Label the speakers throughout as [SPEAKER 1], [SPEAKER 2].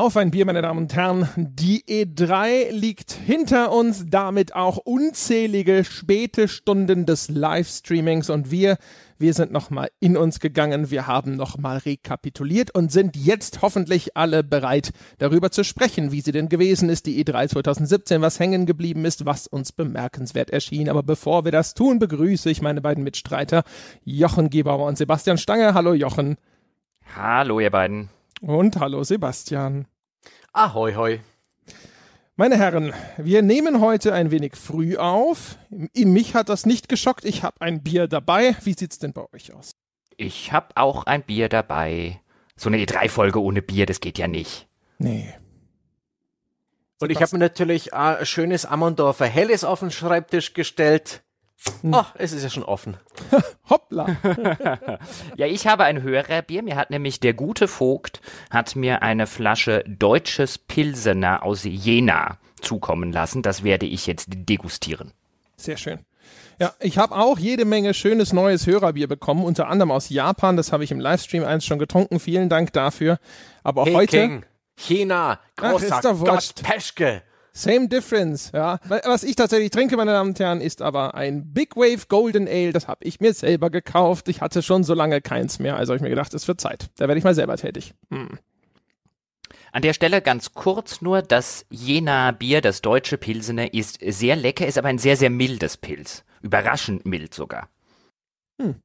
[SPEAKER 1] Auf ein Bier, meine Damen und Herren. Die E3 liegt hinter uns, damit auch unzählige späte Stunden des Livestreamings und wir, wir sind nochmal in uns gegangen, wir haben nochmal rekapituliert und sind jetzt hoffentlich alle bereit, darüber zu sprechen, wie sie denn gewesen ist, die E3 2017, was hängen geblieben ist, was uns bemerkenswert erschien. Aber bevor wir das tun, begrüße ich meine beiden Mitstreiter, Jochen Gebauer und Sebastian Stange. Hallo Jochen.
[SPEAKER 2] Hallo ihr beiden.
[SPEAKER 1] Und hallo Sebastian.
[SPEAKER 3] Ahoi, hoi.
[SPEAKER 1] Meine Herren, wir nehmen heute ein wenig früh auf. Mich hat das nicht geschockt. Ich habe ein Bier dabei. Wie sieht's denn bei euch aus?
[SPEAKER 2] Ich habe auch ein Bier dabei. So eine E3-Folge ohne Bier, das geht ja nicht.
[SPEAKER 1] Nee.
[SPEAKER 3] Und ich habe mir natürlich ein schönes Ammondorfer Helles auf den Schreibtisch gestellt. Ach, es ist ja schon offen.
[SPEAKER 1] Hoppla.
[SPEAKER 2] ja, ich habe ein Hörerbier. Mir hat nämlich der gute Vogt hat mir eine Flasche deutsches Pilsener aus Jena zukommen lassen. Das werde ich jetzt degustieren.
[SPEAKER 1] Sehr schön. Ja, ich habe auch jede Menge schönes neues Hörerbier bekommen, unter anderem aus Japan. Das habe ich im Livestream eins schon getrunken. Vielen Dank dafür. Aber
[SPEAKER 3] hey
[SPEAKER 1] heute.
[SPEAKER 3] King. China, großer Ach, Gott, Peschke.
[SPEAKER 1] Same difference, ja. Was ich tatsächlich trinke, meine Damen und Herren, ist aber ein Big Wave Golden Ale. Das habe ich mir selber gekauft. Ich hatte schon so lange keins mehr, also habe ich mir gedacht, es wird Zeit. Da werde ich mal selber tätig. Hm.
[SPEAKER 2] An der Stelle ganz kurz nur, das Jena Bier, das deutsche Pilsener, ist sehr lecker, ist aber ein sehr, sehr mildes Pilz. Überraschend mild sogar.
[SPEAKER 1] Hm.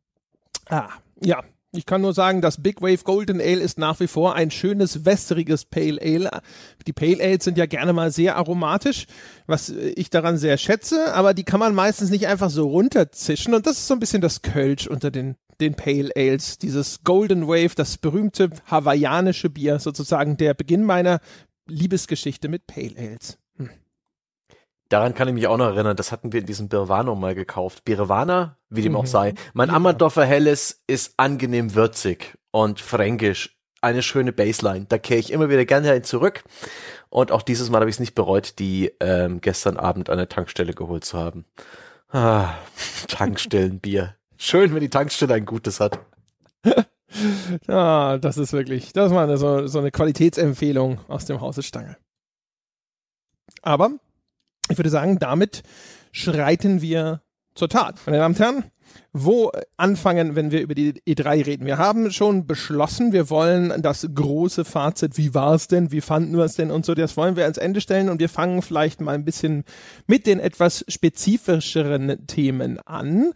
[SPEAKER 1] Ah, ja, ich kann nur sagen, das Big Wave Golden Ale ist nach wie vor ein schönes wässriges Pale Ale. Die Pale Ales sind ja gerne mal sehr aromatisch, was ich daran sehr schätze, aber die kann man meistens nicht einfach so runterzischen und das ist so ein bisschen das Kölsch unter den den Pale Ales, dieses Golden Wave, das berühmte hawaiianische Bier, sozusagen der Beginn meiner Liebesgeschichte mit Pale Ales.
[SPEAKER 3] Daran kann ich mich auch noch erinnern, das hatten wir in diesem Birvano mal gekauft. Birvana, wie dem mhm. auch sei. Mein ja. Ammerdorfer Helles ist angenehm würzig und fränkisch. Eine schöne Baseline. Da kehre ich immer wieder gerne hin zurück. Und auch dieses Mal habe ich es nicht bereut, die ähm, gestern Abend an der Tankstelle geholt zu haben. Ah, Tankstellenbier. Schön, wenn die Tankstelle ein gutes hat.
[SPEAKER 1] ja, das ist wirklich, das war eine, so, so eine Qualitätsempfehlung aus dem Hause Stange. Aber ich würde sagen, damit schreiten wir zur Tat. Meine Damen und Herren, wo anfangen, wenn wir über die E3 reden? Wir haben schon beschlossen, wir wollen das große Fazit, wie war es denn, wie fanden wir es denn und so, das wollen wir ans Ende stellen und wir fangen vielleicht mal ein bisschen mit den etwas spezifischeren Themen an.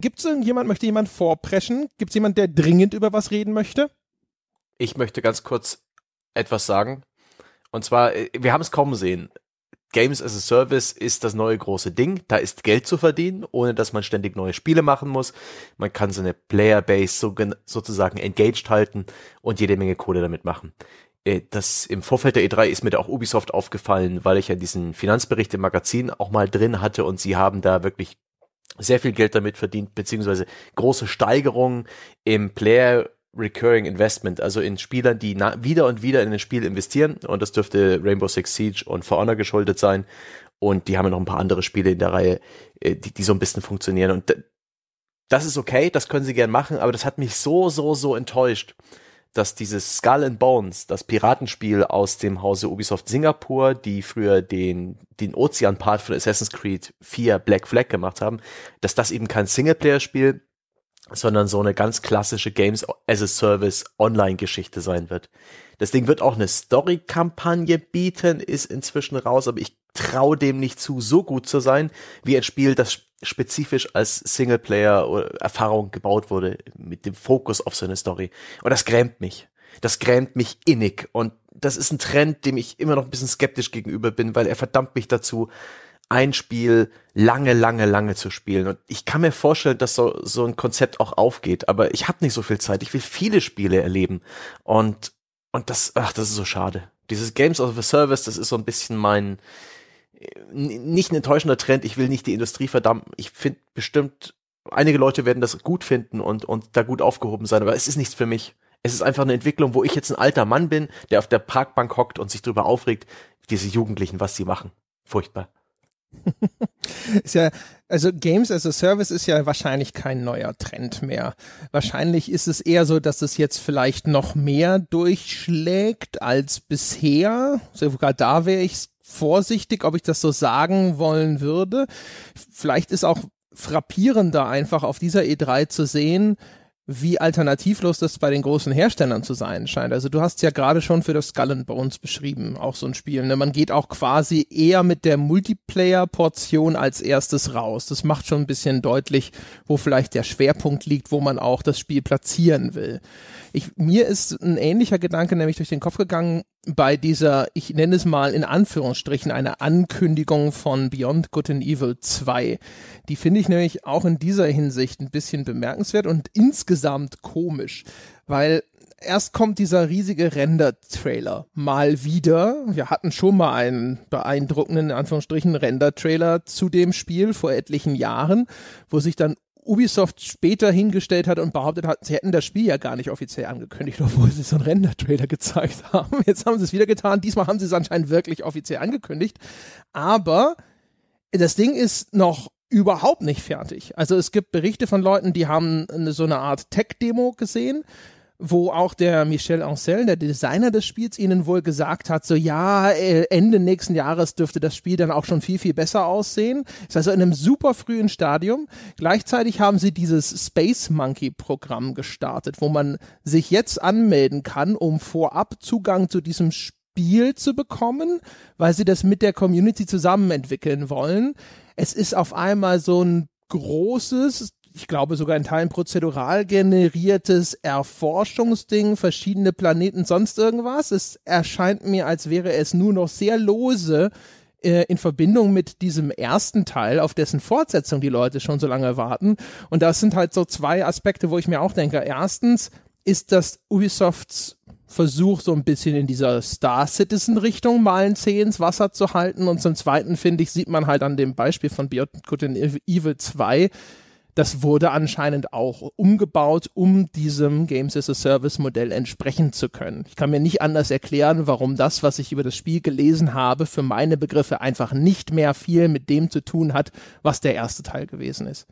[SPEAKER 1] Gibt es irgendjemand, möchte jemand vorpreschen? Gibt es jemand, der dringend über was reden möchte?
[SPEAKER 3] Ich möchte ganz kurz etwas sagen. Und zwar, äh, wir haben es kaum gesehen. Games as a Service ist das neue große Ding. Da ist Geld zu verdienen, ohne dass man ständig neue Spiele machen muss. Man kann seine Playerbase so, sozusagen engaged halten und jede Menge Kohle damit machen. Äh, das im Vorfeld der E3 ist mir da auch Ubisoft aufgefallen, weil ich ja diesen Finanzbericht im Magazin auch mal drin hatte und sie haben da wirklich sehr viel Geld damit verdient, beziehungsweise große Steigerungen im Player Recurring Investment, also in Spielern, die wieder und wieder in ein Spiel investieren. Und das dürfte Rainbow Six Siege und For Honor geschuldet sein. Und die haben ja noch ein paar andere Spiele in der Reihe, äh, die, die so ein bisschen funktionieren. Und das ist okay, das können sie gern machen, aber das hat mich so, so, so enttäuscht, dass dieses Skull and Bones, das Piratenspiel aus dem Hause Ubisoft Singapur, die früher den, den Ozean-Part von Assassin's Creed 4 Black Flag gemacht haben, dass das eben kein Singleplayer-Spiel sondern so eine ganz klassische Games as a Service Online-Geschichte sein wird. Das Ding wird auch eine Story-Kampagne bieten, ist inzwischen raus, aber ich traue dem nicht zu, so gut zu sein, wie ein Spiel, das spezifisch als Singleplayer-Erfahrung gebaut wurde, mit dem Fokus auf so eine Story. Und das grämt mich. Das grämt mich innig. Und das ist ein Trend, dem ich immer noch ein bisschen skeptisch gegenüber bin, weil er verdammt mich dazu, ein Spiel lange, lange, lange zu spielen. Und ich kann mir vorstellen, dass so, so ein Konzept auch aufgeht, aber ich habe nicht so viel Zeit. Ich will viele Spiele erleben. Und, und das, ach, das ist so schade. Dieses Games of a Service, das ist so ein bisschen mein, nicht ein enttäuschender Trend. Ich will nicht die Industrie verdammen. Ich finde bestimmt, einige Leute werden das gut finden und, und da gut aufgehoben sein, aber es ist nichts für mich. Es ist einfach eine Entwicklung, wo ich jetzt ein alter Mann bin, der auf der Parkbank hockt und sich darüber aufregt, diese Jugendlichen, was sie machen. Furchtbar.
[SPEAKER 1] ist ja, also Games as a Service ist ja wahrscheinlich kein neuer Trend mehr. Wahrscheinlich ist es eher so, dass es jetzt vielleicht noch mehr durchschlägt als bisher. Sogar da wäre ich vorsichtig, ob ich das so sagen wollen würde. Vielleicht ist auch frappierender einfach auf dieser E3 zu sehen, wie alternativlos das bei den großen Herstellern zu sein scheint. Also du hast ja gerade schon für das Skull and Bones beschrieben, auch so ein Spiel. Ne? Man geht auch quasi eher mit der Multiplayer-Portion als erstes raus. Das macht schon ein bisschen deutlich, wo vielleicht der Schwerpunkt liegt, wo man auch das Spiel platzieren will. Ich, mir ist ein ähnlicher Gedanke nämlich durch den Kopf gegangen bei dieser, ich nenne es mal in Anführungsstrichen, eine Ankündigung von Beyond Good and Evil 2. Die finde ich nämlich auch in dieser Hinsicht ein bisschen bemerkenswert und insgesamt komisch, weil erst kommt dieser riesige Render-Trailer mal wieder. Wir hatten schon mal einen beeindruckenden, in Anführungsstrichen, Render-Trailer zu dem Spiel vor etlichen Jahren, wo sich dann Ubisoft später hingestellt hat und behauptet hat, sie hätten das Spiel ja gar nicht offiziell angekündigt, obwohl sie so einen Render-Trailer gezeigt haben. Jetzt haben sie es wieder getan. Diesmal haben sie es anscheinend wirklich offiziell angekündigt. Aber das Ding ist noch überhaupt nicht fertig. Also es gibt Berichte von Leuten, die haben eine, so eine Art Tech-Demo gesehen wo auch der Michel Ancel, der Designer des Spiels, ihnen wohl gesagt hat, so ja, äh, Ende nächsten Jahres dürfte das Spiel dann auch schon viel, viel besser aussehen. Ist also in einem super frühen Stadium. Gleichzeitig haben sie dieses Space Monkey Programm gestartet, wo man sich jetzt anmelden kann, um vorab Zugang zu diesem Spiel zu bekommen, weil sie das mit der Community zusammen entwickeln wollen. Es ist auf einmal so ein großes, ich glaube sogar in Teilen prozedural generiertes Erforschungsding, verschiedene Planeten, sonst irgendwas. Es erscheint mir, als wäre es nur noch sehr lose äh, in Verbindung mit diesem ersten Teil, auf dessen Fortsetzung die Leute schon so lange warten. Und das sind halt so zwei Aspekte, wo ich mir auch denke. Erstens ist das Ubisofts Versuch, so ein bisschen in dieser Star Citizen Richtung mal ein Zeh ins Wasser zu halten. Und zum Zweiten, finde ich, sieht man halt an dem Beispiel von Beyond Good and Evil 2, das wurde anscheinend auch umgebaut, um diesem Games as a Service Modell entsprechen zu können. Ich kann mir nicht anders erklären, warum das, was ich über das Spiel gelesen habe, für meine Begriffe einfach nicht mehr viel mit dem zu tun hat, was der erste Teil gewesen ist.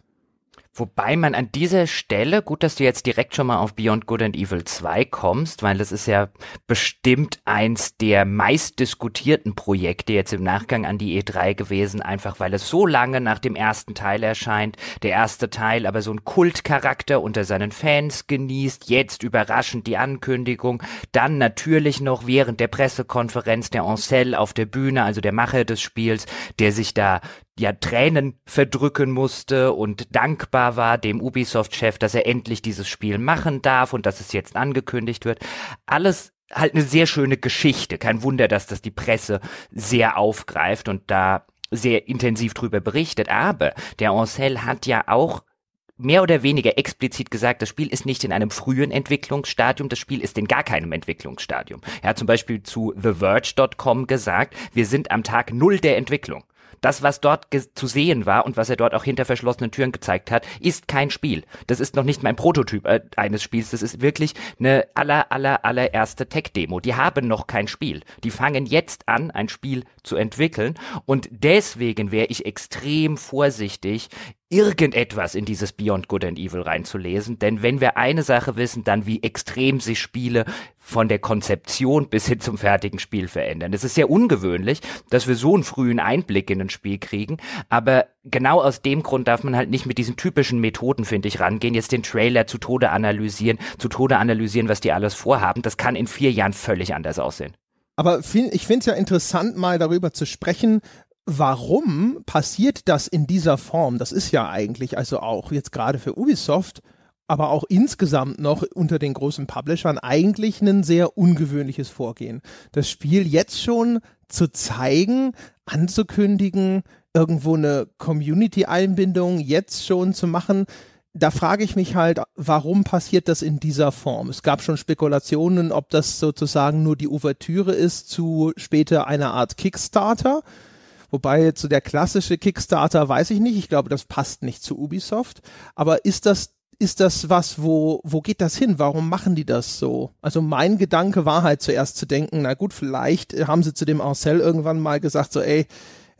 [SPEAKER 2] Wobei man an dieser Stelle, gut, dass du jetzt direkt schon mal auf Beyond Good and Evil 2 kommst, weil das ist ja bestimmt eins der meist diskutierten Projekte jetzt im Nachgang an die E3 gewesen, einfach weil es so lange nach dem ersten Teil erscheint, der erste Teil aber so ein Kultcharakter unter seinen Fans genießt, jetzt überraschend die Ankündigung, dann natürlich noch während der Pressekonferenz der Ancel auf der Bühne, also der Macher des Spiels, der sich da ja Tränen verdrücken musste und dankbar war dem Ubisoft-Chef, dass er endlich dieses Spiel machen darf und dass es jetzt angekündigt wird. Alles halt eine sehr schöne Geschichte. Kein Wunder, dass das die Presse sehr aufgreift und da sehr intensiv drüber berichtet. Aber der Ancel hat ja auch mehr oder weniger explizit gesagt, das Spiel ist nicht in einem frühen Entwicklungsstadium, das Spiel ist in gar keinem Entwicklungsstadium. Er hat zum Beispiel zu TheVerge.com gesagt, wir sind am Tag Null der Entwicklung. Das, was dort zu sehen war und was er dort auch hinter verschlossenen Türen gezeigt hat, ist kein Spiel. Das ist noch nicht mein Prototyp äh, eines Spiels. Das ist wirklich eine aller, aller, allererste Tech-Demo. Die haben noch kein Spiel. Die fangen jetzt an, ein Spiel zu entwickeln. Und deswegen wäre ich extrem vorsichtig, irgendetwas in dieses Beyond Good and Evil reinzulesen. Denn wenn wir eine Sache wissen, dann wie extrem sich Spiele von der Konzeption bis hin zum fertigen Spiel verändern. Es ist sehr ungewöhnlich, dass wir so einen frühen Einblick in ein Spiel kriegen, aber genau aus dem Grund darf man halt nicht mit diesen typischen Methoden, finde ich, rangehen, jetzt den Trailer zu Tode analysieren, zu Tode analysieren, was die alles vorhaben. Das kann in vier Jahren völlig anders aussehen.
[SPEAKER 1] Aber ich finde es ja interessant, mal darüber zu sprechen, warum passiert das in dieser Form? Das ist ja eigentlich also auch jetzt gerade für Ubisoft, aber auch insgesamt noch unter den großen Publishern eigentlich ein sehr ungewöhnliches Vorgehen. Das Spiel jetzt schon zu zeigen, anzukündigen, irgendwo eine Community-Einbindung jetzt schon zu machen, da frage ich mich halt, warum passiert das in dieser Form? Es gab schon Spekulationen, ob das sozusagen nur die Ouvertüre ist zu später einer Art Kickstarter Wobei so der klassische Kickstarter weiß ich nicht. Ich glaube, das passt nicht zu Ubisoft. Aber ist das ist das was, wo, wo geht das hin? Warum machen die das so? Also mein Gedanke war halt zuerst zu denken, na gut, vielleicht haben sie zu dem Ancel irgendwann mal gesagt, so, ey,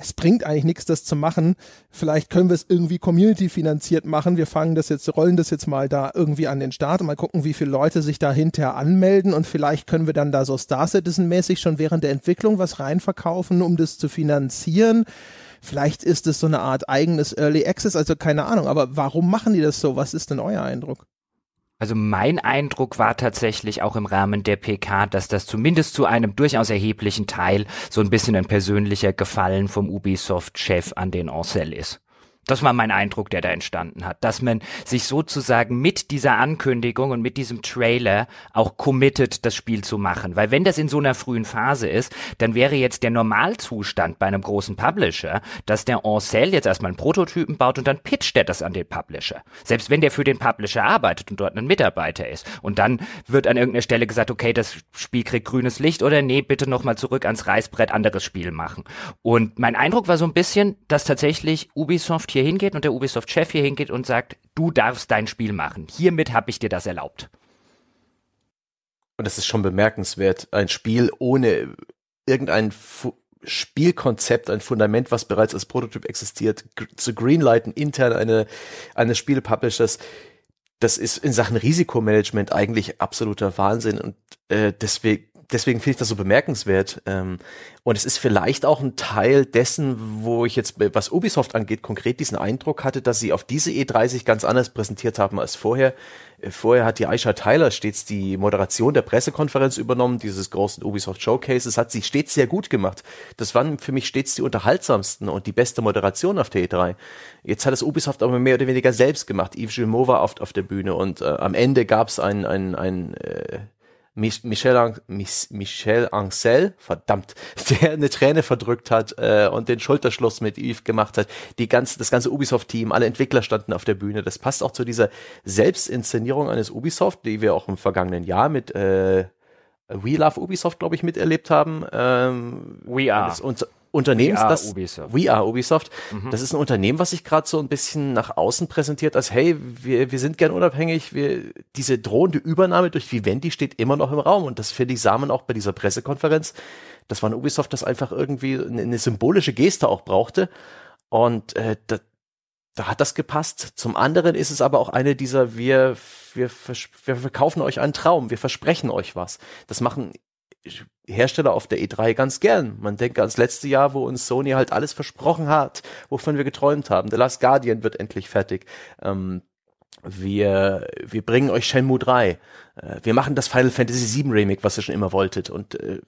[SPEAKER 1] es bringt eigentlich nichts, das zu machen. Vielleicht können wir es irgendwie community-finanziert machen. Wir fangen das jetzt, rollen das jetzt mal da irgendwie an den Start und mal gucken, wie viele Leute sich da hinterher anmelden und vielleicht können wir dann da so Star Citizen-mäßig schon während der Entwicklung was reinverkaufen, um das zu finanzieren. Vielleicht ist es so eine Art eigenes Early Access, also keine Ahnung. Aber warum machen die das so? Was ist denn euer Eindruck?
[SPEAKER 2] Also mein Eindruck war tatsächlich auch im Rahmen der PK, dass das zumindest zu einem durchaus erheblichen Teil so ein bisschen ein persönlicher Gefallen vom Ubisoft-Chef an den Ancel ist. Das war mein Eindruck, der da entstanden hat, dass man sich sozusagen mit dieser Ankündigung und mit diesem Trailer auch committet, das Spiel zu machen. Weil wenn das in so einer frühen Phase ist, dann wäre jetzt der Normalzustand bei einem großen Publisher, dass der Ancel jetzt erstmal einen Prototypen baut und dann pitcht er das an den Publisher. Selbst wenn der für den Publisher arbeitet und dort ein Mitarbeiter ist. Und dann wird an irgendeiner Stelle gesagt, okay, das Spiel kriegt grünes Licht oder nee, bitte nochmal zurück ans Reißbrett, anderes Spiel machen. Und mein Eindruck war so ein bisschen, dass tatsächlich Ubisoft hier hingeht und der Ubisoft-Chef hier hingeht und sagt, du darfst dein Spiel machen. Hiermit habe ich dir das erlaubt.
[SPEAKER 3] Und das ist schon bemerkenswert. Ein Spiel ohne irgendein Fu Spielkonzept, ein Fundament, was bereits als Prototyp existiert, zu greenlighten intern eine, eines Spielepublishers, das ist in Sachen Risikomanagement eigentlich absoluter Wahnsinn und äh, deswegen deswegen finde ich das so bemerkenswert. Ähm, und es ist vielleicht auch ein Teil dessen, wo ich jetzt, was Ubisoft angeht, konkret diesen Eindruck hatte, dass sie auf diese E3 sich ganz anders präsentiert haben als vorher. Äh, vorher hat die Aisha Tyler stets die Moderation der Pressekonferenz übernommen, dieses großen Ubisoft Showcases, hat sie stets sehr gut gemacht. Das waren für mich stets die unterhaltsamsten und die beste Moderation auf der E3. Jetzt hat es Ubisoft aber mehr oder weniger selbst gemacht. Yves Gilmour war oft auf der Bühne und äh, am Ende gab es ein, ein, ein äh, Michel, Michel Ancel, verdammt, der eine Träne verdrückt hat äh, und den Schulterschluss mit Yves gemacht hat. Die ganze, das ganze Ubisoft-Team, alle Entwickler standen auf der Bühne. Das passt auch zu dieser Selbstinszenierung eines Ubisoft, die wir auch im vergangenen Jahr mit äh, We Love Ubisoft, glaube ich, miterlebt haben. Ähm,
[SPEAKER 2] We Are.
[SPEAKER 3] Unternehmens, We are das Ubisoft. We are Ubisoft. Mhm. Das ist ein Unternehmen, was sich gerade so ein bisschen nach außen präsentiert, als hey, wir, wir sind gern unabhängig. Wir, diese drohende Übernahme durch Vivendi steht immer noch im Raum und das finde ich sah man auch bei dieser Pressekonferenz. Das war ein Ubisoft, das einfach irgendwie eine, eine symbolische Geste auch brauchte und äh, da, da hat das gepasst. Zum anderen ist es aber auch eine dieser wir wir, wir verkaufen euch einen Traum, wir versprechen euch was. Das machen Hersteller auf der E3 ganz gern. Man denkt ans letzte Jahr, wo uns Sony halt alles versprochen hat, wovon wir geträumt haben. The Last Guardian wird endlich fertig. Ähm, wir, wir bringen euch Shenmue 3. Äh, wir machen das Final Fantasy VII Remake, was ihr schon immer wolltet. Und äh,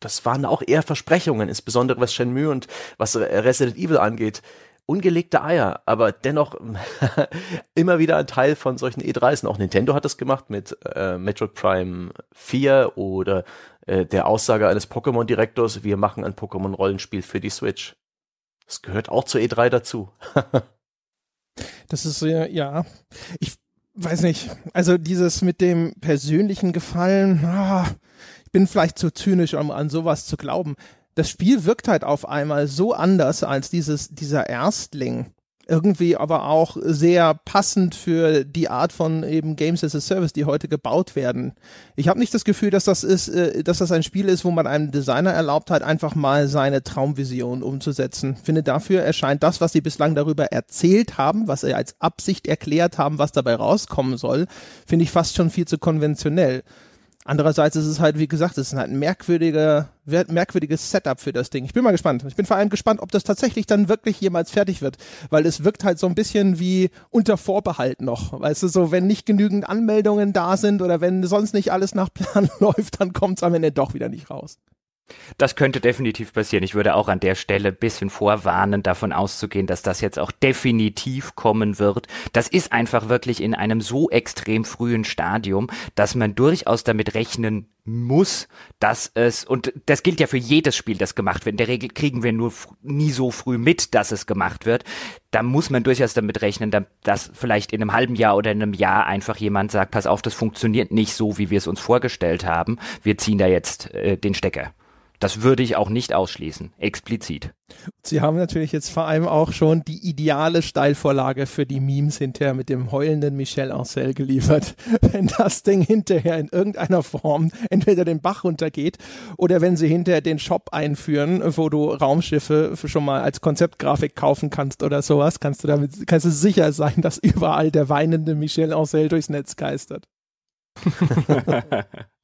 [SPEAKER 3] das waren auch eher Versprechungen, insbesondere was Shenmue und was Resident Evil angeht ungelegte Eier, aber dennoch immer wieder ein Teil von solchen E3s. Auch Nintendo hat das gemacht mit äh, Metroid Prime 4 oder äh, der Aussage eines Pokémon-Direktors, wir machen ein Pokémon-Rollenspiel für die Switch. Das gehört auch zur E3 dazu.
[SPEAKER 1] das ist ja, ja, ich weiß nicht, also dieses mit dem persönlichen Gefallen, ah, ich bin vielleicht zu zynisch, um an sowas zu glauben das Spiel wirkt halt auf einmal so anders als dieses, dieser Erstling. Irgendwie aber auch sehr passend für die Art von eben Games as a Service, die heute gebaut werden. Ich habe nicht das Gefühl, dass das ist, äh, dass das ein Spiel ist, wo man einem Designer erlaubt hat, einfach mal seine Traumvision umzusetzen. Finde, dafür erscheint das, was sie bislang darüber erzählt haben, was sie als Absicht erklärt haben, was dabei rauskommen soll, finde ich fast schon viel zu konventionell. Andererseits ist es halt, wie gesagt, es ist halt ein merkwürdiger, merkwürdiges Setup für das Ding. Ich bin mal gespannt. Ich bin vor allem gespannt, ob das tatsächlich dann wirklich jemals fertig wird, weil es wirkt halt so ein bisschen wie unter Vorbehalt noch. Weißt du, so, wenn nicht genügend Anmeldungen da sind oder wenn sonst nicht alles nach Plan läuft, dann kommt es am Ende doch wieder nicht raus.
[SPEAKER 2] Das könnte definitiv passieren. Ich würde auch an der Stelle ein bisschen vorwarnen, davon auszugehen, dass das jetzt auch definitiv kommen wird. Das ist einfach wirklich in einem so extrem frühen Stadium, dass man durchaus damit rechnen muss, dass es, und das gilt ja für jedes Spiel, das gemacht wird. In der Regel kriegen wir nur nie so früh mit, dass es gemacht wird. Da muss man durchaus damit rechnen, dass vielleicht in einem halben Jahr oder in einem Jahr einfach jemand sagt, pass auf, das funktioniert nicht so, wie wir es uns vorgestellt haben. Wir ziehen da jetzt äh, den Stecker. Das würde ich auch nicht ausschließen, explizit.
[SPEAKER 1] Sie haben natürlich jetzt vor allem auch schon die ideale Steilvorlage für die Memes hinterher mit dem heulenden Michel Ancel geliefert. Wenn das Ding hinterher in irgendeiner Form entweder den Bach runtergeht oder wenn sie hinterher den Shop einführen, wo du Raumschiffe schon mal als Konzeptgrafik kaufen kannst oder sowas, kannst du damit, kannst du sicher sein, dass überall der weinende Michel Ancel durchs Netz geistert.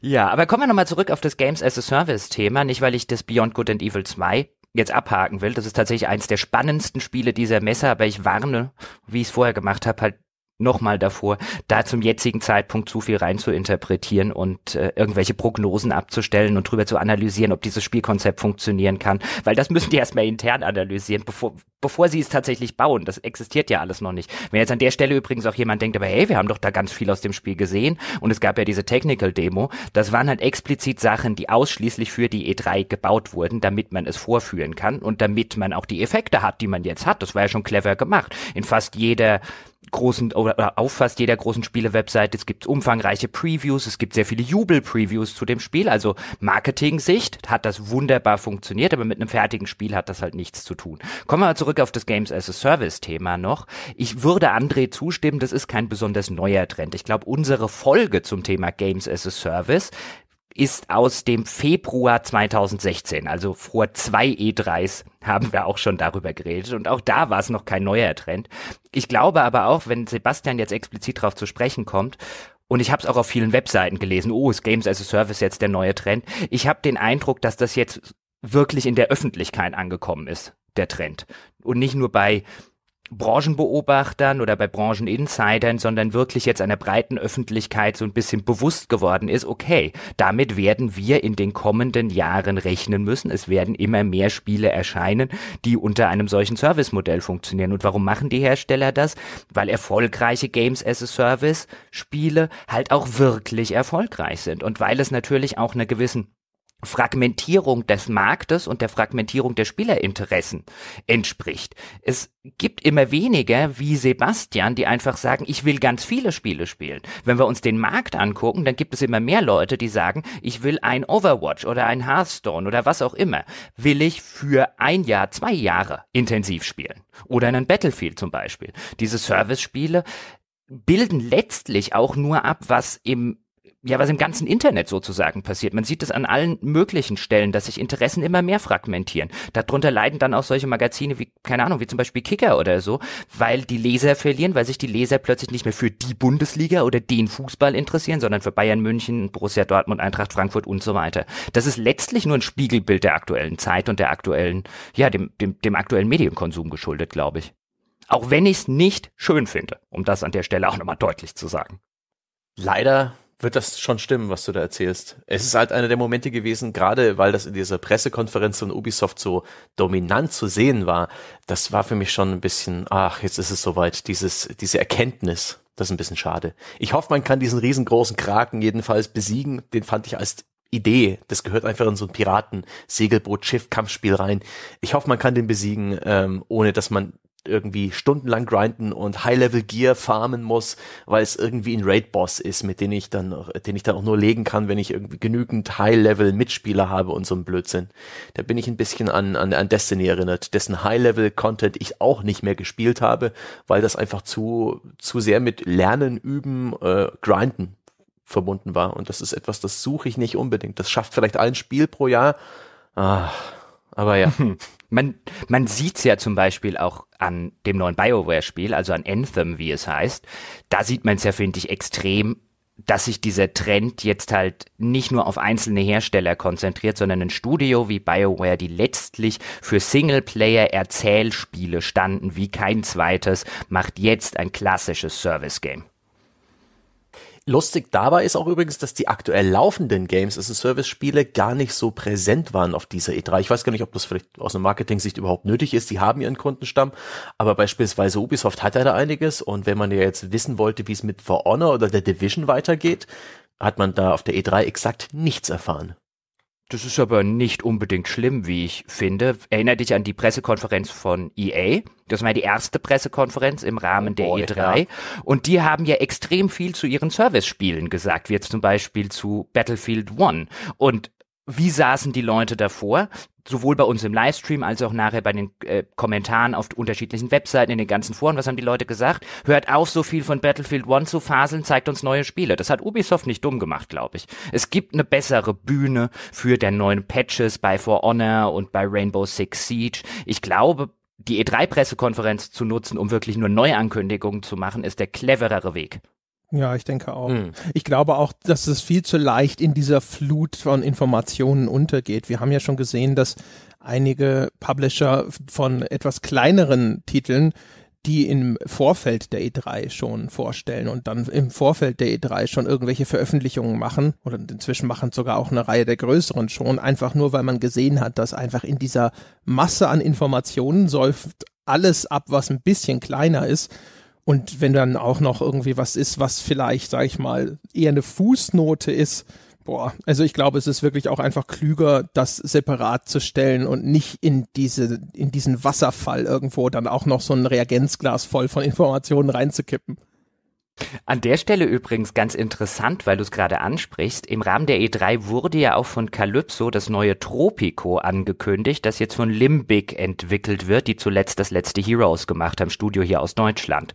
[SPEAKER 2] Ja, aber kommen wir nochmal zurück auf das Games as a Service Thema, nicht weil ich das Beyond Good and Evil 2 jetzt abhaken will. Das ist tatsächlich eins der spannendsten Spiele dieser Messe, aber ich warne, wie ich es vorher gemacht habe, halt nochmal davor, da zum jetzigen Zeitpunkt zu viel rein zu interpretieren und äh, irgendwelche Prognosen abzustellen und drüber zu analysieren, ob dieses Spielkonzept funktionieren kann. Weil das müssen die erstmal intern analysieren, bevor, bevor sie es tatsächlich bauen. Das existiert ja alles noch nicht. Wenn jetzt an der Stelle übrigens auch jemand denkt, aber hey, wir haben doch da ganz viel aus dem Spiel gesehen und es gab ja diese Technical Demo, das waren halt explizit Sachen, die ausschließlich für die E3 gebaut wurden, damit man es vorführen kann und damit man auch die Effekte hat, die man jetzt hat. Das war ja schon clever gemacht. In fast jeder großen oder auf fast jeder großen Spiele-Webseite. Es gibt umfangreiche Previews, es gibt sehr viele Jubel-Previews zu dem Spiel. Also Marketing-Sicht hat das wunderbar funktioniert, aber mit einem fertigen Spiel hat das halt nichts zu tun. Kommen wir mal zurück auf das Games as a Service-Thema noch. Ich würde André zustimmen, das ist kein besonders neuer Trend. Ich glaube, unsere Folge zum Thema Games as a Service ist aus dem Februar 2016, also vor zwei E3s haben wir auch schon darüber geredet und auch da war es noch kein neuer Trend. Ich glaube aber auch, wenn Sebastian jetzt explizit darauf zu sprechen kommt, und ich habe es auch auf vielen Webseiten gelesen, oh, ist Games as a Service jetzt der neue Trend. Ich habe den Eindruck, dass das jetzt wirklich in der Öffentlichkeit angekommen ist, der Trend. Und nicht nur bei Branchenbeobachtern oder bei Brancheninsidern, sondern wirklich jetzt einer breiten Öffentlichkeit so ein bisschen bewusst geworden ist, okay, damit werden wir in den kommenden Jahren rechnen müssen. Es werden immer mehr Spiele erscheinen, die unter einem solchen Service-Modell funktionieren. Und warum machen die Hersteller das? Weil erfolgreiche Games as a Service Spiele halt auch wirklich erfolgreich sind und weil es natürlich auch einer gewissen Fragmentierung des Marktes und der Fragmentierung der Spielerinteressen entspricht. Es gibt immer weniger wie Sebastian, die einfach sagen, ich will ganz viele Spiele spielen. Wenn wir uns den Markt angucken, dann gibt es immer mehr Leute, die sagen, ich will ein Overwatch oder ein Hearthstone oder was auch immer, will ich für ein Jahr, zwei Jahre intensiv spielen. Oder einen Battlefield zum Beispiel. Diese Service-Spiele bilden letztlich auch nur ab, was im ja, was im ganzen Internet sozusagen passiert. Man sieht es an allen möglichen Stellen, dass sich Interessen immer mehr fragmentieren. Darunter leiden dann auch solche Magazine wie, keine Ahnung, wie zum Beispiel Kicker oder so, weil die Leser verlieren, weil sich die Leser plötzlich nicht mehr für die Bundesliga oder den Fußball interessieren, sondern für Bayern München, Borussia Dortmund, Eintracht Frankfurt und so weiter. Das ist letztlich nur ein Spiegelbild der aktuellen Zeit und der aktuellen, ja, dem, dem, dem aktuellen Medienkonsum geschuldet, glaube ich. Auch wenn ich es nicht schön finde, um das an der Stelle auch nochmal deutlich zu sagen.
[SPEAKER 3] Leider wird das schon stimmen, was du da erzählst. Es ist halt einer der Momente gewesen, gerade weil das in dieser Pressekonferenz von Ubisoft so dominant zu sehen war. Das war für mich schon ein bisschen, ach, jetzt ist es soweit, dieses, diese Erkenntnis. Das ist ein bisschen schade. Ich hoffe, man kann diesen riesengroßen Kraken jedenfalls besiegen. Den fand ich als Idee. Das gehört einfach in so ein Piraten, Segelboot, Schiff, Kampfspiel rein. Ich hoffe, man kann den besiegen, ähm, ohne dass man irgendwie stundenlang grinden und High-Level-Gear farmen muss, weil es irgendwie ein Raid-Boss ist, mit dem ich dann, den ich dann auch nur legen kann, wenn ich irgendwie genügend High-Level-Mitspieler habe und so ein Blödsinn. Da bin ich ein bisschen an, an, an Destiny erinnert, dessen High-Level-Content ich auch nicht mehr gespielt habe, weil das einfach zu, zu sehr mit Lernen, Üben, äh, Grinden verbunden war. Und das ist etwas, das suche ich nicht unbedingt. Das schafft vielleicht ein Spiel pro Jahr. Ah, aber ja.
[SPEAKER 2] Man, man sieht's ja zum Beispiel auch an dem neuen BioWare-Spiel, also an Anthem, wie es heißt. Da sieht man es ja, finde ich, extrem, dass sich dieser Trend jetzt halt nicht nur auf einzelne Hersteller konzentriert, sondern ein Studio wie BioWare, die letztlich für Singleplayer-Erzählspiele standen wie kein zweites, macht jetzt ein klassisches Service-Game.
[SPEAKER 3] Lustig dabei ist auch übrigens, dass die aktuell laufenden Games as a Service Spiele gar nicht so präsent waren auf dieser E3. Ich weiß gar nicht, ob das vielleicht aus einer Marketing-Sicht überhaupt nötig ist. Die haben ihren Kundenstamm, aber beispielsweise Ubisoft hat da einiges und wenn man ja jetzt wissen wollte, wie es mit For Honor oder der Division weitergeht, hat man da auf der E3 exakt nichts erfahren.
[SPEAKER 2] Das ist aber nicht unbedingt schlimm, wie ich finde. Erinner dich an die Pressekonferenz von EA. Das war die erste Pressekonferenz im Rahmen oh der boy, E3. Ja. Und die haben ja extrem viel zu ihren Service-Spielen gesagt, wie jetzt zum Beispiel zu Battlefield One. Und wie saßen die Leute davor? Sowohl bei uns im Livestream als auch nachher bei den äh, Kommentaren auf unterschiedlichen Webseiten, in den ganzen Foren. Was haben die Leute gesagt? Hört auf, so viel von Battlefield One zu faseln, zeigt uns neue Spiele. Das hat Ubisoft nicht dumm gemacht, glaube ich. Es gibt eine bessere Bühne für der neuen Patches bei For Honor und bei Rainbow Six Siege. Ich glaube, die E3-Pressekonferenz zu nutzen, um wirklich nur Neuankündigungen zu machen, ist der cleverere Weg.
[SPEAKER 1] Ja, ich denke auch. Hm. Ich glaube auch, dass es viel zu leicht in dieser Flut von Informationen untergeht. Wir haben ja schon gesehen, dass einige Publisher von etwas kleineren Titeln die im Vorfeld der E3 schon vorstellen und dann im Vorfeld der E3 schon irgendwelche Veröffentlichungen machen oder inzwischen machen sogar auch eine Reihe der größeren schon, einfach nur weil man gesehen hat, dass einfach in dieser Masse an Informationen säuft alles ab, was ein bisschen kleiner ist und wenn dann auch noch irgendwie was ist, was vielleicht, sag ich mal, eher eine Fußnote ist, boah, also ich glaube, es ist wirklich auch einfach klüger, das separat zu stellen und nicht in diese, in diesen Wasserfall irgendwo dann auch noch so ein Reagenzglas voll von Informationen reinzukippen.
[SPEAKER 2] An der Stelle übrigens ganz interessant, weil du es gerade ansprichst. Im Rahmen der E3 wurde ja auch von Calypso das neue Tropico angekündigt, das jetzt von Limbic entwickelt wird, die zuletzt das letzte Heroes gemacht haben, Studio hier aus Deutschland.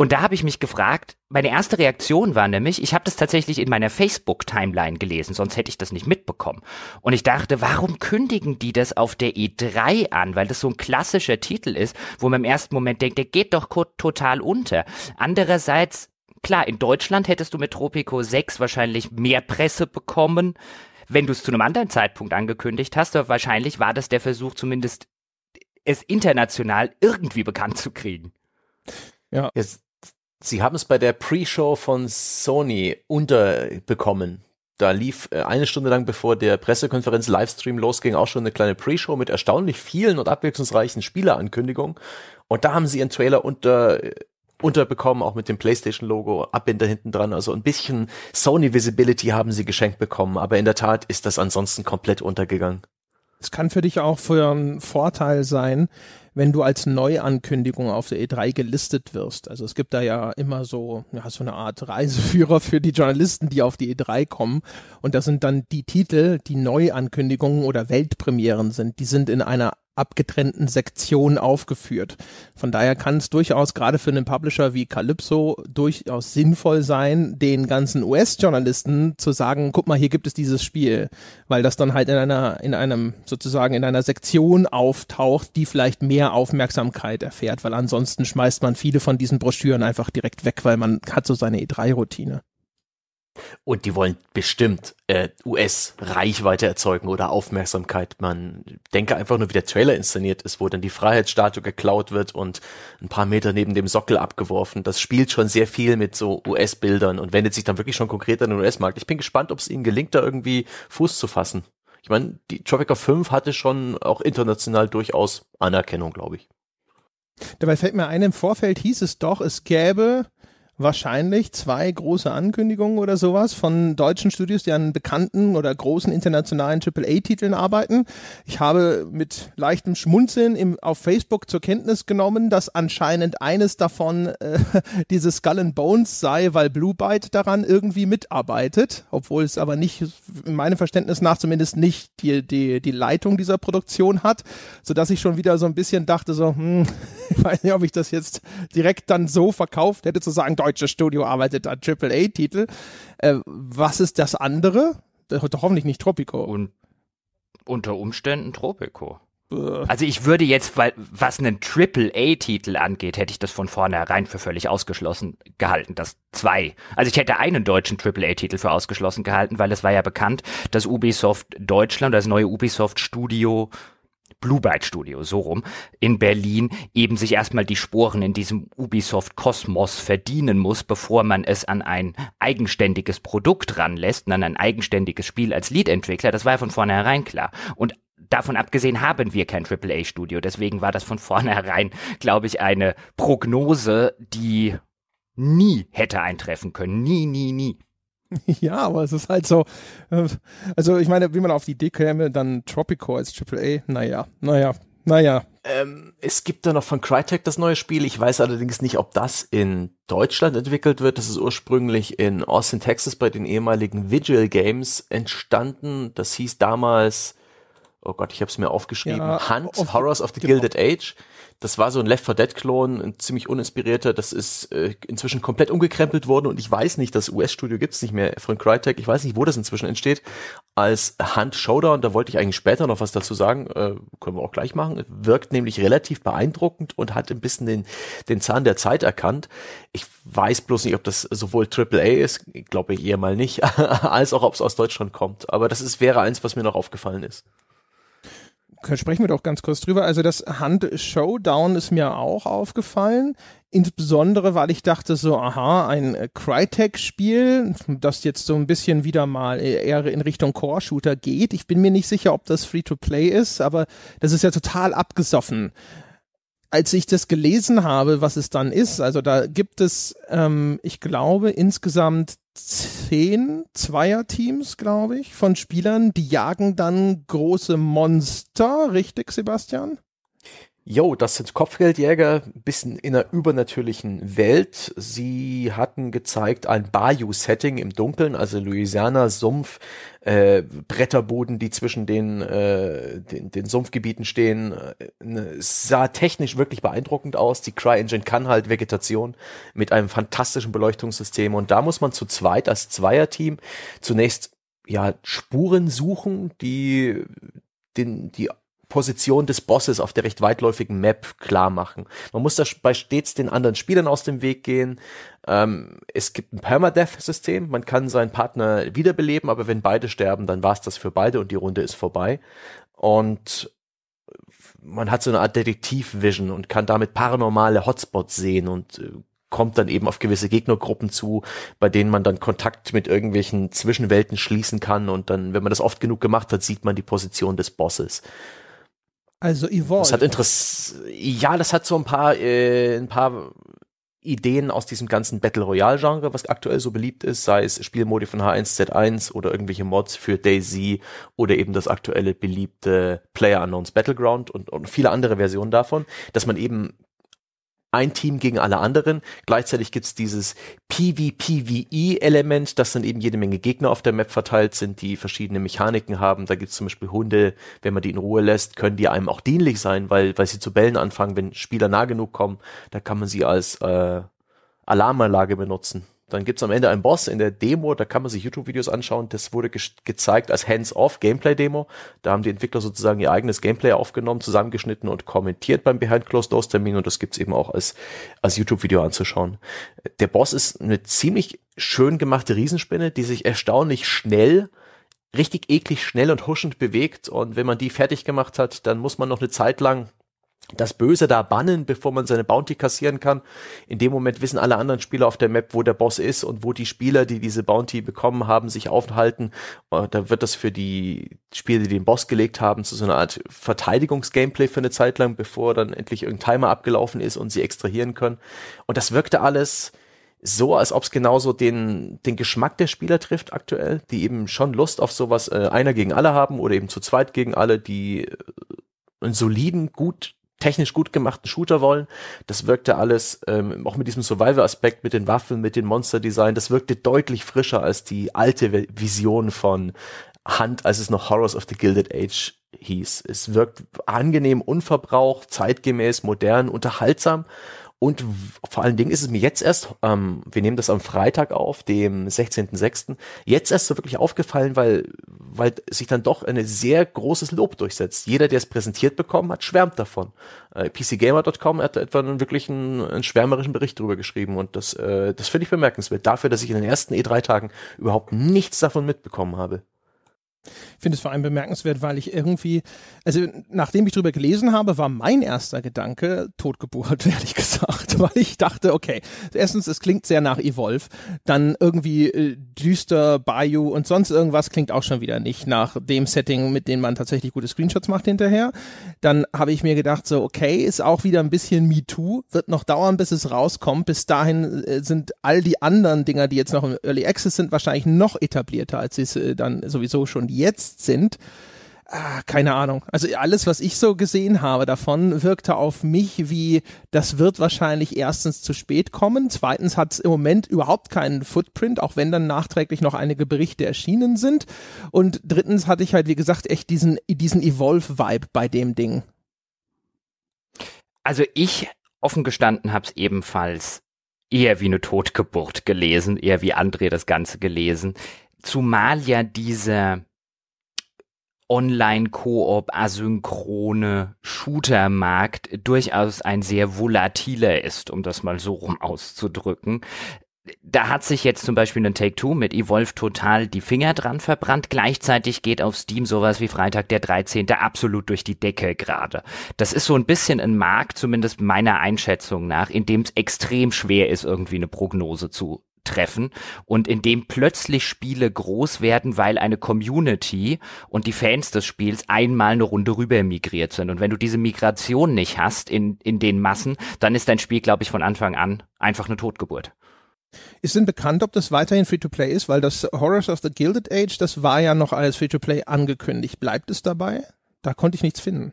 [SPEAKER 2] Und da habe ich mich gefragt, meine erste Reaktion war nämlich, ich habe das tatsächlich in meiner Facebook-Timeline gelesen, sonst hätte ich das nicht mitbekommen. Und ich dachte, warum kündigen die das auf der E3 an? Weil das so ein klassischer Titel ist, wo man im ersten Moment denkt, der geht doch total unter. Andererseits, klar, in Deutschland hättest du mit Tropico 6 wahrscheinlich mehr Presse bekommen, wenn du es zu einem anderen Zeitpunkt angekündigt hast, aber wahrscheinlich war das der Versuch, zumindest es international irgendwie bekannt zu kriegen.
[SPEAKER 3] Ja. Jetzt Sie haben es bei der Pre-Show von Sony unterbekommen. Da lief äh, eine Stunde lang, bevor der Pressekonferenz Livestream losging, auch schon eine kleine Pre-Show mit erstaunlich vielen und abwechslungsreichen Spielerankündigungen. Und da haben sie ihren Trailer unter, äh, unterbekommen, auch mit dem PlayStation-Logo, Abbinder hinten dran. Also ein bisschen Sony-Visibility haben sie geschenkt bekommen. Aber in der Tat ist das ansonsten komplett untergegangen.
[SPEAKER 1] Es kann für dich auch für einen Vorteil sein, wenn du als Neuankündigung auf der E3 gelistet wirst. Also es gibt da ja immer so, ja, so eine Art Reiseführer für die Journalisten, die auf die E3 kommen. Und das sind dann die Titel, die Neuankündigungen oder Weltpremieren sind. Die sind in einer abgetrennten Sektion aufgeführt. Von daher kann es durchaus gerade für einen Publisher wie Calypso durchaus sinnvoll sein, den ganzen US-Journalisten zu sagen, guck mal, hier gibt es dieses Spiel, weil das dann halt in einer, in einem, sozusagen in einer Sektion auftaucht, die vielleicht mehr Aufmerksamkeit erfährt, weil ansonsten schmeißt man viele von diesen Broschüren einfach direkt weg, weil man hat so seine E3-Routine.
[SPEAKER 3] Und die wollen bestimmt äh, US-Reichweite erzeugen oder Aufmerksamkeit. Man denke einfach nur, wie der Trailer inszeniert ist, wo dann die Freiheitsstatue geklaut wird und ein paar Meter neben dem Sockel abgeworfen. Das spielt schon sehr viel mit so US-Bildern und wendet sich dann wirklich schon konkret an den US-Markt. Ich bin gespannt, ob es ihnen gelingt, da irgendwie Fuß zu fassen. Ich meine, die Tropica 5 hatte schon auch international durchaus Anerkennung, glaube ich.
[SPEAKER 1] Dabei fällt mir ein, im Vorfeld hieß es doch, es gäbe wahrscheinlich zwei große Ankündigungen oder sowas von deutschen Studios, die an bekannten oder großen internationalen AAA-Titeln arbeiten. Ich habe mit leichtem Schmunzeln im, auf Facebook zur Kenntnis genommen, dass anscheinend eines davon äh, dieses Skull and Bones sei, weil Blue Byte daran irgendwie mitarbeitet, obwohl es aber nicht, in meinem Verständnis nach zumindest nicht die, die, die Leitung dieser Produktion hat, sodass ich schon wieder so ein bisschen dachte so, hm, ich weiß nicht, ob ich das jetzt direkt dann so verkauft hätte, zu sagen, deutsches Studio arbeitet an AAA-Titel. Äh, was ist das andere? Das hoffentlich nicht Tropico.
[SPEAKER 2] Und unter Umständen Tropico. Also ich würde jetzt, weil, was einen Triple-A-Titel angeht, hätte ich das von vornherein für völlig ausgeschlossen gehalten, das zwei. Also ich hätte einen deutschen Triple-A-Titel für ausgeschlossen gehalten, weil es war ja bekannt, dass Ubisoft Deutschland, das neue Ubisoft Studio Blue Byte Studio, so rum, in Berlin eben sich erstmal die Sporen in diesem Ubisoft-Kosmos verdienen muss, bevor man es an ein eigenständiges Produkt ranlässt, an ein eigenständiges Spiel als Lead-Entwickler. Das war ja von vornherein klar. Und davon abgesehen haben wir kein AAA-Studio. Deswegen war das von vornherein, glaube ich, eine Prognose, die nie hätte eintreffen können. Nie, nie, nie.
[SPEAKER 1] Ja, aber es ist halt so, äh, also ich meine, wie man auf die Idee käme, dann Tropico als AAA, naja, naja, naja.
[SPEAKER 3] Ähm, es gibt da noch von Crytek das neue Spiel. Ich weiß allerdings nicht, ob das in Deutschland entwickelt wird. Das ist ursprünglich in Austin, Texas bei den ehemaligen Vigil Games entstanden. Das hieß damals, oh Gott, ich habe es mir aufgeschrieben,
[SPEAKER 1] Ja,
[SPEAKER 3] Hunt,
[SPEAKER 1] auf-
[SPEAKER 3] Horrors of the
[SPEAKER 1] genau.
[SPEAKER 3] Gilded Age. Das war so ein Left 4 Dead Klon, ein ziemlich uninspirierter. Das ist äh, inzwischen komplett umgekrempelt worden und ich weiß nicht, das US-Studio gibt's nicht mehr von Crytek. Ich weiß nicht, wo das inzwischen entsteht. Als Hunt Showdown, da wollte ich eigentlich später noch was dazu sagen, äh, können wir auch gleich machen. Wirkt nämlich relativ beeindruckend und hat ein bisschen den, den Zahn der Zeit erkannt. Ich weiß bloß nicht, ob das sowohl AAA ist, ich glaube eher mal nicht, als auch ob es aus Deutschland kommt. Aber das ist, wäre eins, was mir noch aufgefallen ist.
[SPEAKER 1] Sprechen wir doch ganz kurz drüber. Also das Hand Showdown ist mir auch aufgefallen. Insbesondere, weil ich dachte so, aha, ein Crytek-Spiel, das jetzt so ein bisschen wieder mal eher in Richtung Core-Shooter geht. Ich bin mir nicht sicher, ob das Free-to-Play ist, aber das ist ja total abgesoffen. Als ich das gelesen habe, was es dann ist, also da gibt es, ähm, ich glaube, insgesamt zehn Zweierteams, glaube ich, von Spielern, die jagen dann große Monster, richtig, Sebastian?
[SPEAKER 3] Jo, das sind Kopfgeldjäger, ein bisschen in einer übernatürlichen Welt. Sie hatten gezeigt ein Bayou-Setting im Dunkeln, also Louisiana, Sumpf, äh, Bretterboden, die zwischen den, äh, den, den Sumpfgebieten stehen. Äh, ne, es sah technisch wirklich beeindruckend aus. Die CryEngine kann halt Vegetation mit einem fantastischen Beleuchtungssystem. Und da muss man zu zweit als Zweierteam zunächst ja Spuren suchen, die den, die Position des Bosses auf der recht weitläufigen Map klar machen. Man muss dabei stets den anderen Spielern aus dem Weg gehen. Ähm, es gibt ein Permadeath-System. Man kann seinen Partner wiederbeleben, aber wenn beide sterben, dann war es das für beide und die Runde ist vorbei. Und man hat so eine Art Detektiv-Vision und kann damit paranormale Hotspots sehen und äh, kommt dann eben auf gewisse Gegnergruppen zu, bei denen man dann Kontakt mit irgendwelchen Zwischenwelten schließen kann und dann, wenn man das oft genug gemacht hat, sieht man die Position des Bosses.
[SPEAKER 1] Also Evolve.
[SPEAKER 3] Das hat Interess ja, das hat so ein paar, äh, ein paar Ideen aus diesem ganzen Battle Royale Genre, was aktuell so beliebt ist, sei es Spielmodi von H1Z1 oder irgendwelche Mods für DayZ oder eben das aktuelle beliebte Player Unknowns Battleground und, und viele andere Versionen davon, dass man eben ein Team gegen alle anderen. Gleichzeitig gibt's dieses PvPvE-Element, dass dann eben jede Menge Gegner auf der Map verteilt sind, die verschiedene Mechaniken haben. Da gibt's zum Beispiel Hunde, wenn man die in Ruhe lässt, können die einem auch dienlich sein, weil, weil sie zu bellen anfangen, wenn Spieler nah genug kommen. Da kann man sie als äh, Alarmanlage benutzen. Dann gibt's am Ende einen Boss in der Demo, da kann man sich YouTube-Videos anschauen. Das wurde ge gezeigt als Hands-off-Gameplay-Demo. Da haben die Entwickler sozusagen ihr eigenes Gameplay aufgenommen, zusammengeschnitten und kommentiert beim Behind-Closed-Doors-Termin und das gibt's eben auch als, als YouTube-Video anzuschauen. Der Boss ist eine ziemlich schön gemachte Riesenspinne, die sich erstaunlich schnell richtig eklig schnell und huschend bewegt und wenn man die fertig gemacht hat, dann muss man noch eine Zeit lang das Böse da bannen, bevor man seine Bounty kassieren kann. In dem Moment wissen alle anderen Spieler auf der Map, wo der Boss ist und wo die Spieler, die diese Bounty bekommen haben, sich aufhalten. Äh, Da wird das für die Spieler, die den Boss gelegt haben, zu so einer Art Verteidigungs-Gameplay für eine Zeit lang, bevor dann endlich irgendein Timer abgelaufen ist und sie extrahieren können. Und das wirkte alles so, als ob es genauso den, den Geschmack der Spieler trifft aktuell, die eben schon Lust auf sowas äh, einer gegen alle haben oder eben zu zweit gegen alle, die äh, einen soliden, gut technisch gut gemachten Shooter wollen. Das wirkte alles, ähm, auch mit diesem Survival-Aspekt, mit den Waffen, mit den Monster-Design, das wirkte deutlich frischer als die alte Vi- Vision von Hunt, als es noch Horrors of the Gilded Age hieß. Es wirkt angenehm, unverbraucht, zeitgemäß, modern, unterhaltsam und vor allen Dingen ist es mir jetzt erst, ähm, wir nehmen das am Freitag auf, dem 16.06., jetzt erst so wirklich aufgefallen, weil, weil sich dann doch ein sehr großes Lob durchsetzt. Jeder, der es präsentiert bekommen hat, schwärmt davon. Äh, PCGamer.com hat etwa einen wirklich einen, einen schwärmerischen Bericht drüber geschrieben und das, äh, das finde ich bemerkenswert. Dafür, dass ich in den ersten E3-Tagen überhaupt nichts davon mitbekommen habe.
[SPEAKER 1] Ich finde es vor allem bemerkenswert, weil ich irgendwie, also nachdem ich drüber gelesen habe, war mein erster Gedanke Totgeburt, ehrlich gesagt, weil ich dachte, okay, erstens, es klingt sehr nach Evolve, dann irgendwie äh, düster, Bayou und sonst irgendwas klingt auch schon wieder nicht nach dem Setting, mit dem man tatsächlich gute Screenshots macht hinterher. Dann habe ich mir gedacht, so, okay, ist auch wieder ein bisschen MeToo, wird noch dauern, bis es rauskommt. Bis dahin äh, sind all die anderen Dinger, die jetzt noch im Early Access sind, wahrscheinlich noch etablierter, als sie es äh, dann sowieso schon jetzt sind. Ah, keine Ahnung. Also alles, was ich so gesehen habe davon, wirkte auf mich wie, das wird wahrscheinlich erstens zu spät kommen. Zweitens hat es im Moment überhaupt keinen Footprint, auch wenn dann nachträglich noch einige Berichte erschienen sind. Und drittens hatte ich halt, wie gesagt, echt diesen, diesen Evolve-Vibe bei dem Ding.
[SPEAKER 2] Also ich offen gestanden habe es ebenfalls eher wie eine Totgeburt gelesen, eher wie André das Ganze gelesen. Zumal ja dieser Online-Koop asynchrone Shooter-Markt durchaus ein sehr volatiler ist, um das mal so rum auszudrücken. Da hat sich jetzt zum Beispiel ein Take-Two mit Evolve total die Finger dran verbrannt. Gleichzeitig geht auf Steam sowas wie Freitag der 13. absolut durch die Decke gerade. Das ist so ein bisschen ein Markt, zumindest meiner Einschätzung nach, in dem es extrem schwer ist, irgendwie eine Prognose zu treffen und in dem plötzlich Spiele groß werden, weil eine Community und die Fans des Spiels einmal eine Runde rüber migriert sind. Und wenn du diese Migration nicht hast in, in den Massen, dann ist dein Spiel, glaube ich, von Anfang an einfach eine Totgeburt.
[SPEAKER 1] Ist denn bekannt, ob das weiterhin Free-to-Play ist? Weil das Horrors of the Gilded Age, das war ja noch als Free-to-Play angekündigt. Bleibt es dabei? Da konnte ich nichts finden.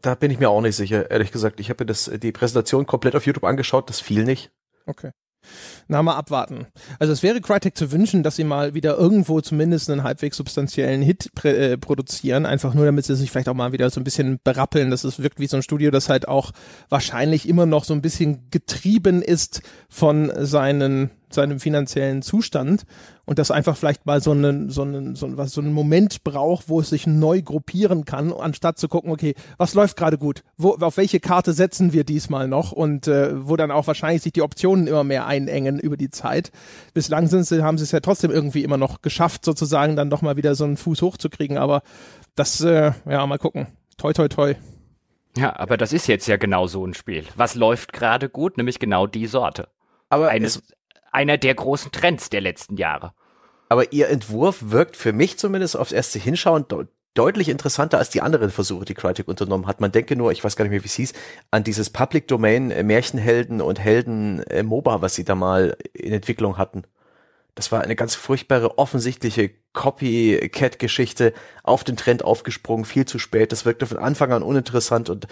[SPEAKER 3] Da bin ich mir auch nicht sicher, ehrlich gesagt. Ich habe mir das, die Präsentation komplett auf YouTube angeschaut, das fiel nicht.
[SPEAKER 1] Okay. Na, mal abwarten. Also es wäre Crytek zu wünschen, dass sie mal wieder irgendwo zumindest einen halbwegs substanziellen Hit äh, produzieren, einfach nur damit sie sich vielleicht auch mal wieder so ein bisschen berappeln, dass es wirkt wie so ein Studio, das halt auch wahrscheinlich immer noch so ein bisschen getrieben ist von seinen seinem finanziellen Zustand und das einfach vielleicht mal so einen, so einen, so, was, so einen Moment braucht, wo es sich neu gruppieren kann, anstatt zu gucken, okay, was läuft gerade gut? Wo, auf welche Karte setzen wir diesmal noch? Und äh, wo dann auch wahrscheinlich sich die Optionen immer mehr einengen über die Zeit. Bislang sind sie, haben sie es ja trotzdem irgendwie immer noch geschafft, sozusagen dann doch mal wieder so einen Fuß hochzukriegen, aber das, äh, ja, mal gucken. Toi, toi, toi.
[SPEAKER 2] Ja, aber das ist jetzt ja genau so ein Spiel. Was läuft gerade gut? Nämlich genau die Sorte.
[SPEAKER 3] Aber Eines,
[SPEAKER 2] einer der großen Trends der letzten Jahre.
[SPEAKER 3] Aber ihr Entwurf wirkt für mich zumindest aufs erste Hinschauen de deutlich interessanter als die anderen Versuche, die Crytek unternommen hat. Man denke nur, ich weiß gar nicht mehr, wie es hieß, an dieses Public Domain äh, Märchenhelden und Helden äh, MOBA, was sie da mal in Entwicklung hatten. Das war eine ganz furchtbare, offensichtliche Copycat-Geschichte, auf den Trend aufgesprungen, viel zu spät. Das wirkte von Anfang an uninteressant und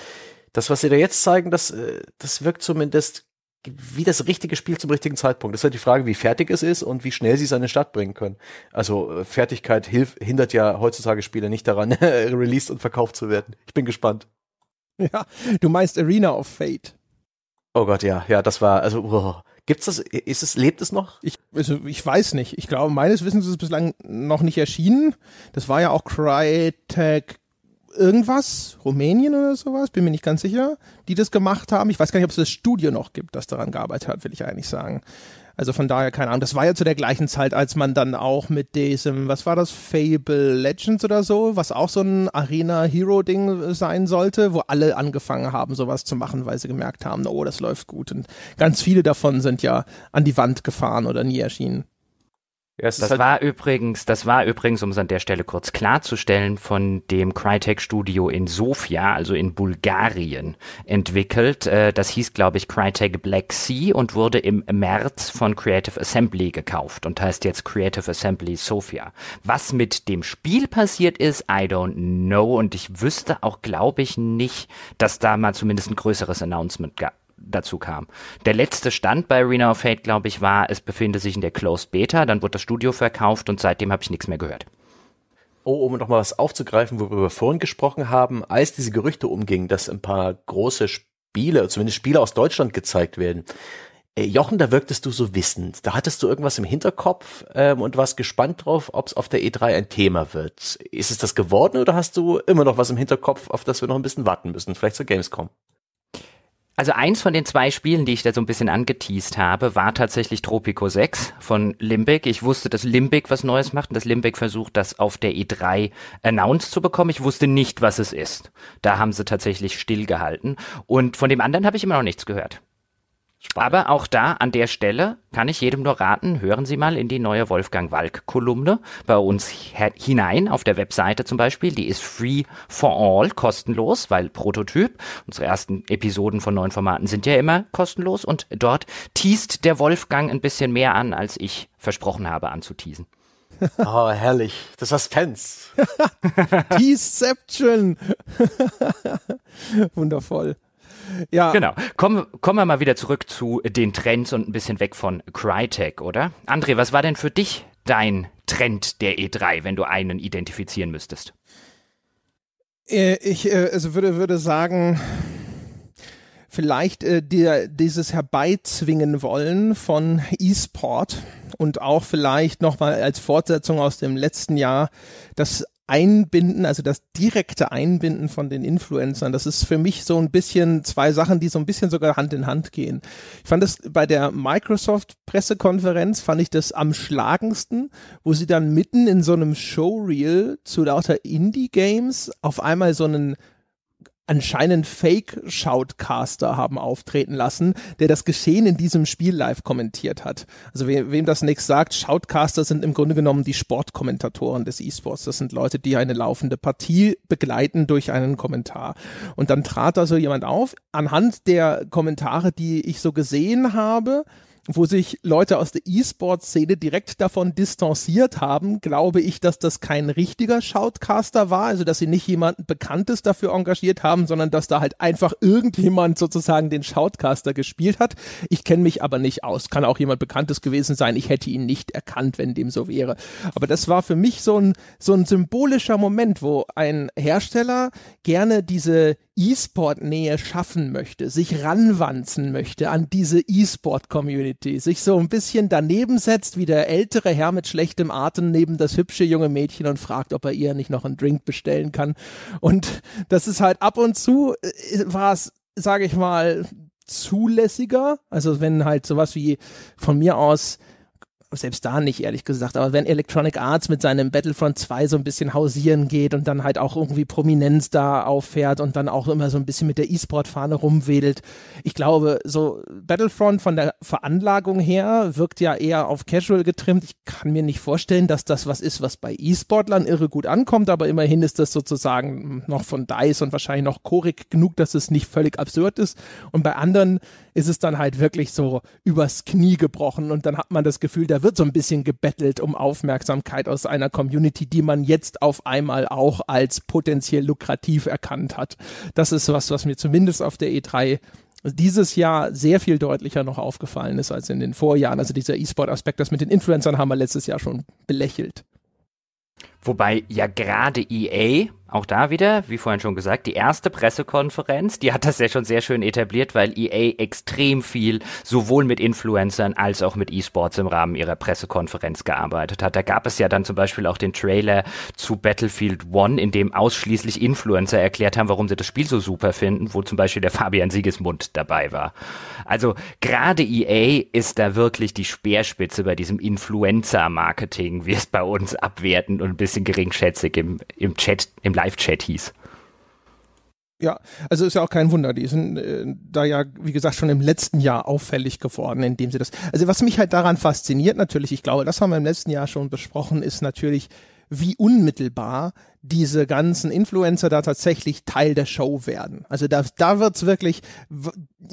[SPEAKER 3] das, was sie da jetzt zeigen, das, äh, das wirkt zumindest wie das richtige Spiel zum richtigen Zeitpunkt. Das ist halt die Frage, wie fertig es ist und wie schnell sie es an den Start bringen können. Also äh, Fertigkeit hilf, hindert ja heutzutage Spiele nicht daran, released und verkauft zu werden. Ich bin gespannt.
[SPEAKER 1] Ja, du meinst Arena of Fate.
[SPEAKER 3] Oh Gott, ja, ja, das war, also, oh. gibt's das, ist es, lebt es noch?
[SPEAKER 1] Ich, also, ich weiß nicht. Ich glaube, meines Wissens ist es bislang noch nicht erschienen. Das war ja auch Crytek irgendwas, Rumänien oder sowas, bin mir nicht ganz sicher, die das gemacht haben. Ich weiß gar nicht, ob es das Studio noch gibt, das daran gearbeitet hat, will ich eigentlich sagen. Also von daher, keine Ahnung. Das war ja zu der gleichen Zeit, als man dann auch mit diesem, was war das, Fable Legends oder so, was auch so ein Arena-Hero-Ding sein sollte, wo alle angefangen haben, sowas zu machen, weil sie gemerkt haben, oh, das läuft gut. Und ganz viele davon sind ja an die Wand gefahren oder nie erschienen.
[SPEAKER 2] Ja, das halt war übrigens, das war übrigens, um es an der Stelle kurz klarzustellen, von dem Crytek Studio in Sofia, also in Bulgarien, entwickelt. Äh, das hieß, glaube ich, Crytek Black Sea und wurde im März von Creative Assembly gekauft und heißt jetzt Creative Assembly Sofia. Was mit dem Spiel passiert ist, I don't know und ich wüsste auch, glaube ich, nicht, dass da mal zumindest ein größeres Announcement gab dazu kam. Der letzte Stand bei Arena of Fate, glaube ich, war, es befinde sich in der Closed Beta, dann wurde das Studio verkauft und seitdem habe ich nichts mehr gehört.
[SPEAKER 3] Oh, um nochmal was aufzugreifen, worüber wir vorhin gesprochen haben, als diese Gerüchte umgingen, dass ein paar große Spiele, zumindest Spiele aus Deutschland gezeigt werden. Äh, Jochen, da wirktest du so wissend. Da hattest du irgendwas im Hinterkopf ähm, und warst gespannt drauf, ob es auf der E3 ein Thema wird. Ist es das geworden oder hast du immer noch was im Hinterkopf, auf das wir noch ein bisschen warten müssen? Vielleicht zur Gamescom?
[SPEAKER 2] Also eins von den zwei Spielen, die ich da so ein bisschen angeteased habe, war tatsächlich Tropico 6 von Limbic. Ich wusste, dass Limbic was Neues macht und dass Limbic versucht, das auf der E3 announced zu bekommen. Ich wusste nicht, was es ist. Da haben sie tatsächlich stillgehalten. Und von dem anderen habe ich immer noch nichts gehört. Aber auch da an der Stelle kann ich jedem nur raten, hören Sie mal in die neue Wolfgang Walk-Kolumne bei uns hinein, auf der Webseite zum Beispiel. Die ist free for all, kostenlos, weil Prototyp. Unsere ersten Episoden von neuen Formaten sind ja immer kostenlos und dort teast der Wolfgang ein bisschen mehr an, als ich versprochen habe anzuteasen.
[SPEAKER 3] Oh, herrlich. Das Suspense.
[SPEAKER 1] Deception. Wundervoll. Ja.
[SPEAKER 2] Genau. Kommen, kommen wir mal wieder zurück zu den Trends und ein bisschen weg von Crytek, oder? André, was war denn für dich dein Trend der E3, wenn du einen identifizieren müsstest?
[SPEAKER 1] Äh, ich äh, also würde, würde sagen, vielleicht äh, der, dieses Herbeizwingen wollen von E-Sport und auch vielleicht nochmal als Fortsetzung aus dem letzten Jahr das Einbinden, also das direkte Einbinden von den Influencern, das ist für mich so ein bisschen zwei Sachen, die so ein bisschen sogar Hand in Hand gehen. Ich fand das bei der Microsoft Pressekonferenz, fand ich das am schlagendsten, wo sie dann mitten in so einem Showreel zu lauter Indie-Games auf einmal so einen anscheinend Fake-Shoutcaster haben auftreten lassen, der das Geschehen in diesem Spiel live kommentiert hat. Also we wem das nichts sagt, Shoutcaster sind im Grunde genommen die Sportkommentatoren des E-Sports. Das sind Leute, die eine laufende Partie begleiten durch einen Kommentar. Und dann trat da so jemand auf, anhand der Kommentare, die ich so gesehen habe, wo sich Leute aus der E-Sport-Szene direkt davon distanziert haben, glaube ich, dass das kein richtiger Shoutcaster war, also dass sie nicht jemanden Bekanntes dafür engagiert haben, sondern dass da halt einfach irgendjemand sozusagen den Shoutcaster gespielt hat. Ich kenne mich aber nicht aus. Kann auch jemand Bekanntes gewesen sein. Ich hätte ihn nicht erkannt, wenn dem so wäre. Aber das war für mich so ein, so ein symbolischer Moment, wo ein Hersteller gerne diese E-Sport-Nähe schaffen möchte, sich ranwanzen möchte an diese E-Sport-Community, sich so ein bisschen daneben setzt, wie der ältere Herr mit schlechtem Atem neben das hübsche junge Mädchen und fragt, ob er ihr nicht noch einen Drink bestellen kann. Und das ist halt ab und zu, äh, war es, sage ich mal, zulässiger. Also wenn halt sowas wie von mir aus selbst da nicht, ehrlich gesagt, aber wenn Electronic Arts mit seinem Battlefront 2 so ein bisschen hausieren geht und dann halt auch irgendwie Prominenz da auffährt und dann auch immer so ein bisschen mit der E-Sport-Fahne rumwedelt. Ich glaube, so Battlefront von der Veranlagung her wirkt ja eher auf Casual getrimmt. Ich kann mir nicht vorstellen, dass das was ist, was bei E-Sportlern irre gut ankommt, aber immerhin ist das sozusagen noch von DICE und wahrscheinlich noch chorig genug, dass es nicht völlig absurd ist. Und bei anderen ist es dann halt wirklich so übers Knie gebrochen und dann hat man das Gefühl, da wird so ein bisschen gebettelt um Aufmerksamkeit aus einer Community, die man jetzt auf einmal auch als potenziell lukrativ erkannt hat. Das ist was, was mir zumindest auf der E3 dieses Jahr sehr viel deutlicher noch aufgefallen ist als in den Vorjahren. Also dieser E-Sport-Aspekt, das mit den Influencern haben wir letztes Jahr schon belächelt.
[SPEAKER 2] Wobei ja gerade EA auch da wieder, wie vorhin schon gesagt, die erste Pressekonferenz, die hat das ja schon sehr schön etabliert, weil EA extrem viel sowohl mit Influencern als auch mit E-Sports im Rahmen ihrer Pressekonferenz gearbeitet hat. Da gab es ja dann zum Beispiel auch den Trailer zu Battlefield One, in dem ausschließlich Influencer erklärt haben, warum sie das Spiel so super finden, wo zum Beispiel der Fabian Siegesmund dabei war. Also gerade EA ist da wirklich die Speerspitze bei diesem Influencer-Marketing, wie es bei uns abwertend und ein bisschen geringschätzig im, im Chat, im Live-Chat hieß.
[SPEAKER 1] Ja, also ist ja auch kein Wunder. Die sind äh, da ja, wie gesagt, schon im letzten Jahr auffällig geworden, indem sie das. Also was mich halt daran fasziniert, natürlich, ich glaube, das haben wir im letzten Jahr schon besprochen, ist natürlich, wie unmittelbar diese ganzen Influencer da tatsächlich Teil der Show werden. Also da, da wird's wirklich,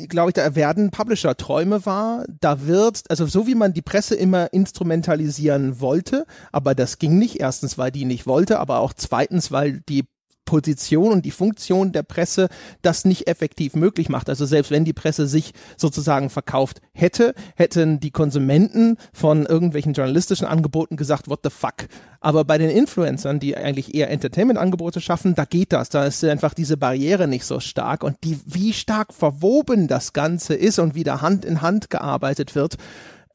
[SPEAKER 1] glaube ich, da werden Publisher Träume wahr. Da wird, also so wie man die Presse immer instrumentalisieren wollte, aber das ging nicht. Erstens, weil die nicht wollte, aber auch zweitens, weil die Position und die Funktion der Presse das nicht effektiv möglich macht. Also selbst wenn die Presse sich sozusagen verkauft hätte, hätten die Konsumenten von irgendwelchen journalistischen Angeboten gesagt, what the fuck. Aber bei den Influencern, die eigentlich eher Entertainment-Angebote schaffen, da geht das. Da ist einfach diese Barriere nicht so stark und die, wie stark verwoben das Ganze ist und wie da Hand in Hand gearbeitet wird,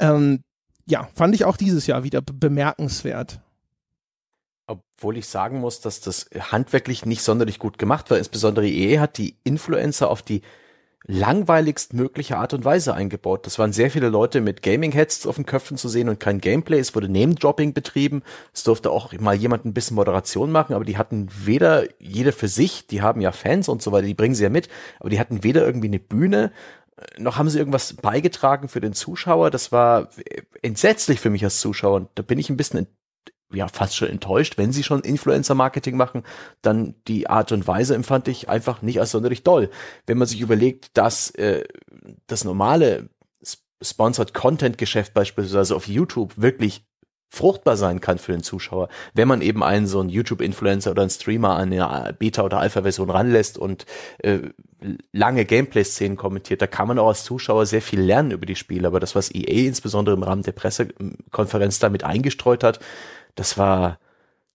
[SPEAKER 1] ähm, ja, fand ich auch dieses Jahr wieder bemerkenswert.
[SPEAKER 3] Obwohl ich sagen muss, dass das handwerklich nicht sonderlich gut gemacht war. Insbesondere EE hat die Influencer auf die langweiligst mögliche Art und Weise eingebaut. Das waren sehr viele Leute mit Gaming-Heads auf den Köpfen zu sehen und kein Gameplay. Es wurde Name-Dropping betrieben. Es durfte auch mal jemand ein bisschen Moderation machen, aber die hatten weder jede für sich, die haben ja Fans und so weiter, die bringen sie ja mit, aber die hatten weder irgendwie eine Bühne, noch haben sie irgendwas beigetragen für den Zuschauer. Das war entsetzlich für mich als Zuschauer. Da bin ich ein bisschen ja fast schon enttäuscht, wenn sie schon Influencer-Marketing machen, dann die Art und Weise empfand ich einfach nicht als sonderlich doll. Wenn man sich überlegt, dass äh, das normale Sponsored Content Geschäft beispielsweise auf YouTube wirklich fruchtbar sein kann für den Zuschauer, wenn man eben einen so einen YouTube-Influencer oder einen Streamer an eine Beta- oder Alpha-Version ranlässt und äh, lange Gameplay-Szenen kommentiert, da kann man auch als Zuschauer sehr viel lernen über die Spiele. Aber das, was EA insbesondere im Rahmen der Pressekonferenz damit eingestreut hat, das war,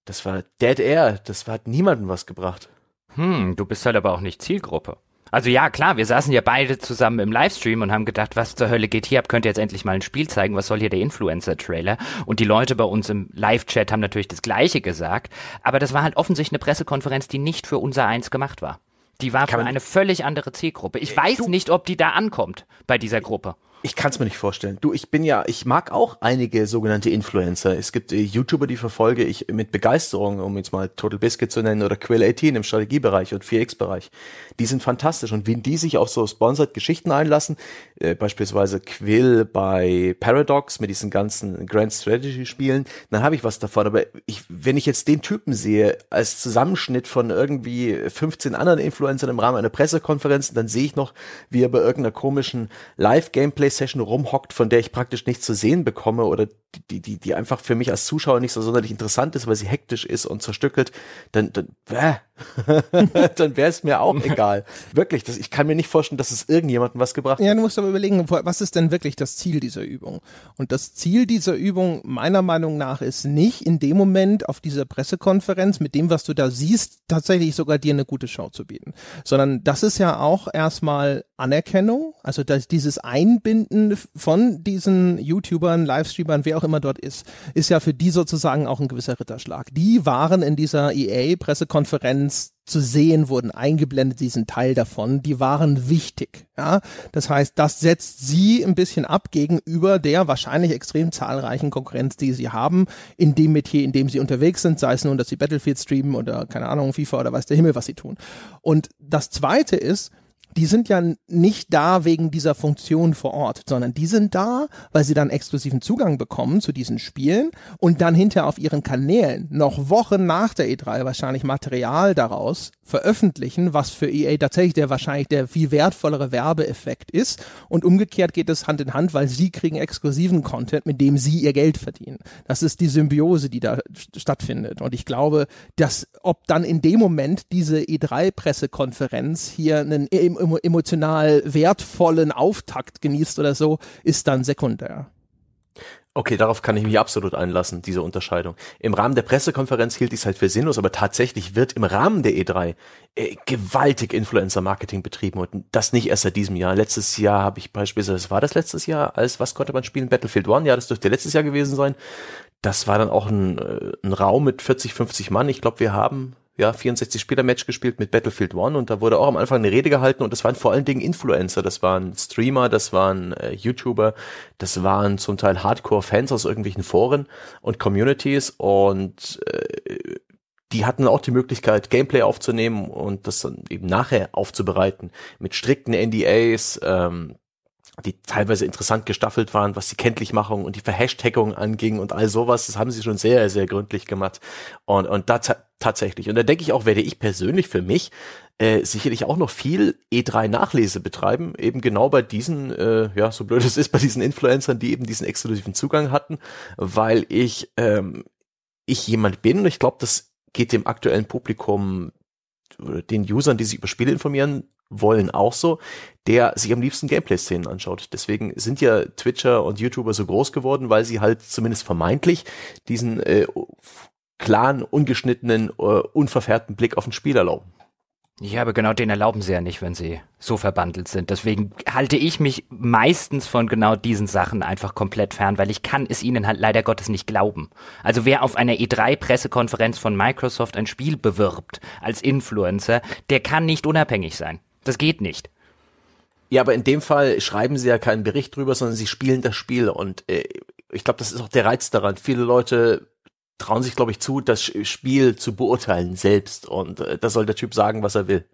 [SPEAKER 3] das war Dead Air. Das hat niemandem was gebracht.
[SPEAKER 2] Hm, du bist halt aber auch nicht Zielgruppe. Also ja, klar, wir saßen ja beide zusammen im Livestream und haben gedacht, was zur Hölle geht hier ab? Könnt ihr jetzt endlich mal ein Spiel zeigen? Was soll hier der Influencer-Trailer? Und die Leute bei uns im Live-Chat haben natürlich das Gleiche gesagt. Aber das war halt offensichtlich eine Pressekonferenz, die nicht für unser Eins gemacht war. Die war Kann für eine völlig andere Zielgruppe. Ich weiß du nicht, ob die da ankommt bei dieser Gruppe.
[SPEAKER 3] Ich kann es mir nicht vorstellen. Du, ich bin ja, ich mag auch einige sogenannte Influencer. Es gibt äh, YouTuber, die verfolge ich mit Begeisterung, um jetzt mal Total Biscuit zu nennen oder Quill 18 im Strategiebereich und 4X-Bereich. Die sind fantastisch und wenn die sich auf so sponsored Geschichten einlassen, äh, beispielsweise Quill bei Paradox mit diesen ganzen Grand Strategy Spielen, dann habe ich was davon. Aber ich, wenn ich jetzt den Typen sehe als Zusammenschnitt von irgendwie 15 anderen Influencern im Rahmen einer Pressekonferenz, dann sehe ich noch, wie er bei irgendeiner komischen Live-Gameplay Session rumhockt, von der ich praktisch nichts zu sehen bekomme oder die, die, die einfach für mich als Zuschauer nicht so sonderlich interessant ist, weil sie hektisch ist und zerstückelt, dann, dann, äh, dann wäre es mir auch egal. Wirklich, das, ich kann mir nicht vorstellen, dass es irgendjemandem was gebracht
[SPEAKER 1] hat. Ja, du musst aber überlegen, was ist denn wirklich das Ziel dieser Übung? Und das Ziel dieser Übung meiner Meinung nach ist nicht in dem Moment auf dieser Pressekonferenz mit dem, was du da siehst, tatsächlich sogar dir eine gute Show zu bieten, sondern das ist ja auch erstmal Anerkennung, also dass dieses Einbinden von diesen YouTubern, Livestreamern, wer auch immer dort ist, ist ja für die sozusagen auch ein gewisser Ritterschlag. Die waren in dieser EA-Pressekonferenz zu sehen, wurden eingeblendet, diesen Teil davon, die waren wichtig. Ja? Das heißt, das setzt sie ein bisschen ab gegenüber der wahrscheinlich extrem zahlreichen Konkurrenz, die sie haben, in dem Metier, in dem sie unterwegs sind, sei es nun, dass sie Battlefield streamen oder keine Ahnung, FIFA oder weiß der Himmel, was sie tun. Und das zweite ist, die sind ja nicht da wegen dieser Funktion vor Ort, sondern die sind da, weil sie dann exklusiven Zugang bekommen zu diesen Spielen und dann hinterher auf ihren Kanälen noch Wochen nach der E3 wahrscheinlich Material daraus veröffentlichen, was für EA tatsächlich der wahrscheinlich der viel wertvollere Werbeeffekt ist. Und umgekehrt geht es Hand in Hand, weil sie kriegen exklusiven Content, mit dem sie ihr Geld verdienen. Das ist die Symbiose, die da stattfindet. Und ich glaube, dass ob dann in dem Moment diese E3-Pressekonferenz hier einen emotional wertvollen Auftakt genießt oder so, ist dann sekundär.
[SPEAKER 3] Okay, darauf kann ich mich absolut einlassen, diese Unterscheidung. Im Rahmen der Pressekonferenz hielt ich es halt für sinnlos, aber tatsächlich wird im Rahmen der E3 äh, gewaltig Influencer-Marketing betrieben und das nicht erst seit diesem Jahr. Letztes Jahr habe ich beispielsweise, war das letztes Jahr, als was konnte man spielen? Battlefield One, ja, das dürfte letztes Jahr gewesen sein. Das war dann auch ein, äh, ein Raum mit 40, 50 Mann. Ich glaube, wir haben ja, 64 Spieler Match gespielt mit Battlefield One und da wurde auch am Anfang eine Rede gehalten und das waren vor allen Dingen Influencer, das waren Streamer, das waren äh, YouTuber, das waren zum Teil Hardcore-Fans aus irgendwelchen Foren und Communities und äh, die hatten auch die Möglichkeit, Gameplay aufzunehmen und das dann eben nachher aufzubereiten mit strikten NDAs, ähm, die teilweise interessant gestaffelt waren, was die Kenntlichmachung und die Verhashtagung anging und all sowas. Das haben sie schon sehr, sehr gründlich gemacht. Und, und da tatsächlich. Und da denke ich auch, werde ich persönlich für mich äh, sicherlich auch noch viel E3-Nachlese betreiben, eben genau bei diesen, äh, ja, so blöd es ist, bei diesen Influencern, die eben diesen exklusiven Zugang hatten, weil ich, ähm, ich jemand bin und ich glaube, das geht dem aktuellen Publikum, den Usern, die sich über Spiele informieren, wollen auch so, der sich am liebsten Gameplay-Szenen anschaut. Deswegen sind ja Twitcher und YouTuber so groß geworden, weil sie halt zumindest vermeintlich diesen äh, klaren, ungeschnittenen, äh, unverfärbten Blick auf ein Spiel erlauben.
[SPEAKER 2] Ja, aber genau den erlauben sie ja nicht, wenn sie so verbandelt sind. Deswegen halte ich mich meistens von genau diesen Sachen einfach komplett fern, weil ich kann es ihnen halt leider Gottes nicht glauben. Also wer auf einer E3-Pressekonferenz von Microsoft ein Spiel bewirbt als Influencer, der kann nicht unabhängig sein. Das geht nicht.
[SPEAKER 3] Ja, aber in dem Fall schreiben sie ja keinen Bericht drüber, sondern sie spielen das Spiel und äh, ich glaube, das ist auch der Reiz daran. Viele Leute trauen sich, glaube ich, zu, das Spiel zu beurteilen selbst und äh, da soll der Typ sagen, was er will.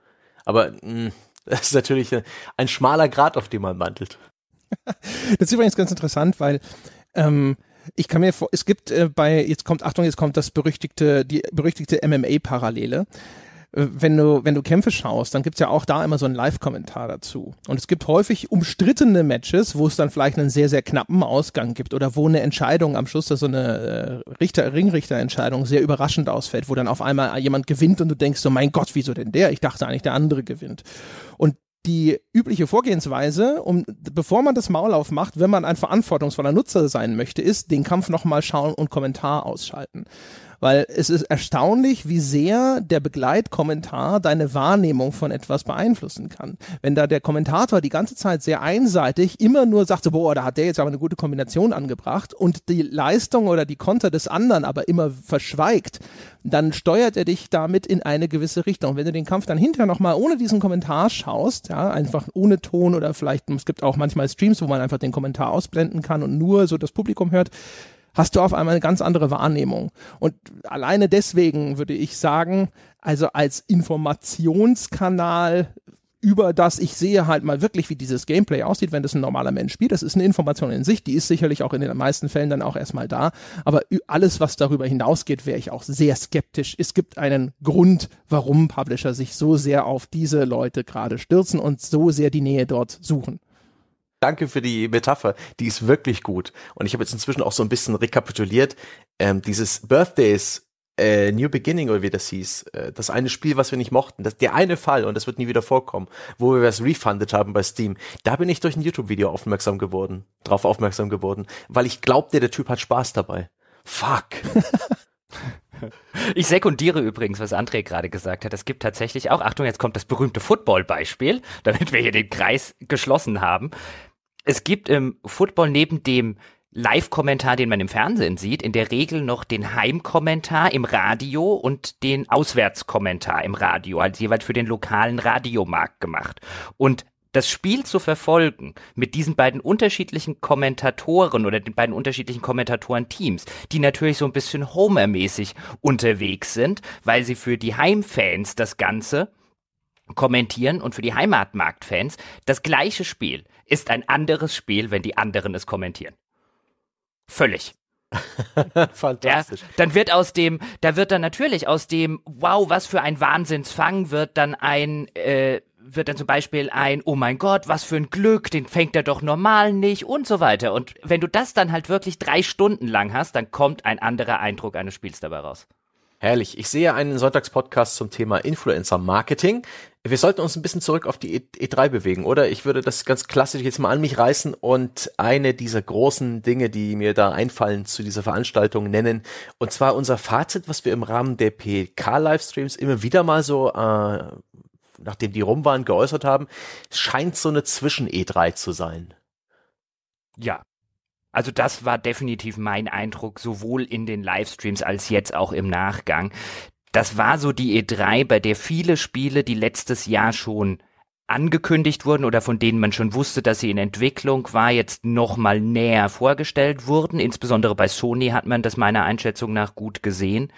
[SPEAKER 3] Aber mh, hm, das ist natürlich ein, ein schmaler Grad, auf dem man wandelt.
[SPEAKER 1] das ist übrigens ganz interessant, weil ähm, ich kann mir vor, es gibt äh, bei, jetzt kommt, Achtung, jetzt kommt das berüchtigte, die berüchtigte MMA-Parallele äh, wenn du, wenn du Kämpfe schaust, dann gibt's ja auch da immer so einen Live-Kommentar dazu. Und es gibt häufig umstrittene Matches, wo es dann vielleicht einen sehr, sehr knappen Ausgang gibt oder wo eine Entscheidung am Schluss, so eine äh, Richter, Ringrichterentscheidung sehr überraschend ausfällt, wo dann auf einmal jemand gewinnt und du denkst so, mein Gott, wieso denn der? Ich dachte eigentlich, der andere gewinnt. Und die übliche Vorgehensweise, um bevor man das Maul aufmacht, wenn man ein verantwortungsvoller Nutzer sein möchte, ist den Kampf nochmal schauen und Kommentar ausschalten. Weil es ist erstaunlich, wie sehr der Begleitkommentar deine Wahrnehmung von etwas beeinflussen kann. Wenn da der Kommentator die ganze Zeit sehr einseitig immer nur sagt, boah, da hat der jetzt aber eine gute Kombination angebracht und die Leistung oder die Konter des anderen aber immer verschweigt, dann steuert er dich damit in eine gewisse Richtung. Wenn du den Kampf dann hinterher nochmal ohne diesen Kommentar schaust, ja, einfach ohne Ton oder vielleicht, es gibt auch manchmal Streams, wo man einfach den Kommentar ausblenden kann und nur so das Publikum hört, hast du auf einmal eine ganz andere Wahrnehmung. Und alleine deswegen würde ich sagen, also als Informationskanal über das ich sehe halt mal wirklich, wie dieses Gameplay aussieht, wenn das ein normaler Mensch spielt. Das ist eine Information in sich, die ist sicherlich auch in den meisten Fällen dann auch erstmal da. Aber alles, was darüber hinausgeht, wäre ich auch sehr skeptisch. Es gibt einen Grund, warum Publisher sich so sehr auf diese Leute gerade stürzen und so sehr die Nähe dort suchen
[SPEAKER 3] danke für die Metapher. Die ist wirklich gut. Und ich habe jetzt inzwischen auch so ein bisschen rekapituliert. Ähm, dieses Birthdays äh, New Beginning oder wie das hieß, äh, das eine Spiel, was wir nicht mochten, das, der eine Fall, und das wird nie wieder vorkommen, wo wir was refunded haben bei Steam, da bin ich durch ein YouTube-Video aufmerksam geworden, drauf aufmerksam geworden, weil ich glaubte, der Typ hat Spaß dabei. Fuck.
[SPEAKER 2] Ich sekundiere übrigens, was André gerade gesagt hat. Es gibt tatsächlich auch, Achtung, jetzt kommt das berühmte Football-Beispiel, damit wir hier den Kreis geschlossen haben. Es gibt im Football neben dem Live-Kommentar, den man im Fernsehen sieht, in der Regel noch den Heimkommentar im Radio und den Auswärtskommentar im Radio, also jeweils für den lokalen Radiomarkt gemacht. Und das Spiel zu verfolgen mit diesen beiden unterschiedlichen Kommentatoren oder den beiden unterschiedlichen Kommentatoren-Teams, die natürlich so ein bisschen Homer-mäßig unterwegs sind, weil sie für die Heimfans das Ganze kommentieren und für die Heimatmarktfans das gleiche Spiel ist ein anderes Spiel, wenn die anderen es kommentieren. Völlig.
[SPEAKER 3] Fantastisch.
[SPEAKER 2] Ja, dann wird aus dem, da wird dann natürlich aus dem, wow, was für ein Wahnsinnsfang, wird dann ein, äh, wird dann zum Beispiel ein, oh mein Gott, was für ein Glück, den fängt er doch normal nicht und so weiter. Und wenn du das dann halt wirklich drei Stunden lang hast, dann kommt ein anderer Eindruck eines Spiels dabei raus.
[SPEAKER 3] Herrlich. Ich sehe einen Sonntagspodcast zum Thema Influencer Marketing. Wir sollten uns ein bisschen zurück auf die E3 bewegen, oder? Ich würde das ganz klassisch jetzt mal an mich reißen und eine dieser großen Dinge, die mir da einfallen zu dieser Veranstaltung nennen. Und zwar unser Fazit, was wir im Rahmen der PK-Livestreams immer wieder mal so, äh, nachdem die rum waren, geäußert haben. scheint so eine Zwischen-E3 zu sein.
[SPEAKER 2] Ja, also das war definitiv mein Eindruck, sowohl in den Livestreams als jetzt auch im Nachgang. Das war so die E3, bei der viele Spiele, die letztes Jahr schon angekündigt wurden oder von denen man schon wusste, dass sie in Entwicklung war, jetzt nochmal näher vorgestellt wurden. Insbesondere bei Sony hat man das meiner Einschätzung nach gut gesehen.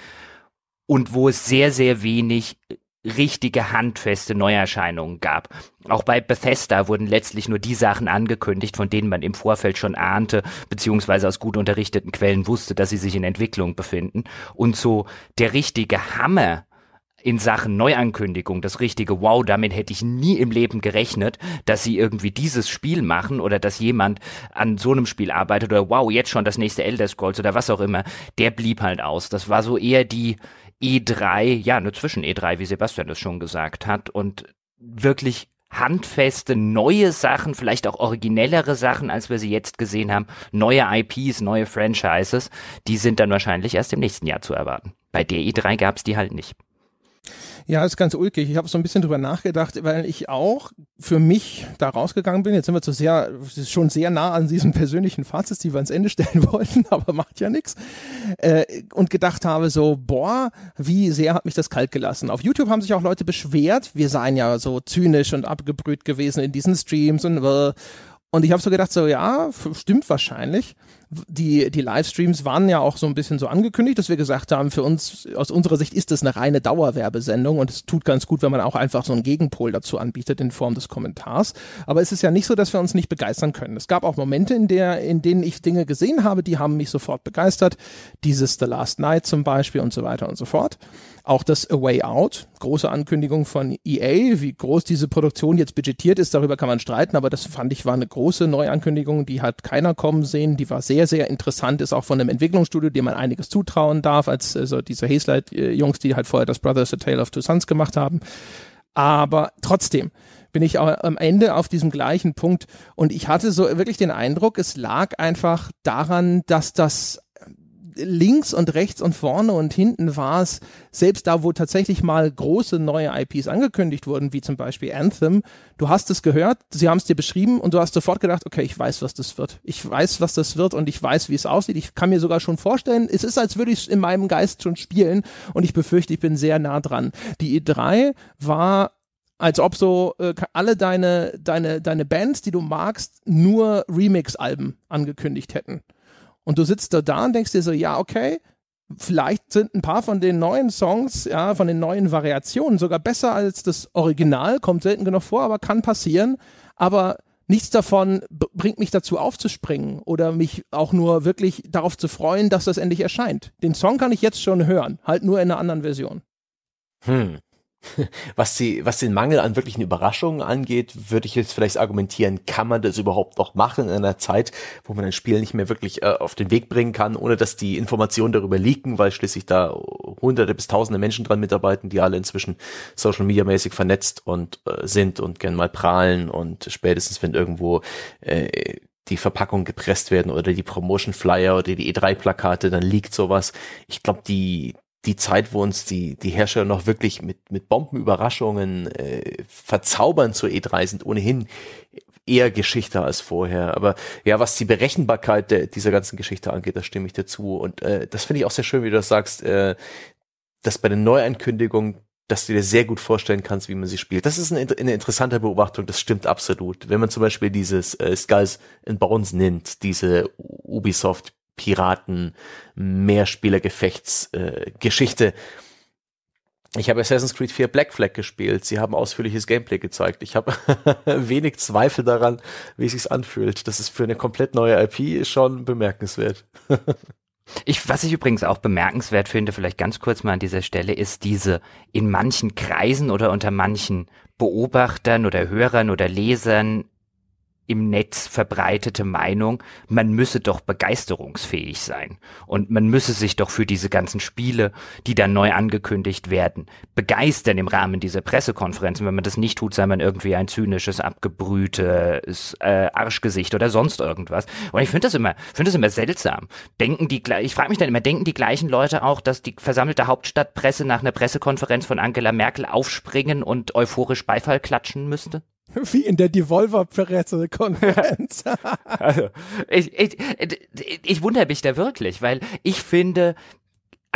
[SPEAKER 2] Und wo es sehr, sehr wenig richtige handfeste Neuerscheinungen gab. Auch bei Bethesda wurden letztlich nur die Sachen angekündigt, von denen man im Vorfeld schon ahnte, beziehungsweise aus gut unterrichteten Quellen wusste, dass sie sich in Entwicklung befinden. Und so der richtige Hammer in Sachen Neuankündigung, das richtige Wow, damit hätte ich nie im Leben gerechnet, dass sie irgendwie dieses Spiel machen oder dass jemand an so einem Spiel arbeitet oder wow, jetzt schon das nächste Elder Scrolls oder was auch immer, der blieb halt aus. Das war so eher die E3, ja, nur zwischen E3, wie Sebastian das schon gesagt hat, und wirklich handfeste, neue Sachen, vielleicht auch originellere Sachen, als wir sie jetzt gesehen haben, neue IPs, neue Franchises, die sind dann wahrscheinlich erst im nächsten Jahr zu erwarten. Bei der E3 gab es die halt nicht.
[SPEAKER 1] Ja, ist ganz ulkig. Ich habe so ein bisschen drüber nachgedacht, weil ich auch für mich da rausgegangen bin. Jetzt sind wir zu sehr, schon sehr nah an diesen persönlichen Fazit, die wir ans Ende stellen wollten, aber macht ja nichts. Äh, und gedacht habe so, boah, wie sehr hat mich das kalt gelassen. Auf YouTube haben sich auch Leute beschwert. Wir seien ja so zynisch und abgebrüht gewesen in diesen Streams und äh, Und ich habe so gedacht, so ja, stimmt wahrscheinlich. Die, die Livestreams waren ja auch so ein bisschen so angekündigt, dass wir gesagt haben, für uns, aus unserer Sicht ist das eine reine Dauerwerbesendung und es tut ganz gut, wenn man auch einfach so einen Gegenpol dazu anbietet in Form des Kommentars. Aber es ist ja nicht so, dass wir uns nicht begeistern können. Es gab auch Momente, in, der, in denen ich Dinge gesehen habe, die haben mich sofort begeistert. Dieses The Last Night zum Beispiel und so weiter und so fort. Auch das A Way Out, große Ankündigung von EA, wie groß diese Produktion jetzt budgetiert ist, darüber kann man streiten, aber das fand ich war eine große Neuankündigung, die hat keiner kommen sehen, die war sehr, sehr interessant, ist auch von einem Entwicklungsstudio, dem man einiges zutrauen darf, als also diese Hazelight-Jungs, die halt vorher das Brothers A Tale of Two Sons gemacht haben. Aber trotzdem, bin ich am Ende auf diesem gleichen Punkt. Und ich hatte so wirklich den Eindruck, es lag einfach daran, dass das links und rechts und vorne und hinten war es, selbst da, wo tatsächlich mal große neue IPs angekündigt wurden, wie zum Beispiel Anthem, du hast es gehört, sie haben es dir beschrieben und du hast sofort gedacht, okay, ich weiß, was das wird. Ich weiß, was das wird und ich weiß, wie es aussieht. Ich kann mir sogar schon vorstellen, es ist, als würde ich es in meinem Geist schon spielen und ich befürchte, ich bin sehr nah dran. Die E3 war als ob so äh, alle deine, deine, deine Bands, die du magst, nur Remix-Alben angekündigt hätten. Und du sitzt da da und denkst dir so, ja, okay, vielleicht sind ein paar von den neuen Songs, ja, von den neuen Variationen sogar besser als das Original, kommt selten genug vor, aber kann passieren. Aber nichts davon bringt mich dazu aufzuspringen oder mich auch nur wirklich darauf zu freuen, dass das endlich erscheint. Den Song kann ich jetzt schon hören, halt nur in einer anderen Version.
[SPEAKER 3] Hm. Was, die, was den Mangel an wirklichen Überraschungen angeht, würde ich jetzt vielleicht argumentieren, kann man das überhaupt noch machen in einer Zeit, wo man ein Spiel nicht mehr wirklich äh, auf den Weg bringen kann, ohne dass die Informationen darüber liegen, weil schließlich da hunderte bis tausende Menschen dran mitarbeiten, die alle inzwischen Social Media mäßig vernetzt und äh, sind und gern mal prahlen und spätestens wenn irgendwo äh, die Verpackung gepresst werden oder die Promotion Flyer oder die E3 Plakate, dann liegt sowas. Ich glaube, die die Zeit, wo uns die, die Hersteller noch wirklich mit, mit Bombenüberraschungen äh, verzaubern zur E3 sind ohnehin eher Geschichte als vorher. Aber ja, was die Berechenbarkeit der, dieser ganzen Geschichte angeht, da stimme ich dir zu. Und äh, das finde ich auch sehr schön, wie du das sagst, äh, dass bei den Neuankündigungen dass du dir sehr gut vorstellen kannst, wie man sie spielt. Das ist eine, eine interessante Beobachtung, das stimmt absolut. Wenn man zum Beispiel dieses äh, Skulls and Bones nimmt, diese Ubisoft Piraten, Mehrspielergefechtsgeschichte. Äh, ich habe Assassin's Creed 4 Black Flag gespielt. Sie haben ausführliches Gameplay gezeigt. Ich habe wenig Zweifel daran, wie es sich anfühlt. Das ist für eine komplett neue IP schon bemerkenswert.
[SPEAKER 2] Ich, was ich übrigens auch bemerkenswert finde, vielleicht ganz kurz mal an dieser Stelle, ist diese in manchen Kreisen oder unter manchen Beobachtern oder Hörern oder Lesern im Netz verbreitete Meinung, man müsse doch begeisterungsfähig sein und man müsse sich doch für diese ganzen Spiele, die dann neu angekündigt werden, begeistern im Rahmen dieser Pressekonferenzen. Wenn man das nicht tut, sei man irgendwie ein zynisches, abgebrühtes äh, Arschgesicht oder sonst irgendwas. Und ich finde das immer, finde das immer seltsam. Denken die, ich frage mich dann immer, denken die gleichen Leute auch, dass die versammelte Hauptstadtpresse nach einer Pressekonferenz von Angela Merkel aufspringen und euphorisch Beifall klatschen müsste?
[SPEAKER 1] Wie in der Devolver-Pressekonferenz.
[SPEAKER 2] also, ich, ich, ich wundere mich da wirklich, weil ich finde,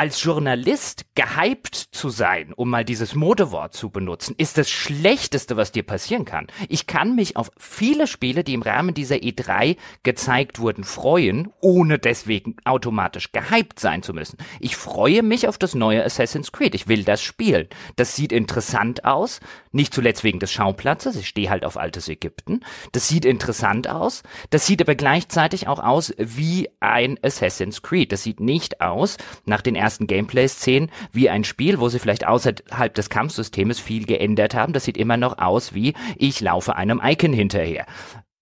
[SPEAKER 2] als Journalist gehypt zu sein, um mal dieses Modewort zu benutzen, ist das Schlechteste, was dir passieren kann. Ich kann mich auf viele Spiele, die im Rahmen dieser E3 gezeigt wurden, freuen, ohne deswegen automatisch gehypt sein zu müssen. Ich freue mich auf das neue Assassin's Creed. Ich will das spielen. Das sieht interessant aus. Nicht zuletzt wegen des Schauplatzes. Ich stehe halt auf altes Ägypten. Das sieht interessant aus. Das sieht aber gleichzeitig auch aus wie ein Assassin's Creed. Das sieht nicht aus nach den ersten Gameplay-Szenen wie ein Spiel, wo sie vielleicht außerhalb des Kampfsystems viel geändert haben. Das sieht immer noch aus wie ich laufe einem Icon hinterher.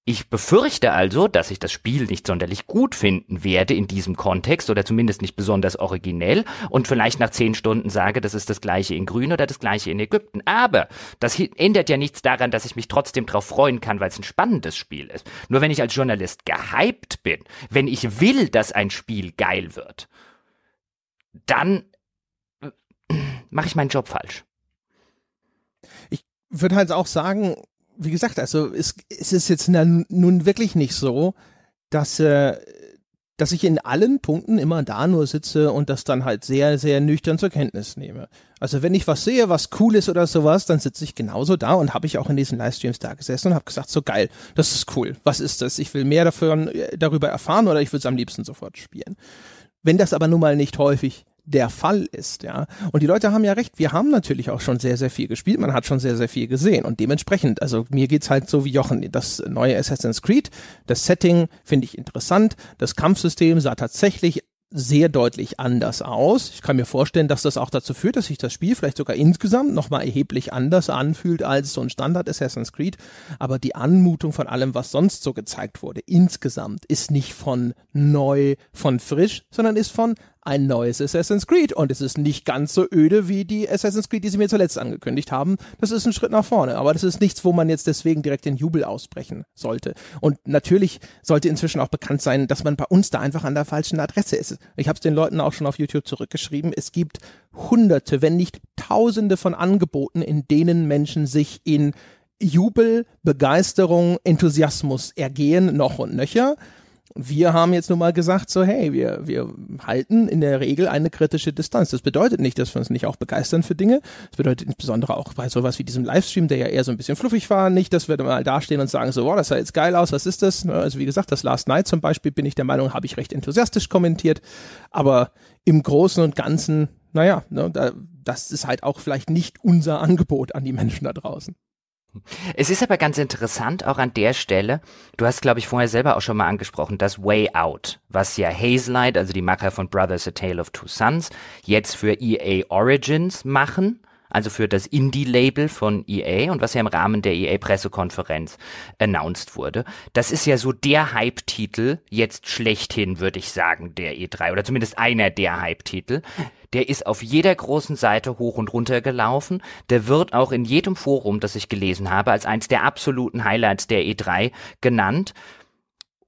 [SPEAKER 2] Ich befürchte also, dass ich das Spiel nicht sonderlich gut finden werde in diesem Kontext oder zumindest nicht besonders originell und vielleicht nach zehn Stunden sage, das ist das gleiche in Grün oder das gleiche in Ägypten. Aber das ändert ja nichts daran, dass ich mich trotzdem darauf freuen kann, weil es ein spannendes Spiel ist. Nur wenn ich als Journalist gehypt bin, wenn ich will, dass ein Spiel geil wird, dann äh, mache ich meinen Job falsch.
[SPEAKER 1] Ich würde halt auch sagen, wie gesagt, also es, es ist jetzt nun wirklich nicht so, dass, äh, dass ich in allen Punkten immer da nur sitze und das dann halt sehr, sehr nüchtern zur Kenntnis nehme. Also wenn ich was sehe, was cool ist oder sowas, dann sitze ich genauso da und habe ich auch in diesen Livestreams da gesessen und habe gesagt, so geil, das ist cool. Was ist das? Ich will mehr davon, äh, darüber erfahren oder ich würde es am liebsten sofort spielen. Wenn das aber nun mal nicht häufig der Fall ist, ja. Und die Leute haben ja recht, wir haben natürlich auch schon sehr, sehr viel gespielt, man hat schon sehr, sehr viel gesehen und dementsprechend, also mir geht's halt so wie Jochen, das neue Assassin's Creed, das Setting finde ich interessant, das Kampfsystem sah tatsächlich sehr deutlich anders aus. Ich kann mir vorstellen, dass das auch dazu führt, dass sich das Spiel vielleicht sogar insgesamt nochmal erheblich anders anfühlt als so ein Standard Assassin's Creed. Aber die Anmutung von allem, was sonst so gezeigt wurde, insgesamt ist nicht von neu, von frisch, sondern ist von ein neues Assassin's Creed und es ist nicht ganz so öde wie die Assassin's Creed, die sie mir zuletzt angekündigt haben. Das ist ein Schritt nach vorne, aber das ist nichts, wo man jetzt deswegen direkt den Jubel ausbrechen sollte. Und natürlich sollte inzwischen auch bekannt sein, dass man bei uns da einfach an der falschen Adresse ist. Ich habe es den Leuten auch schon auf YouTube zurückgeschrieben. Es gibt hunderte, wenn nicht tausende von Angeboten, in denen Menschen sich in Jubel, Begeisterung, Enthusiasmus ergehen, noch und nöcher wir haben jetzt nun mal gesagt, so hey, wir, wir halten in der Regel eine kritische Distanz. Das bedeutet nicht, dass wir uns nicht auch begeistern für Dinge. Das bedeutet insbesondere auch bei sowas wie diesem Livestream, der ja eher so ein bisschen fluffig war, nicht, dass wir da mal dastehen und sagen so, wow, das sah jetzt geil aus, was ist das? Ne, also wie gesagt, das Last Night zum Beispiel bin ich der Meinung, habe ich recht enthusiastisch kommentiert, aber im Großen und Ganzen, naja, ne, das ist halt auch vielleicht nicht unser Angebot an die Menschen da draußen.
[SPEAKER 2] Es ist aber ganz interessant, auch an der Stelle, du hast, glaube ich, vorher selber auch schon mal angesprochen, das Way Out, was ja Hazelight, also die Macher von Brothers A Tale of Two Sons, jetzt für EA Origins machen also für das Indie-Label von EA und was ja im Rahmen der EA-Pressekonferenz announced wurde. Das ist ja so der Hype-Titel, jetzt schlechthin, würde ich sagen, der E3 oder zumindest einer der Hype-Titel. Der ist auf jeder großen Seite hoch und runter gelaufen. Der wird auch in jedem Forum, das ich gelesen habe, als eins der absoluten Highlights der E3 genannt.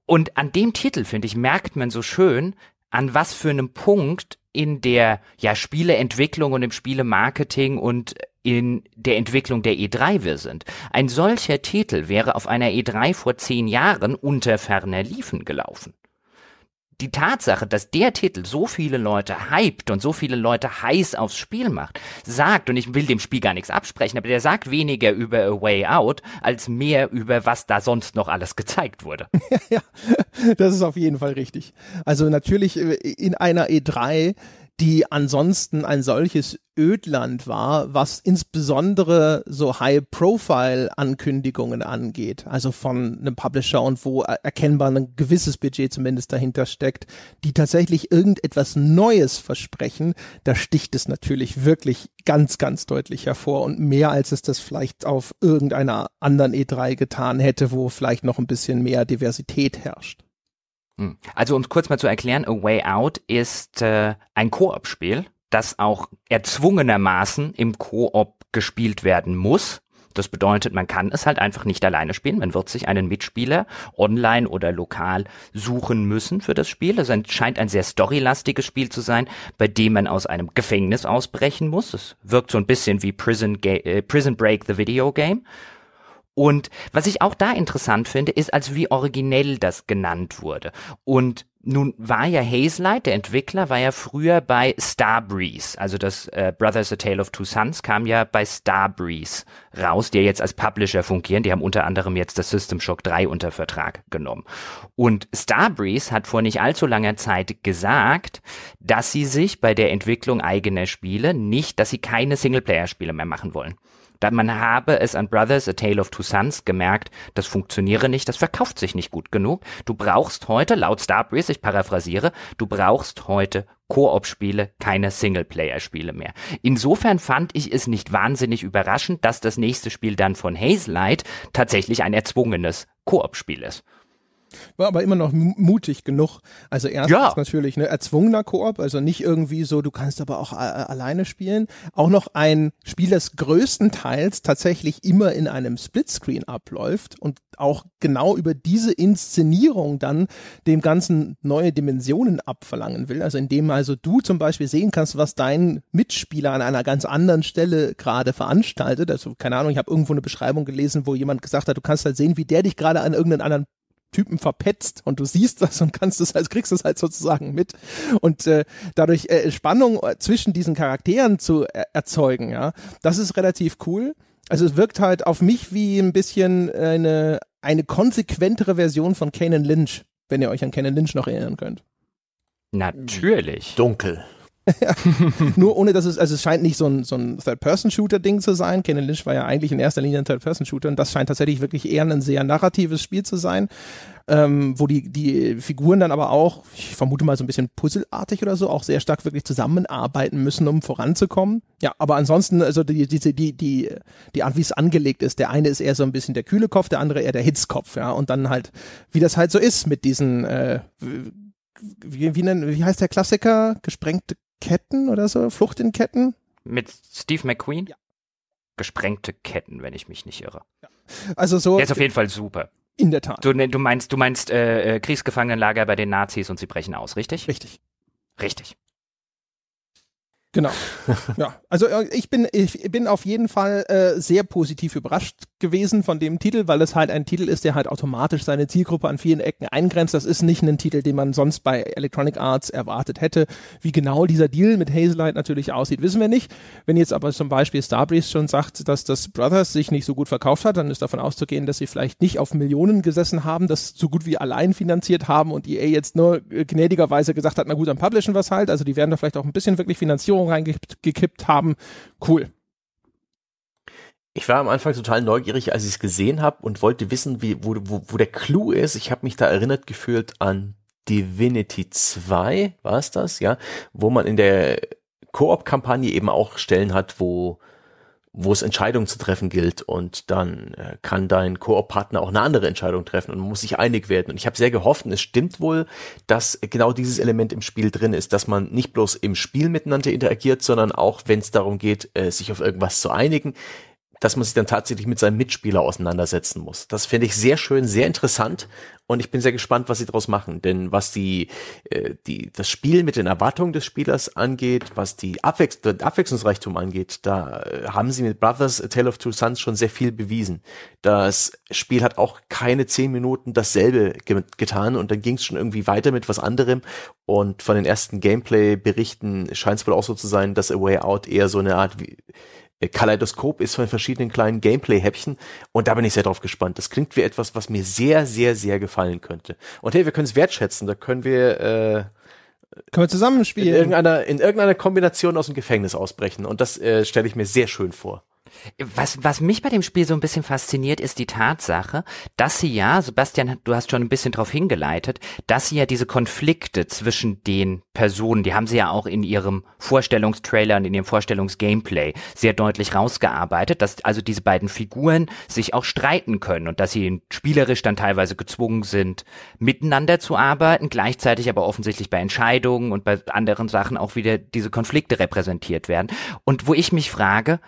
[SPEAKER 2] Und an dem Titel, finde ich, merkt man so schön, an was für einem Punkt in der ja Spieleentwicklung und im Spielemarketing und in der Entwicklung der E3 wir sind. Ein solcher Titel wäre auf einer E3 vor zehn Jahren unter ferner Liefen gelaufen die Tatsache, dass der Titel so viele Leute hypt und so viele Leute heiß aufs Spiel macht, sagt, und ich will dem Spiel gar nichts absprechen, aber der sagt weniger über A Way Out, als mehr über was da sonst noch alles gezeigt wurde.
[SPEAKER 1] ja, das ist auf jeden Fall richtig. Also natürlich äh, in einer E3 die ansonsten ein solches Ödland war, was insbesondere so High-Profile-Ankündigungen angeht, also von einem Publisher und wo erkennbar ein gewisses Budget zumindest dahinter steckt, die tatsächlich irgendetwas Neues versprechen, da sticht es natürlich wirklich ganz, ganz deutlich hervor und mehr als es das vielleicht auf irgendeiner anderen E3 getan hätte, wo vielleicht noch ein bisschen mehr Diversität herrscht.
[SPEAKER 2] Hm. Also um kurz mal zu erklären, A Way Out ist äh, ein Koop-Spiel, das auch erzwungenermaßen im Koop gespielt werden muss. Das bedeutet, man kann es halt einfach nicht alleine spielen. Man wird sich einen Mitspieler online oder lokal suchen müssen für das Spiel. Es scheint ein sehr storylastiges Spiel zu sein, bei dem man aus einem Gefängnis ausbrechen muss. Es wirkt so ein bisschen wie Prison, Ga äh, Prison Break the Video Game. Und was ich auch da interessant finde, ist, als wie originell das genannt wurde. Und nun war ja Hazelight, der Entwickler, war ja früher bei Starbreeze, also das äh, Brothers A Tale of Two Sons kam ja bei Starbreeze raus, die ja jetzt als Publisher fungieren. Die haben unter anderem jetzt das System Shock 3 unter Vertrag genommen. Und Starbreeze hat vor nicht allzu langer Zeit gesagt, dass sie sich bei der Entwicklung eigener Spiele nicht, dass sie keine Singleplayer-Spiele mehr machen wollen man habe es an Brothers, A Tale of Two Sons gemerkt, das funktioniere nicht, das verkauft sich nicht gut genug. Du brauchst heute, laut Starbreeze, ich paraphrasiere, du brauchst heute Koop-Spiele, keine Singleplayer-Spiele mehr. Insofern fand ich es nicht wahnsinnig überraschend, dass das nächste Spiel dann von Hazelight tatsächlich ein erzwungenes Koop-Spiel ist.
[SPEAKER 1] War aber immer noch mutig genug. Also erstens ja. natürlich ne, erzwungener Koop, also nicht irgendwie so, du kannst aber auch äh, alleine spielen. Auch noch ein Spiel, das größtenteils tatsächlich immer in einem Splitscreen abläuft und auch genau über diese Inszenierung dann dem Ganzen neue Dimensionen abverlangen will. Also indem also du zum Beispiel sehen kannst, was dein Mitspieler an einer ganz anderen Stelle gerade veranstaltet. Also keine Ahnung, ich habe irgendwo eine Beschreibung gelesen, wo jemand gesagt hat, du kannst halt sehen, wie der dich gerade an irgendeinen anderen Typen verpetzt und du siehst das und kannst es halt, kriegst es halt sozusagen mit und äh, dadurch äh, Spannung zwischen diesen Charakteren zu er erzeugen, ja, das ist relativ cool. Also es wirkt halt auf mich wie ein bisschen eine eine konsequentere Version von Kanan Lynch, wenn ihr euch an Kanan Lynch noch erinnern könnt.
[SPEAKER 2] Natürlich.
[SPEAKER 3] Dunkel.
[SPEAKER 1] Nur ohne, dass es, also es scheint nicht so ein, so ein Third-Person-Shooter-Ding zu sein. Kenan Lynch war ja eigentlich in erster Linie ein Third-Person-Shooter und das scheint tatsächlich wirklich eher ein sehr narratives Spiel zu sein, ähm, wo die, die Figuren dann aber auch, ich vermute mal so ein bisschen puzzelartig oder so, auch sehr stark wirklich zusammenarbeiten müssen, um voranzukommen. Ja, aber ansonsten, also die, die, die, die, die Art, wie es angelegt ist, der eine ist eher so ein bisschen der kühle Kopf, der andere eher der Hitzkopf, ja, und dann halt, wie das halt so ist mit diesen, äh, wie, wie, wie heißt der Klassiker? Gesprengte Ketten oder so? Flucht in Ketten?
[SPEAKER 2] Mit Steve McQueen?
[SPEAKER 1] Ja.
[SPEAKER 2] Gesprengte Ketten, wenn ich mich nicht irre.
[SPEAKER 1] Ja. Also so.
[SPEAKER 2] Der ist auf jeden Fall super.
[SPEAKER 1] In der Tat.
[SPEAKER 2] Du, du meinst, du meinst äh, äh, Kriegsgefangenenlager bei den Nazis und sie brechen aus, richtig?
[SPEAKER 1] Richtig.
[SPEAKER 2] Richtig.
[SPEAKER 1] Genau. ja, also äh, ich bin ich bin auf jeden Fall äh, sehr positiv überrascht gewesen von dem Titel, weil es halt ein Titel ist, der halt automatisch seine Zielgruppe an vielen Ecken eingrenzt. Das ist nicht ein Titel, den man sonst bei Electronic Arts erwartet hätte. Wie genau dieser Deal mit Hazelight natürlich aussieht, wissen wir nicht. Wenn jetzt aber zum Beispiel Starbreeze schon sagt, dass das Brothers sich nicht so gut verkauft hat, dann ist davon auszugehen, dass sie vielleicht nicht auf Millionen gesessen haben, das so gut wie allein finanziert haben und EA jetzt nur äh, gnädigerweise gesagt hat, na gut, dann publishen wir es halt. Also die werden da vielleicht auch ein bisschen wirklich Finanzierung reingekippt haben. Cool.
[SPEAKER 3] Ich war am Anfang total neugierig, als ich es gesehen habe und wollte wissen, wie, wo, wo, wo der Clou ist. Ich habe mich da erinnert gefühlt an Divinity 2, war es das, ja, wo man in der Koop-Kampagne eben auch Stellen hat, wo wo es Entscheidungen zu treffen gilt und dann äh, kann dein Koop-Partner auch eine andere Entscheidung treffen und man muss sich einig werden. Und ich habe sehr gehofft, und es stimmt wohl, dass genau dieses Element im Spiel drin ist, dass man nicht bloß im Spiel miteinander interagiert, sondern auch, wenn es darum geht, äh, sich auf irgendwas zu einigen, dass man sich dann tatsächlich mit seinem Mitspieler auseinandersetzen muss. Das finde ich sehr schön, sehr interessant und ich bin sehr gespannt, was sie daraus machen. Denn was die, äh, die, das Spiel mit den Erwartungen des Spielers angeht, was die Abwechs Abwechslungsreichtum angeht, da äh, haben sie mit Brothers A Tale of Two Sons schon sehr viel bewiesen. Das Spiel hat auch keine zehn Minuten dasselbe ge getan und dann ging es schon irgendwie weiter mit was anderem. Und von den ersten Gameplay-Berichten scheint es wohl auch so zu sein, dass A Way Out eher so eine Art wie Kaleidoskop ist von verschiedenen kleinen Gameplay-Häppchen und da bin ich sehr drauf gespannt. Das klingt wie etwas, was mir sehr, sehr, sehr gefallen könnte. Und hey, wir können es wertschätzen, da können wir äh,
[SPEAKER 1] können wir zusammenspielen.
[SPEAKER 3] In irgendeiner, in irgendeiner Kombination aus dem Gefängnis ausbrechen. Und das äh, stelle ich mir sehr schön vor.
[SPEAKER 2] Was, was mich bei dem Spiel so ein bisschen fasziniert, ist die Tatsache, dass sie ja, Sebastian, du hast schon ein bisschen darauf hingeleitet, dass sie ja diese Konflikte zwischen den Personen, die haben sie ja auch in ihrem Vorstellungstrailer und in ihrem Vorstellungsgameplay sehr deutlich rausgearbeitet, dass also diese beiden Figuren sich auch streiten können und dass sie spielerisch dann teilweise gezwungen sind, miteinander zu arbeiten, gleichzeitig aber offensichtlich bei Entscheidungen und bei anderen Sachen auch wieder diese Konflikte repräsentiert werden. Und wo ich mich frage,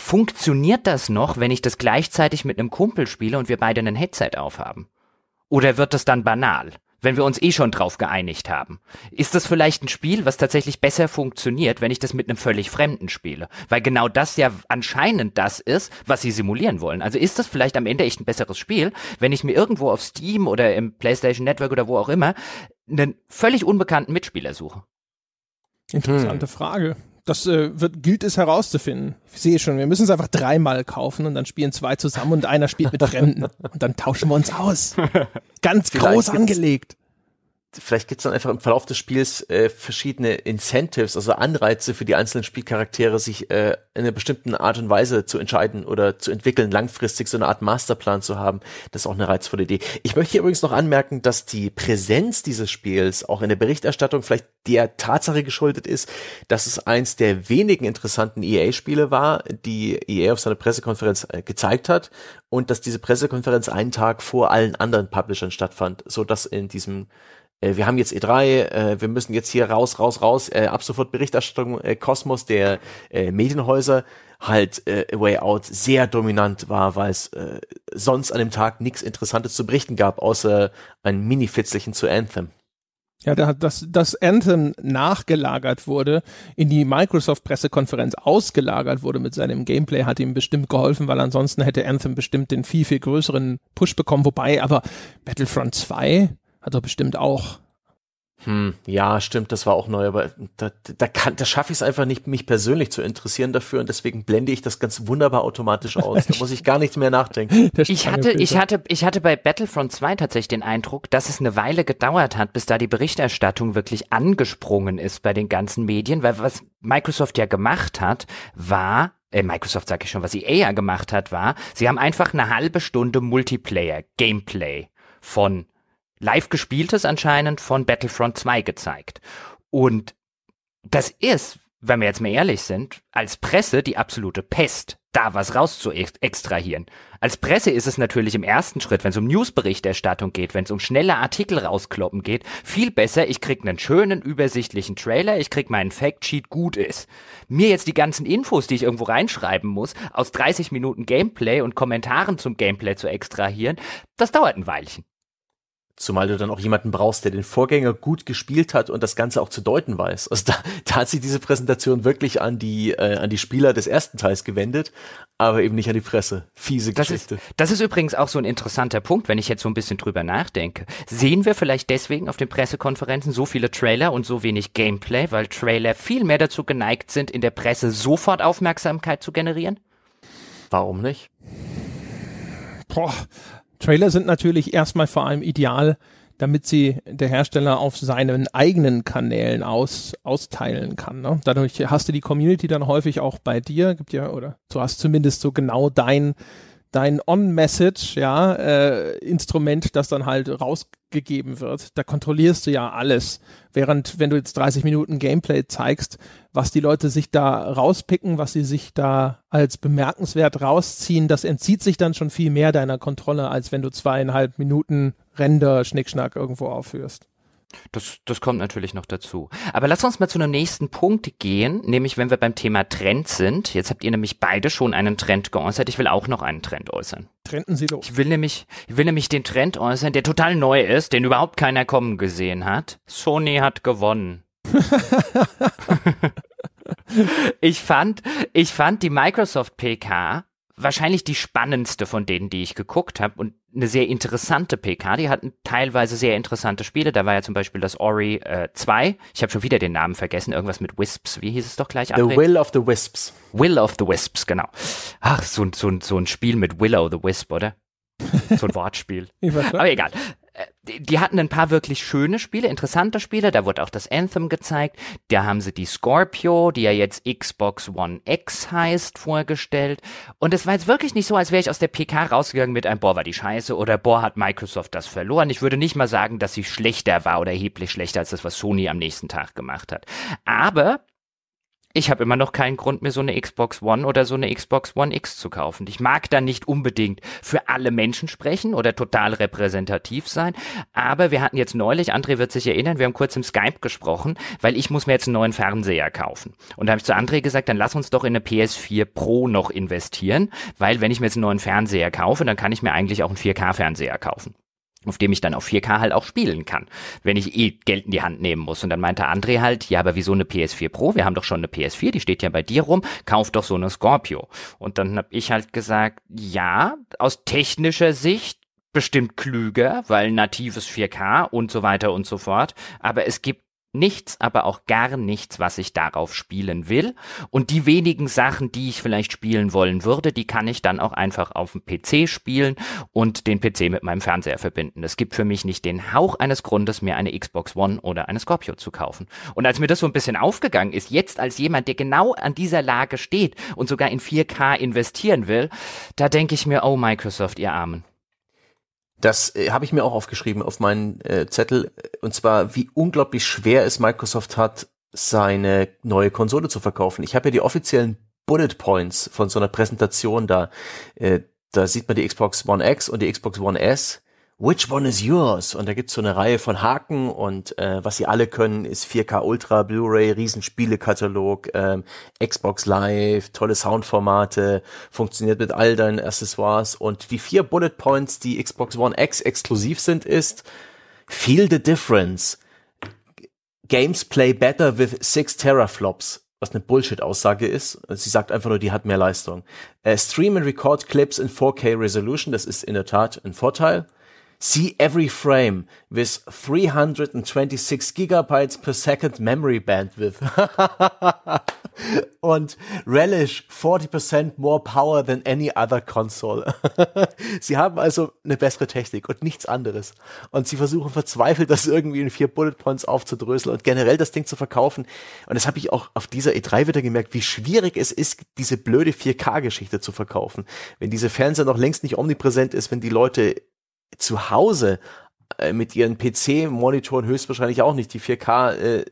[SPEAKER 2] funktioniert das noch, wenn ich das gleichzeitig mit einem Kumpel spiele und wir beide einen Headset aufhaben? Oder wird das dann banal, wenn wir uns eh schon drauf geeinigt haben? Ist das vielleicht ein Spiel, was tatsächlich besser funktioniert, wenn ich das mit einem völlig Fremden spiele? Weil genau das ja anscheinend das ist, was sie simulieren wollen. Also ist das vielleicht am Ende echt ein besseres Spiel, wenn ich mir irgendwo auf Steam oder im PlayStation Network oder wo auch immer einen völlig unbekannten Mitspieler suche?
[SPEAKER 1] Interessante hm. Frage. Das äh, wird, gilt es herauszufinden. Ich sehe schon, wir müssen es einfach dreimal kaufen und dann spielen zwei zusammen und einer spielt mit Fremden. Und dann tauschen wir uns aus. Ganz groß angelegt
[SPEAKER 3] vielleicht gibt es dann einfach im Verlauf des Spiels äh, verschiedene Incentives, also Anreize für die einzelnen Spielcharaktere, sich äh, in einer bestimmten Art und Weise zu entscheiden oder zu entwickeln, langfristig so eine Art Masterplan zu haben. Das ist auch eine reizvolle Idee. Ich möchte hier übrigens noch anmerken, dass die Präsenz dieses Spiels auch in der Berichterstattung vielleicht der Tatsache geschuldet ist, dass es eins der wenigen interessanten EA-Spiele war, die EA auf seiner Pressekonferenz äh, gezeigt hat und dass diese Pressekonferenz einen Tag vor allen anderen Publishern stattfand, so dass in diesem wir haben jetzt E3, äh, wir müssen jetzt hier raus, raus, raus, äh, ab sofort Berichterstattung, äh, Kosmos der äh, Medienhäuser halt äh, Way Out sehr dominant war, weil es äh, sonst an dem Tag nichts Interessantes zu berichten gab, außer ein Mini-Fitzelchen zu Anthem.
[SPEAKER 1] Ja, da, dass, dass Anthem nachgelagert wurde, in die Microsoft-Pressekonferenz ausgelagert wurde mit seinem Gameplay, hat ihm bestimmt geholfen, weil ansonsten hätte Anthem bestimmt den viel, viel größeren Push bekommen. Wobei, aber Battlefront 2 hat doch bestimmt auch
[SPEAKER 3] hm, ja, stimmt, das war auch neu, aber da, da, kann, da schaffe ich es einfach nicht, mich persönlich zu interessieren dafür und deswegen blende ich das ganz wunderbar automatisch aus. Da muss ich gar nicht mehr nachdenken.
[SPEAKER 2] Ich hatte, ich hatte, ich hatte bei Battlefront 2 tatsächlich den Eindruck, dass es eine Weile gedauert hat, bis da die Berichterstattung wirklich angesprungen ist bei den ganzen Medien, weil was Microsoft ja gemacht hat, war, äh, Microsoft sage ich schon, was EA ja gemacht hat, war, sie haben einfach eine halbe Stunde Multiplayer, Gameplay von live gespieltes anscheinend von Battlefront 2 gezeigt. Und das ist, wenn wir jetzt mal ehrlich sind, als Presse die absolute Pest, da was raus zu extrahieren. Als Presse ist es natürlich im ersten Schritt, wenn es um Newsberichterstattung geht, wenn es um schnelle Artikel rauskloppen geht, viel besser, ich krieg einen schönen, übersichtlichen Trailer, ich krieg meinen Factsheet, gut ist. Mir jetzt die ganzen Infos, die ich irgendwo reinschreiben muss, aus 30 Minuten Gameplay und Kommentaren zum Gameplay zu extrahieren, das dauert ein Weilchen.
[SPEAKER 3] Zumal du dann auch jemanden brauchst, der den Vorgänger gut gespielt hat und das Ganze auch zu deuten weiß. Also da, da hat sich diese Präsentation wirklich an die, äh, an die Spieler des ersten Teils gewendet, aber eben nicht an die Presse. Fiese
[SPEAKER 2] das
[SPEAKER 3] Geschichte.
[SPEAKER 2] Ist, das ist übrigens auch so ein interessanter Punkt, wenn ich jetzt so ein bisschen drüber nachdenke. Sehen wir vielleicht deswegen auf den Pressekonferenzen so viele Trailer und so wenig Gameplay, weil Trailer viel mehr dazu geneigt sind, in der Presse sofort Aufmerksamkeit zu generieren?
[SPEAKER 3] Warum nicht?
[SPEAKER 1] Boah, Trailer sind natürlich erstmal vor allem ideal, damit sie der Hersteller auf seinen eigenen Kanälen aus, austeilen kann. Ne? Dadurch hast du die Community dann häufig auch bei dir, gibt ja, oder du hast zumindest so genau dein dein On-Message, ja, äh, Instrument, das dann halt rausgegeben wird. Da kontrollierst du ja alles. Während, wenn du jetzt 30 Minuten Gameplay zeigst, was die Leute sich da rauspicken, was sie sich da als bemerkenswert rausziehen, das entzieht sich dann schon viel mehr deiner Kontrolle, als wenn du zweieinhalb Minuten Render, Schnickschnack irgendwo aufführst.
[SPEAKER 2] Das, das kommt natürlich noch dazu. Aber lass uns mal zu einem nächsten Punkt gehen, nämlich wenn wir beim Thema Trend sind. Jetzt habt ihr nämlich beide schon einen Trend geäußert. Ich will auch noch einen Trend äußern.
[SPEAKER 1] Trenden Sie los.
[SPEAKER 2] Ich will nämlich, ich will nämlich den Trend äußern, der total neu ist, den überhaupt keiner kommen gesehen hat. Sony hat gewonnen. ich fand, ich fand die Microsoft PK wahrscheinlich die spannendste von denen, die ich geguckt habe und eine sehr interessante PK. Die hatten teilweise sehr interessante Spiele. Da war ja zum Beispiel das Ori äh, 2. Ich habe schon wieder den Namen vergessen. Irgendwas mit Wisps. Wie hieß es doch gleich?
[SPEAKER 3] The Will of the Wisps.
[SPEAKER 2] Will of the Wisps, genau. Ach, so, so, so ein Spiel mit Willow the Wisp, oder? So ein Wortspiel. Aber egal. Äh, die hatten ein paar wirklich schöne Spiele, interessante Spiele. Da wurde auch das Anthem gezeigt. Da haben sie die Scorpio, die ja jetzt Xbox One X heißt, vorgestellt. Und es war jetzt wirklich nicht so, als wäre ich aus der PK rausgegangen mit einem, boah, war die scheiße oder boah, hat Microsoft das verloren. Ich würde nicht mal sagen, dass sie schlechter war oder erheblich schlechter als das, was Sony am nächsten Tag gemacht hat. Aber ich habe immer noch keinen Grund, mir so eine Xbox One oder so eine Xbox One X zu kaufen. Ich mag da nicht unbedingt für alle Menschen sprechen oder total repräsentativ sein, aber wir hatten jetzt neulich, André wird sich erinnern, wir haben kurz im Skype gesprochen, weil ich muss mir jetzt einen neuen Fernseher kaufen. Und da habe ich zu André gesagt, dann lass uns doch in eine PS4 Pro noch investieren, weil wenn ich mir jetzt einen neuen Fernseher kaufe, dann kann ich mir eigentlich auch einen 4K-Fernseher kaufen auf dem ich dann auf 4K halt auch spielen kann, wenn ich eh Geld in die Hand nehmen muss. Und dann meinte André halt, ja, aber wieso eine PS4 Pro? Wir haben doch schon eine PS4, die steht ja bei dir rum, kauf doch so eine Scorpio. Und dann habe ich halt gesagt, ja, aus technischer Sicht bestimmt klüger, weil natives 4K und so weiter und so fort. Aber es gibt nichts, aber auch gar nichts, was ich darauf spielen will. Und die wenigen Sachen, die ich vielleicht spielen wollen würde, die kann ich dann auch einfach auf dem PC spielen und den PC mit meinem Fernseher verbinden. Es gibt für mich nicht den Hauch eines Grundes, mir eine Xbox One oder eine Scorpio zu kaufen. Und als mir das so ein bisschen aufgegangen ist, jetzt als jemand, der genau an dieser Lage steht und sogar in 4K investieren will, da denke ich mir, oh Microsoft, ihr Armen.
[SPEAKER 3] Das äh, habe ich mir auch aufgeschrieben auf meinen äh, Zettel. Und zwar, wie unglaublich schwer es Microsoft hat, seine neue Konsole zu verkaufen. Ich habe ja die offiziellen Bullet Points von so einer Präsentation da. Äh, da sieht man die Xbox One X und die Xbox One S Which one is yours? Und da gibt's so eine Reihe von Haken und äh, was sie alle können, ist 4K Ultra, Blu-ray, Riesenspielekatalog, ähm, Xbox Live, tolle Soundformate, funktioniert mit all deinen Accessoires und die vier Bullet Points, die Xbox One X exklusiv sind, ist Feel the difference. Games play better with six teraflops was eine Bullshit-Aussage ist. Sie sagt einfach nur, die hat mehr Leistung. Äh, stream and record clips in 4K Resolution, das ist in der Tat ein Vorteil. See every frame with 326 gigabytes per second memory bandwidth. Und relish 40% more power than any other console. sie haben also eine bessere Technik und nichts anderes. Und sie versuchen verzweifelt, das irgendwie in vier Bullet Points aufzudröseln und generell das Ding zu verkaufen. Und das habe ich auch auf dieser E3 wieder gemerkt, wie schwierig es ist, diese blöde 4K-Geschichte zu verkaufen. Wenn diese Fernseher noch längst nicht omnipräsent ist, wenn die Leute zu Hause äh, mit ihren PC-Monitoren höchstwahrscheinlich auch nicht die 4K äh,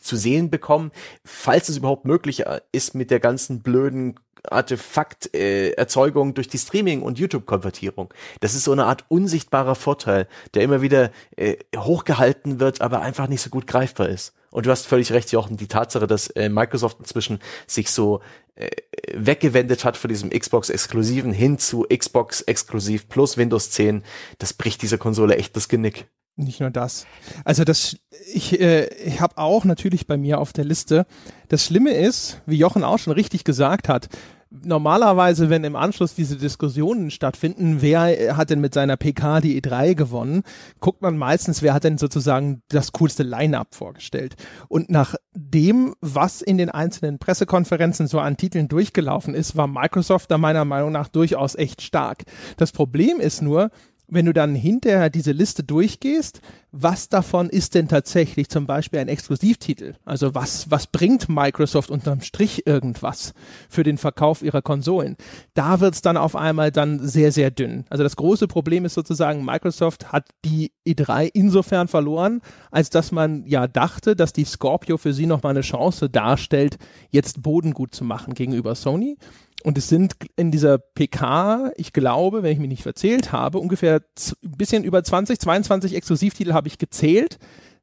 [SPEAKER 3] zu sehen bekommen, falls es überhaupt möglich äh, ist mit der ganzen blöden Artefakt-Erzeugung äh, durch die Streaming- und YouTube-Konvertierung. Das ist so eine Art unsichtbarer Vorteil, der immer wieder äh, hochgehalten wird, aber einfach nicht so gut greifbar ist. Und du hast völlig recht, Jochen, die Tatsache, dass äh, Microsoft inzwischen sich so äh, weggewendet hat von diesem Xbox-Exklusiven hin zu Xbox-Exklusiv plus Windows 10, das bricht dieser Konsole echt das Genick.
[SPEAKER 1] Nicht nur das. Also das, ich, äh, ich habe auch natürlich bei mir auf der Liste. Das Schlimme ist, wie Jochen auch schon richtig gesagt hat, normalerweise, wenn im Anschluss diese Diskussionen stattfinden, wer hat denn mit seiner PK die E3 gewonnen, guckt man meistens, wer hat denn sozusagen das coolste Line-up vorgestellt. Und nach dem, was in den einzelnen Pressekonferenzen so an Titeln durchgelaufen ist, war Microsoft da meiner Meinung nach durchaus echt stark. Das Problem ist nur, wenn du dann hinterher diese Liste durchgehst, was davon ist denn tatsächlich zum Beispiel ein Exklusivtitel? Also was, was bringt Microsoft unterm Strich irgendwas für den Verkauf ihrer Konsolen? Da wird's dann auf einmal dann sehr, sehr dünn. Also das große Problem ist sozusagen, Microsoft hat die E3 insofern verloren, als dass man ja dachte, dass die Scorpio für sie nochmal eine Chance darstellt, jetzt Boden gut zu machen gegenüber Sony. Und es sind in dieser PK, ich glaube, wenn ich mich nicht verzählt habe, ungefähr ein bisschen über 20, 22 Exklusivtitel habe ich gezählt.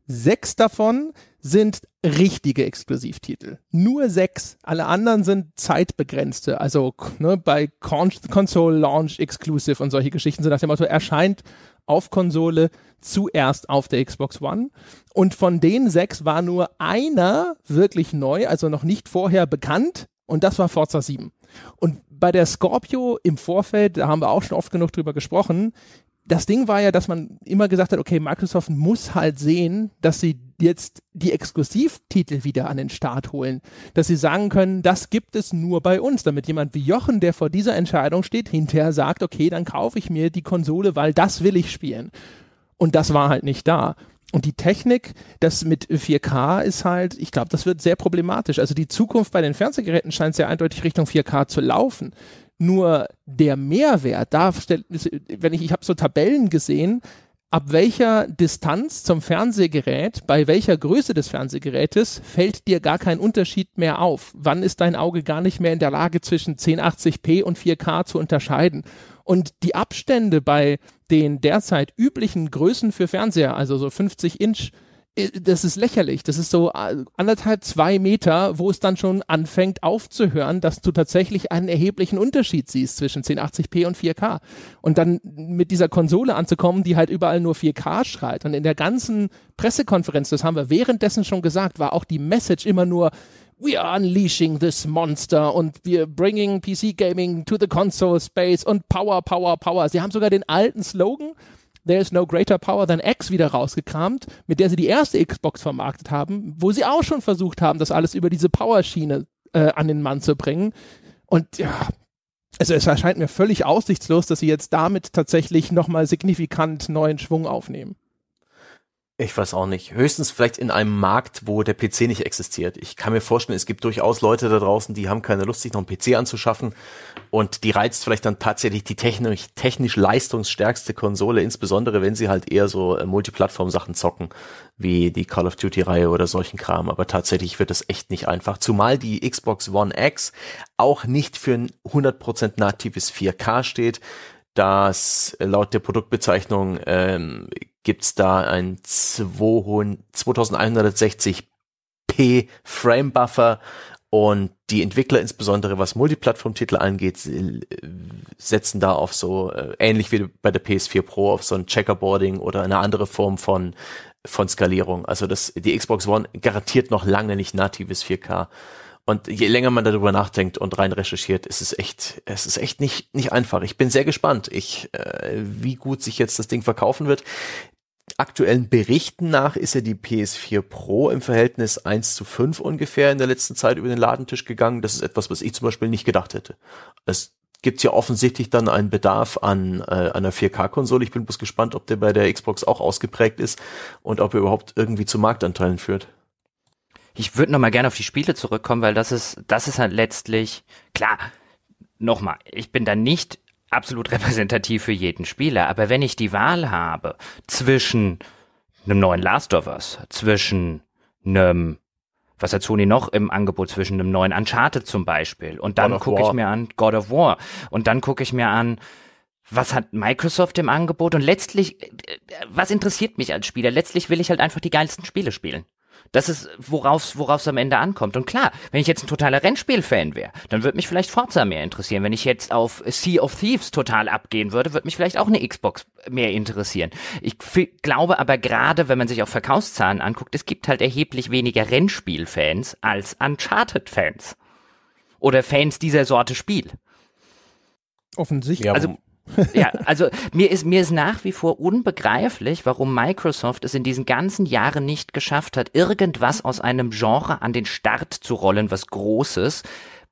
[SPEAKER 1] Sechs davon sind richtige Exklusivtitel. Nur sechs. Alle anderen sind zeitbegrenzte. Also ne, bei Con Console Launch Exclusive und solche Geschichten sind nach dem Motto, erscheint auf Konsole zuerst auf der Xbox One. Und von den sechs war nur einer wirklich neu, also noch nicht vorher bekannt. Und das war Forza 7. Und bei der Scorpio im Vorfeld, da haben wir auch schon oft genug drüber gesprochen, das Ding war ja, dass man immer gesagt hat, okay, Microsoft muss halt sehen, dass sie jetzt die Exklusivtitel wieder an den Start holen, dass sie sagen können, das gibt es nur bei uns, damit jemand wie Jochen, der vor dieser Entscheidung steht, hinterher sagt, okay, dann kaufe ich mir die Konsole, weil das will ich spielen. Und das war halt nicht da. Und die Technik, das mit 4K ist halt, ich glaube, das wird sehr problematisch. Also die Zukunft bei den Fernsehgeräten scheint sehr eindeutig Richtung 4K zu laufen. Nur der Mehrwert, da wenn ich, ich habe so Tabellen gesehen, ab welcher Distanz zum Fernsehgerät, bei welcher Größe des Fernsehgerätes fällt dir gar kein Unterschied mehr auf. Wann ist dein Auge gar nicht mehr in der Lage, zwischen 1080p und 4K zu unterscheiden? Und die Abstände bei den derzeit üblichen Größen für Fernseher, also so 50 Inch, äh, das ist lächerlich. Das ist so äh, anderthalb, zwei Meter, wo es dann schon anfängt aufzuhören, dass du tatsächlich einen erheblichen Unterschied siehst zwischen 1080p und 4K. Und dann mit dieser Konsole anzukommen, die halt überall nur 4K schreit. Und in der ganzen Pressekonferenz, das haben wir währenddessen schon gesagt, war auch die Message immer nur, we are unleashing this monster und wir bringing PC Gaming to the console space und Power, Power, Power. Sie haben sogar den alten Slogan There is no greater power than X wieder rausgekramt, mit der sie die erste Xbox vermarktet haben, wo sie auch schon versucht haben, das alles über diese Power-Schiene äh, an den Mann zu bringen. Und ja, also es erscheint mir völlig aussichtslos, dass sie jetzt damit tatsächlich nochmal signifikant neuen Schwung aufnehmen.
[SPEAKER 3] Ich weiß auch nicht. Höchstens vielleicht in einem Markt, wo der PC nicht existiert. Ich kann mir vorstellen, es gibt durchaus Leute da draußen, die haben keine Lust, sich noch einen PC anzuschaffen. Und die reizt vielleicht dann tatsächlich die technisch, technisch leistungsstärkste Konsole, insbesondere wenn sie halt eher so äh, Multiplattform-Sachen zocken, wie die Call of Duty-Reihe oder solchen Kram. Aber tatsächlich wird es echt nicht einfach. Zumal die Xbox One X auch nicht für ein 100% natives 4K steht, das laut der Produktbezeichnung ähm, gibt's da ein 2160p Frame Buffer und die Entwickler, insbesondere was Multiplattform-Titel angeht, setzen da auf so, äh, ähnlich wie bei der PS4 Pro, auf so ein Checkerboarding oder eine andere Form von von Skalierung. Also das, die Xbox One garantiert noch lange nicht natives 4K. Und je länger man darüber nachdenkt und rein recherchiert, ist es echt, es ist echt nicht, nicht einfach. Ich bin sehr gespannt, ich, äh, wie gut sich jetzt das Ding verkaufen wird. Aktuellen Berichten nach ist ja die PS4 Pro im Verhältnis 1 zu 5 ungefähr in der letzten Zeit über den Ladentisch gegangen. Das ist etwas, was ich zum Beispiel nicht gedacht hätte. Es gibt ja offensichtlich dann einen Bedarf an äh, einer 4K-Konsole. Ich bin bloß gespannt, ob der bei der Xbox auch ausgeprägt ist und ob er überhaupt irgendwie zu Marktanteilen führt.
[SPEAKER 2] Ich würde noch mal gerne auf die Spiele zurückkommen, weil das ist, das ist halt letztlich, klar, nochmal, ich bin da nicht absolut repräsentativ für jeden Spieler, aber wenn ich die Wahl habe zwischen einem neuen Last of Us, zwischen einem was hat Sony noch im Angebot zwischen einem neuen Uncharted zum Beispiel? Und dann gucke ich mir an God of War. Und dann gucke ich mir an, was hat Microsoft im Angebot? Und letztlich, äh, was interessiert mich als Spieler? Letztlich will ich halt einfach die geilsten Spiele spielen. Das ist, worauf es am Ende ankommt. Und klar, wenn ich jetzt ein totaler Rennspiel-Fan wäre, dann würde mich vielleicht Forza mehr interessieren. Wenn ich jetzt auf Sea of Thieves total abgehen würde, würde mich vielleicht auch eine Xbox mehr interessieren. Ich glaube aber gerade, wenn man sich auch Verkaufszahlen anguckt, es gibt halt erheblich weniger Rennspiel-Fans als Uncharted-Fans. Oder Fans dieser Sorte Spiel.
[SPEAKER 1] Offensichtlich.
[SPEAKER 2] Also ja, also mir ist, mir ist nach wie vor unbegreiflich, warum Microsoft es in diesen ganzen Jahren nicht geschafft hat, irgendwas aus einem Genre an den Start zu rollen, was Großes,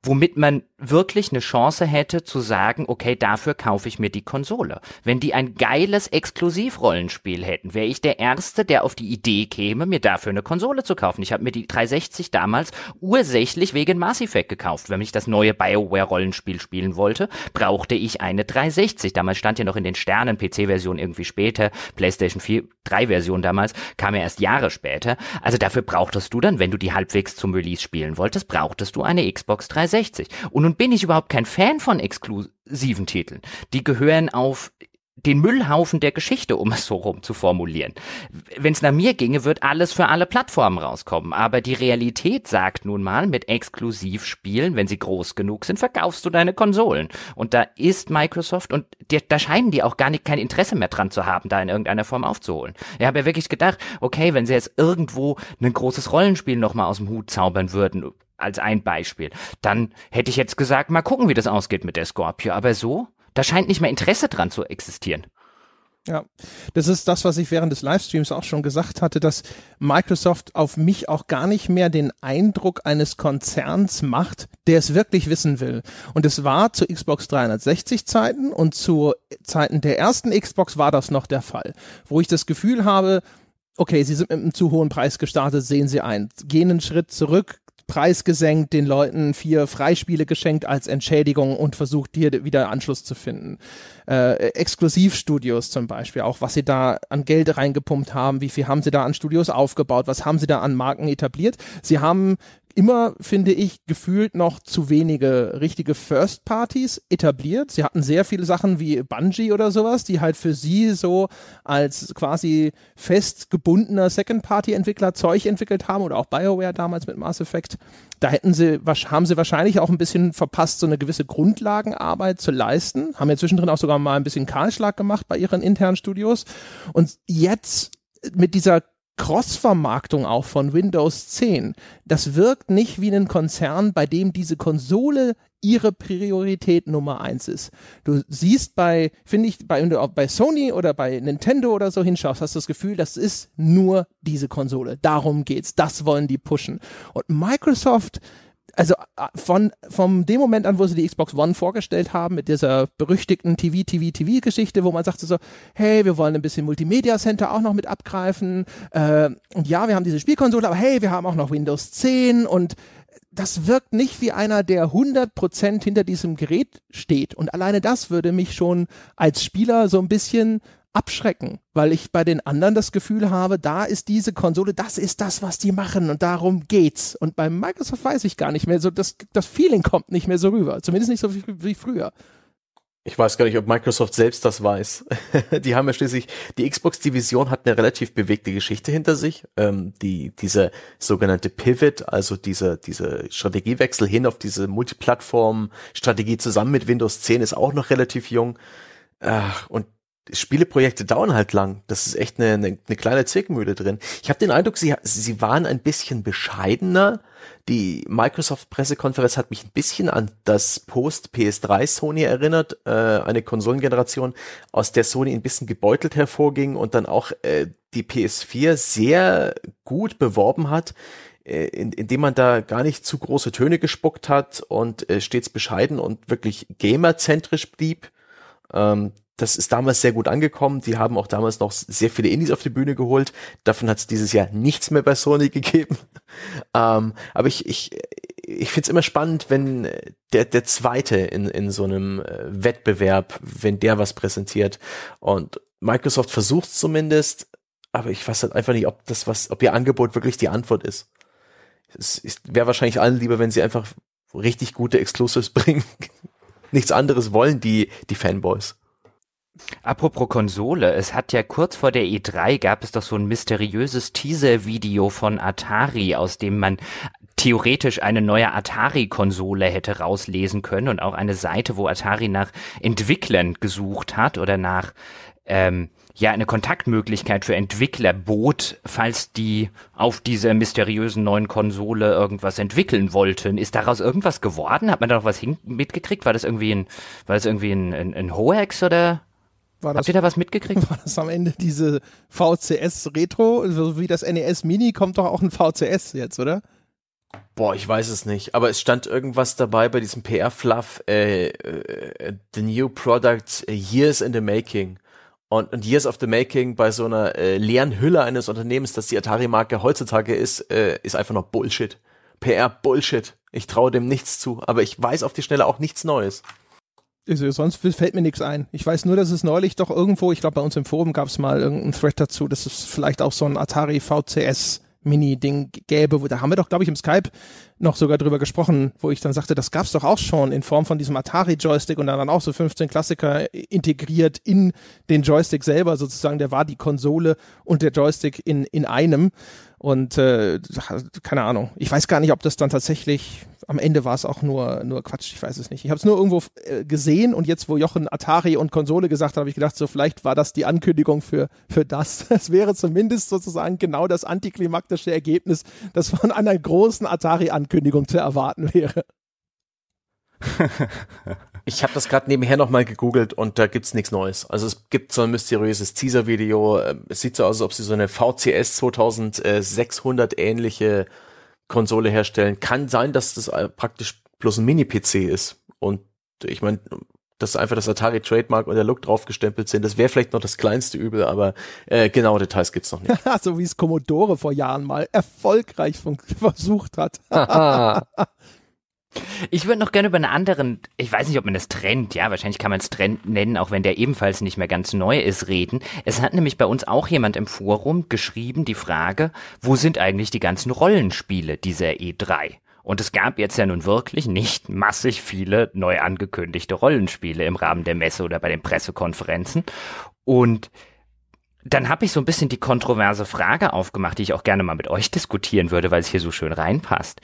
[SPEAKER 2] womit man wirklich eine Chance hätte zu sagen, okay, dafür kaufe ich mir die Konsole. Wenn die ein geiles Exklusivrollenspiel hätten, wäre ich der Erste, der auf die Idee käme, mir dafür eine Konsole zu kaufen. Ich habe mir die 360 damals ursächlich wegen Mass Effect gekauft. Wenn ich das neue BioWare-Rollenspiel spielen wollte, brauchte ich eine 360. Damals stand ja noch in den Sternen, PC-Version irgendwie später, PlayStation 4, 3-Version damals, kam ja erst Jahre später. Also dafür brauchtest du dann, wenn du die halbwegs zum Release spielen wolltest, brauchtest du eine Xbox 360. Und nun bin ich überhaupt kein Fan von exklusiven Titeln. Die gehören auf den Müllhaufen der Geschichte, um es so rum zu formulieren. Wenn es nach mir ginge, wird alles für alle Plattformen rauskommen. Aber die Realität sagt nun mal, mit Exklusivspielen, wenn sie groß genug sind, verkaufst du deine Konsolen. Und da ist Microsoft und die, da scheinen die auch gar nicht kein Interesse mehr dran zu haben, da in irgendeiner Form aufzuholen. Ich habe ja wirklich gedacht, okay, wenn sie jetzt irgendwo ein großes Rollenspiel nochmal aus dem Hut zaubern würden, als ein Beispiel. Dann hätte ich jetzt gesagt, mal gucken, wie das ausgeht mit der Scorpio. Aber so, da scheint nicht mehr Interesse dran zu existieren.
[SPEAKER 1] Ja, das ist das, was ich während des Livestreams auch schon gesagt hatte, dass Microsoft auf mich auch gar nicht mehr den Eindruck eines Konzerns macht, der es wirklich wissen will. Und es war zu Xbox 360 Zeiten und zu Zeiten der ersten Xbox war das noch der Fall, wo ich das Gefühl habe, okay, sie sind mit einem zu hohen Preis gestartet, sehen sie ein, gehen einen Schritt zurück, Preis gesenkt, den Leuten vier Freispiele geschenkt als Entschädigung und versucht hier wieder Anschluss zu finden. Äh, Exklusivstudios zum Beispiel, auch was sie da an Geld reingepumpt haben, wie viel haben sie da an Studios aufgebaut, was haben sie da an Marken etabliert. Sie haben immer, finde ich, gefühlt noch zu wenige richtige First Parties etabliert. Sie hatten sehr viele Sachen wie Bungie oder sowas, die halt für sie so als quasi fest gebundener Second Party Entwickler Zeug entwickelt haben oder auch BioWare damals mit Mass Effect. Da hätten sie, haben sie wahrscheinlich auch ein bisschen verpasst, so eine gewisse Grundlagenarbeit zu leisten. Haben ja zwischendrin auch sogar mal ein bisschen Kahlschlag gemacht bei ihren internen Studios. Und jetzt mit dieser Cross-Vermarktung auch von Windows 10. Das wirkt nicht wie ein Konzern, bei dem diese Konsole ihre Priorität Nummer eins ist. Du siehst bei, finde ich, bei, bei Sony oder bei Nintendo oder so hinschaust, hast du das Gefühl, das ist nur diese Konsole. Darum geht's. Das wollen die pushen. Und Microsoft also äh, von vom dem Moment an, wo sie die Xbox One vorgestellt haben, mit dieser berüchtigten TV, TV, TV-Geschichte, wo man sagte so, hey, wir wollen ein bisschen Multimedia Center auch noch mit abgreifen. Äh, und ja, wir haben diese Spielkonsole, aber hey, wir haben auch noch Windows 10 und das wirkt nicht wie einer, der 100% hinter diesem Gerät steht. Und alleine das würde mich schon als Spieler so ein bisschen abschrecken, weil ich bei den anderen das Gefühl habe, da ist diese Konsole, das ist das, was die machen und darum geht's. Und bei Microsoft weiß ich gar nicht mehr so, das, das Feeling kommt nicht mehr so rüber, zumindest nicht so wie, wie früher.
[SPEAKER 3] Ich weiß gar nicht, ob Microsoft selbst das weiß. die haben ja schließlich, die Xbox-Division hat eine relativ bewegte Geschichte hinter sich. Ähm, die, diese sogenannte Pivot, also diese, diese Strategiewechsel hin auf diese Multiplattform-Strategie zusammen mit Windows 10 ist auch noch relativ jung. Ach, und Spieleprojekte dauern halt lang. Das ist echt eine, eine, eine kleine Zirkelmühle drin. Ich habe den Eindruck, sie, sie waren ein bisschen bescheidener. Die Microsoft-Pressekonferenz hat mich ein bisschen an das Post-PS3 Sony erinnert, äh, eine Konsolengeneration, aus der Sony ein bisschen gebeutelt hervorging und dann auch äh, die PS4 sehr gut beworben hat, äh, in, indem man da gar nicht zu große Töne gespuckt hat und äh, stets bescheiden und wirklich gamerzentrisch blieb. Ähm, das ist damals sehr gut angekommen. Die haben auch damals noch sehr viele Indies auf die Bühne geholt. Davon hat es dieses Jahr nichts mehr bei Sony gegeben. ähm, aber ich, ich, ich finde es immer spannend, wenn der, der Zweite in, in so einem äh, Wettbewerb, wenn der was präsentiert. Und Microsoft versucht es zumindest, aber ich weiß halt einfach nicht, ob das was, ob ihr Angebot wirklich die Antwort ist. Es wäre wahrscheinlich allen lieber, wenn sie einfach richtig gute Exclusives bringen. Nichts anderes wollen die, die Fanboys.
[SPEAKER 2] Apropos Konsole, es hat ja kurz vor der E3 gab es doch so ein mysteriöses Teaser-Video von Atari, aus dem man theoretisch eine neue Atari-Konsole hätte rauslesen können und auch eine Seite, wo Atari nach Entwicklern gesucht hat oder nach ähm, ja eine Kontaktmöglichkeit für Entwickler bot, falls die auf dieser mysteriösen neuen Konsole irgendwas entwickeln wollten. Ist daraus irgendwas geworden? Hat man da noch was mitgekriegt? War das irgendwie ein, war das irgendwie ein, ein, ein Hoax oder?
[SPEAKER 1] War das,
[SPEAKER 2] Habt ihr da was mitgekriegt?
[SPEAKER 1] War das am Ende diese VCS Retro, so wie das NES Mini, kommt doch auch ein VCS jetzt, oder?
[SPEAKER 3] Boah, ich weiß es nicht. Aber es stand irgendwas dabei bei diesem PR-Fluff, äh, äh, the new product years in the making. Und, und Years of the Making bei so einer äh, leeren Hülle eines Unternehmens, das die Atari-Marke heutzutage ist, äh, ist einfach noch Bullshit. PR-Bullshit. Ich traue dem nichts zu, aber ich weiß auf die Schnelle auch nichts Neues.
[SPEAKER 1] Also, sonst fällt mir nichts ein. Ich weiß nur, dass es neulich doch irgendwo, ich glaube bei uns im Forum gab es mal irgendeinen Thread dazu, dass es vielleicht auch so ein Atari VCS Mini-Ding gäbe. Wo, da haben wir doch, glaube ich, im Skype noch sogar drüber gesprochen, wo ich dann sagte, das gab's doch auch schon in Form von diesem Atari-Joystick und dann auch so 15 Klassiker integriert in den Joystick selber sozusagen. Der war die Konsole und der Joystick in, in einem. Und äh, keine Ahnung. Ich weiß gar nicht, ob das dann tatsächlich am Ende war es auch nur, nur Quatsch, ich weiß es nicht. Ich habe es nur irgendwo äh, gesehen und jetzt, wo Jochen Atari und Konsole gesagt hat, habe ich gedacht, so vielleicht war das die Ankündigung für, für das. Es wäre zumindest sozusagen genau das antiklimaktische Ergebnis, das von einer großen Atari-Ankündigung zu erwarten wäre.
[SPEAKER 3] ich habe das gerade nebenher nochmal gegoogelt und da gibt's nichts Neues. Also es gibt so ein mysteriöses Teaser-Video. Ähm, es sieht so aus, als ob sie so eine VCS 2600 ähnliche Konsole herstellen. Kann sein, dass das äh, praktisch bloß ein Mini-PC ist. Und ich meine, dass einfach das Atari Trademark und der Look draufgestempelt sind. Das wäre vielleicht noch das kleinste Übel, aber äh, genaue Details gibt's noch nicht.
[SPEAKER 1] so wie es Commodore vor Jahren mal erfolgreich versucht hat.
[SPEAKER 2] Ich würde noch gerne über einen anderen, ich weiß nicht, ob man das Trend, ja, wahrscheinlich kann man es Trend nennen, auch wenn der ebenfalls nicht mehr ganz neu ist, reden. Es hat nämlich bei uns auch jemand im Forum geschrieben, die Frage, wo sind eigentlich die ganzen Rollenspiele dieser E3? Und es gab jetzt ja nun wirklich nicht massig viele neu angekündigte Rollenspiele im Rahmen der Messe oder bei den Pressekonferenzen. Und dann habe ich so ein bisschen die kontroverse Frage aufgemacht, die ich auch gerne mal mit euch diskutieren würde, weil es hier so schön reinpasst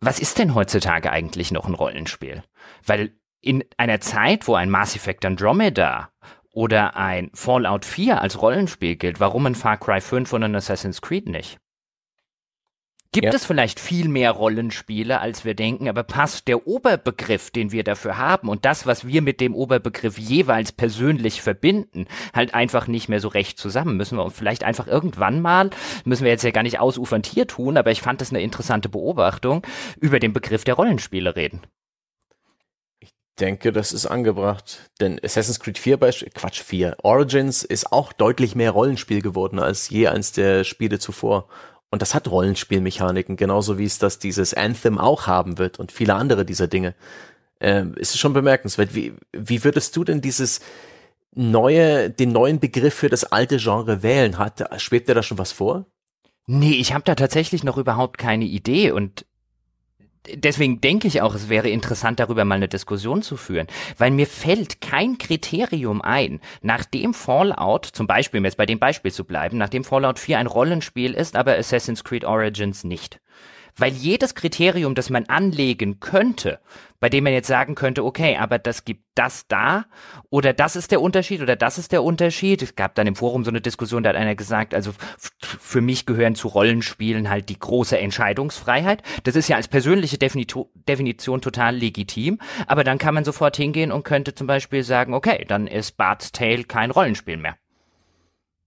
[SPEAKER 2] was ist denn heutzutage eigentlich noch ein Rollenspiel? Weil in einer Zeit, wo ein Mass Effect Andromeda oder ein Fallout 4 als Rollenspiel gilt, warum ein Far Cry 5 und ein Assassin's Creed nicht? Gibt ja. es vielleicht viel mehr Rollenspiele, als wir denken, aber passt der Oberbegriff, den wir dafür haben und das, was wir mit dem Oberbegriff jeweils persönlich verbinden, halt einfach nicht mehr so recht zusammen? Müssen wir vielleicht einfach irgendwann mal, müssen wir jetzt ja gar nicht ausufernd hier tun, aber ich fand das eine interessante Beobachtung, über den Begriff der Rollenspiele reden.
[SPEAKER 3] Ich denke, das ist angebracht, denn Assassin's Creed 4 Beispiel, Quatsch 4, Origins ist auch deutlich mehr Rollenspiel geworden als je eins der Spiele zuvor. Und das hat Rollenspielmechaniken, genauso wie es das dieses Anthem auch haben wird und viele andere dieser Dinge. Ähm, ist schon bemerkenswert. Wie, wie würdest du denn dieses neue, den neuen Begriff für das alte Genre wählen? Hat, schwebt dir da schon was vor?
[SPEAKER 2] Nee, ich habe da tatsächlich noch überhaupt keine Idee und deswegen denke ich auch, es wäre interessant, darüber mal eine Diskussion zu führen, weil mir fällt kein Kriterium ein, nachdem Fallout, zum Beispiel, um jetzt bei dem Beispiel zu bleiben, nachdem Fallout 4 ein Rollenspiel ist, aber Assassin's Creed Origins nicht. Weil jedes Kriterium, das man anlegen könnte, bei dem man jetzt sagen könnte, okay, aber das gibt das da oder das ist der Unterschied oder das ist der Unterschied. Es gab dann im Forum so eine Diskussion, da hat einer gesagt, also für mich gehören zu Rollenspielen halt die große Entscheidungsfreiheit. Das ist ja als persönliche Definition, Definition total legitim, aber dann kann man sofort hingehen und könnte zum Beispiel sagen, okay, dann ist Bart's Tale kein Rollenspiel mehr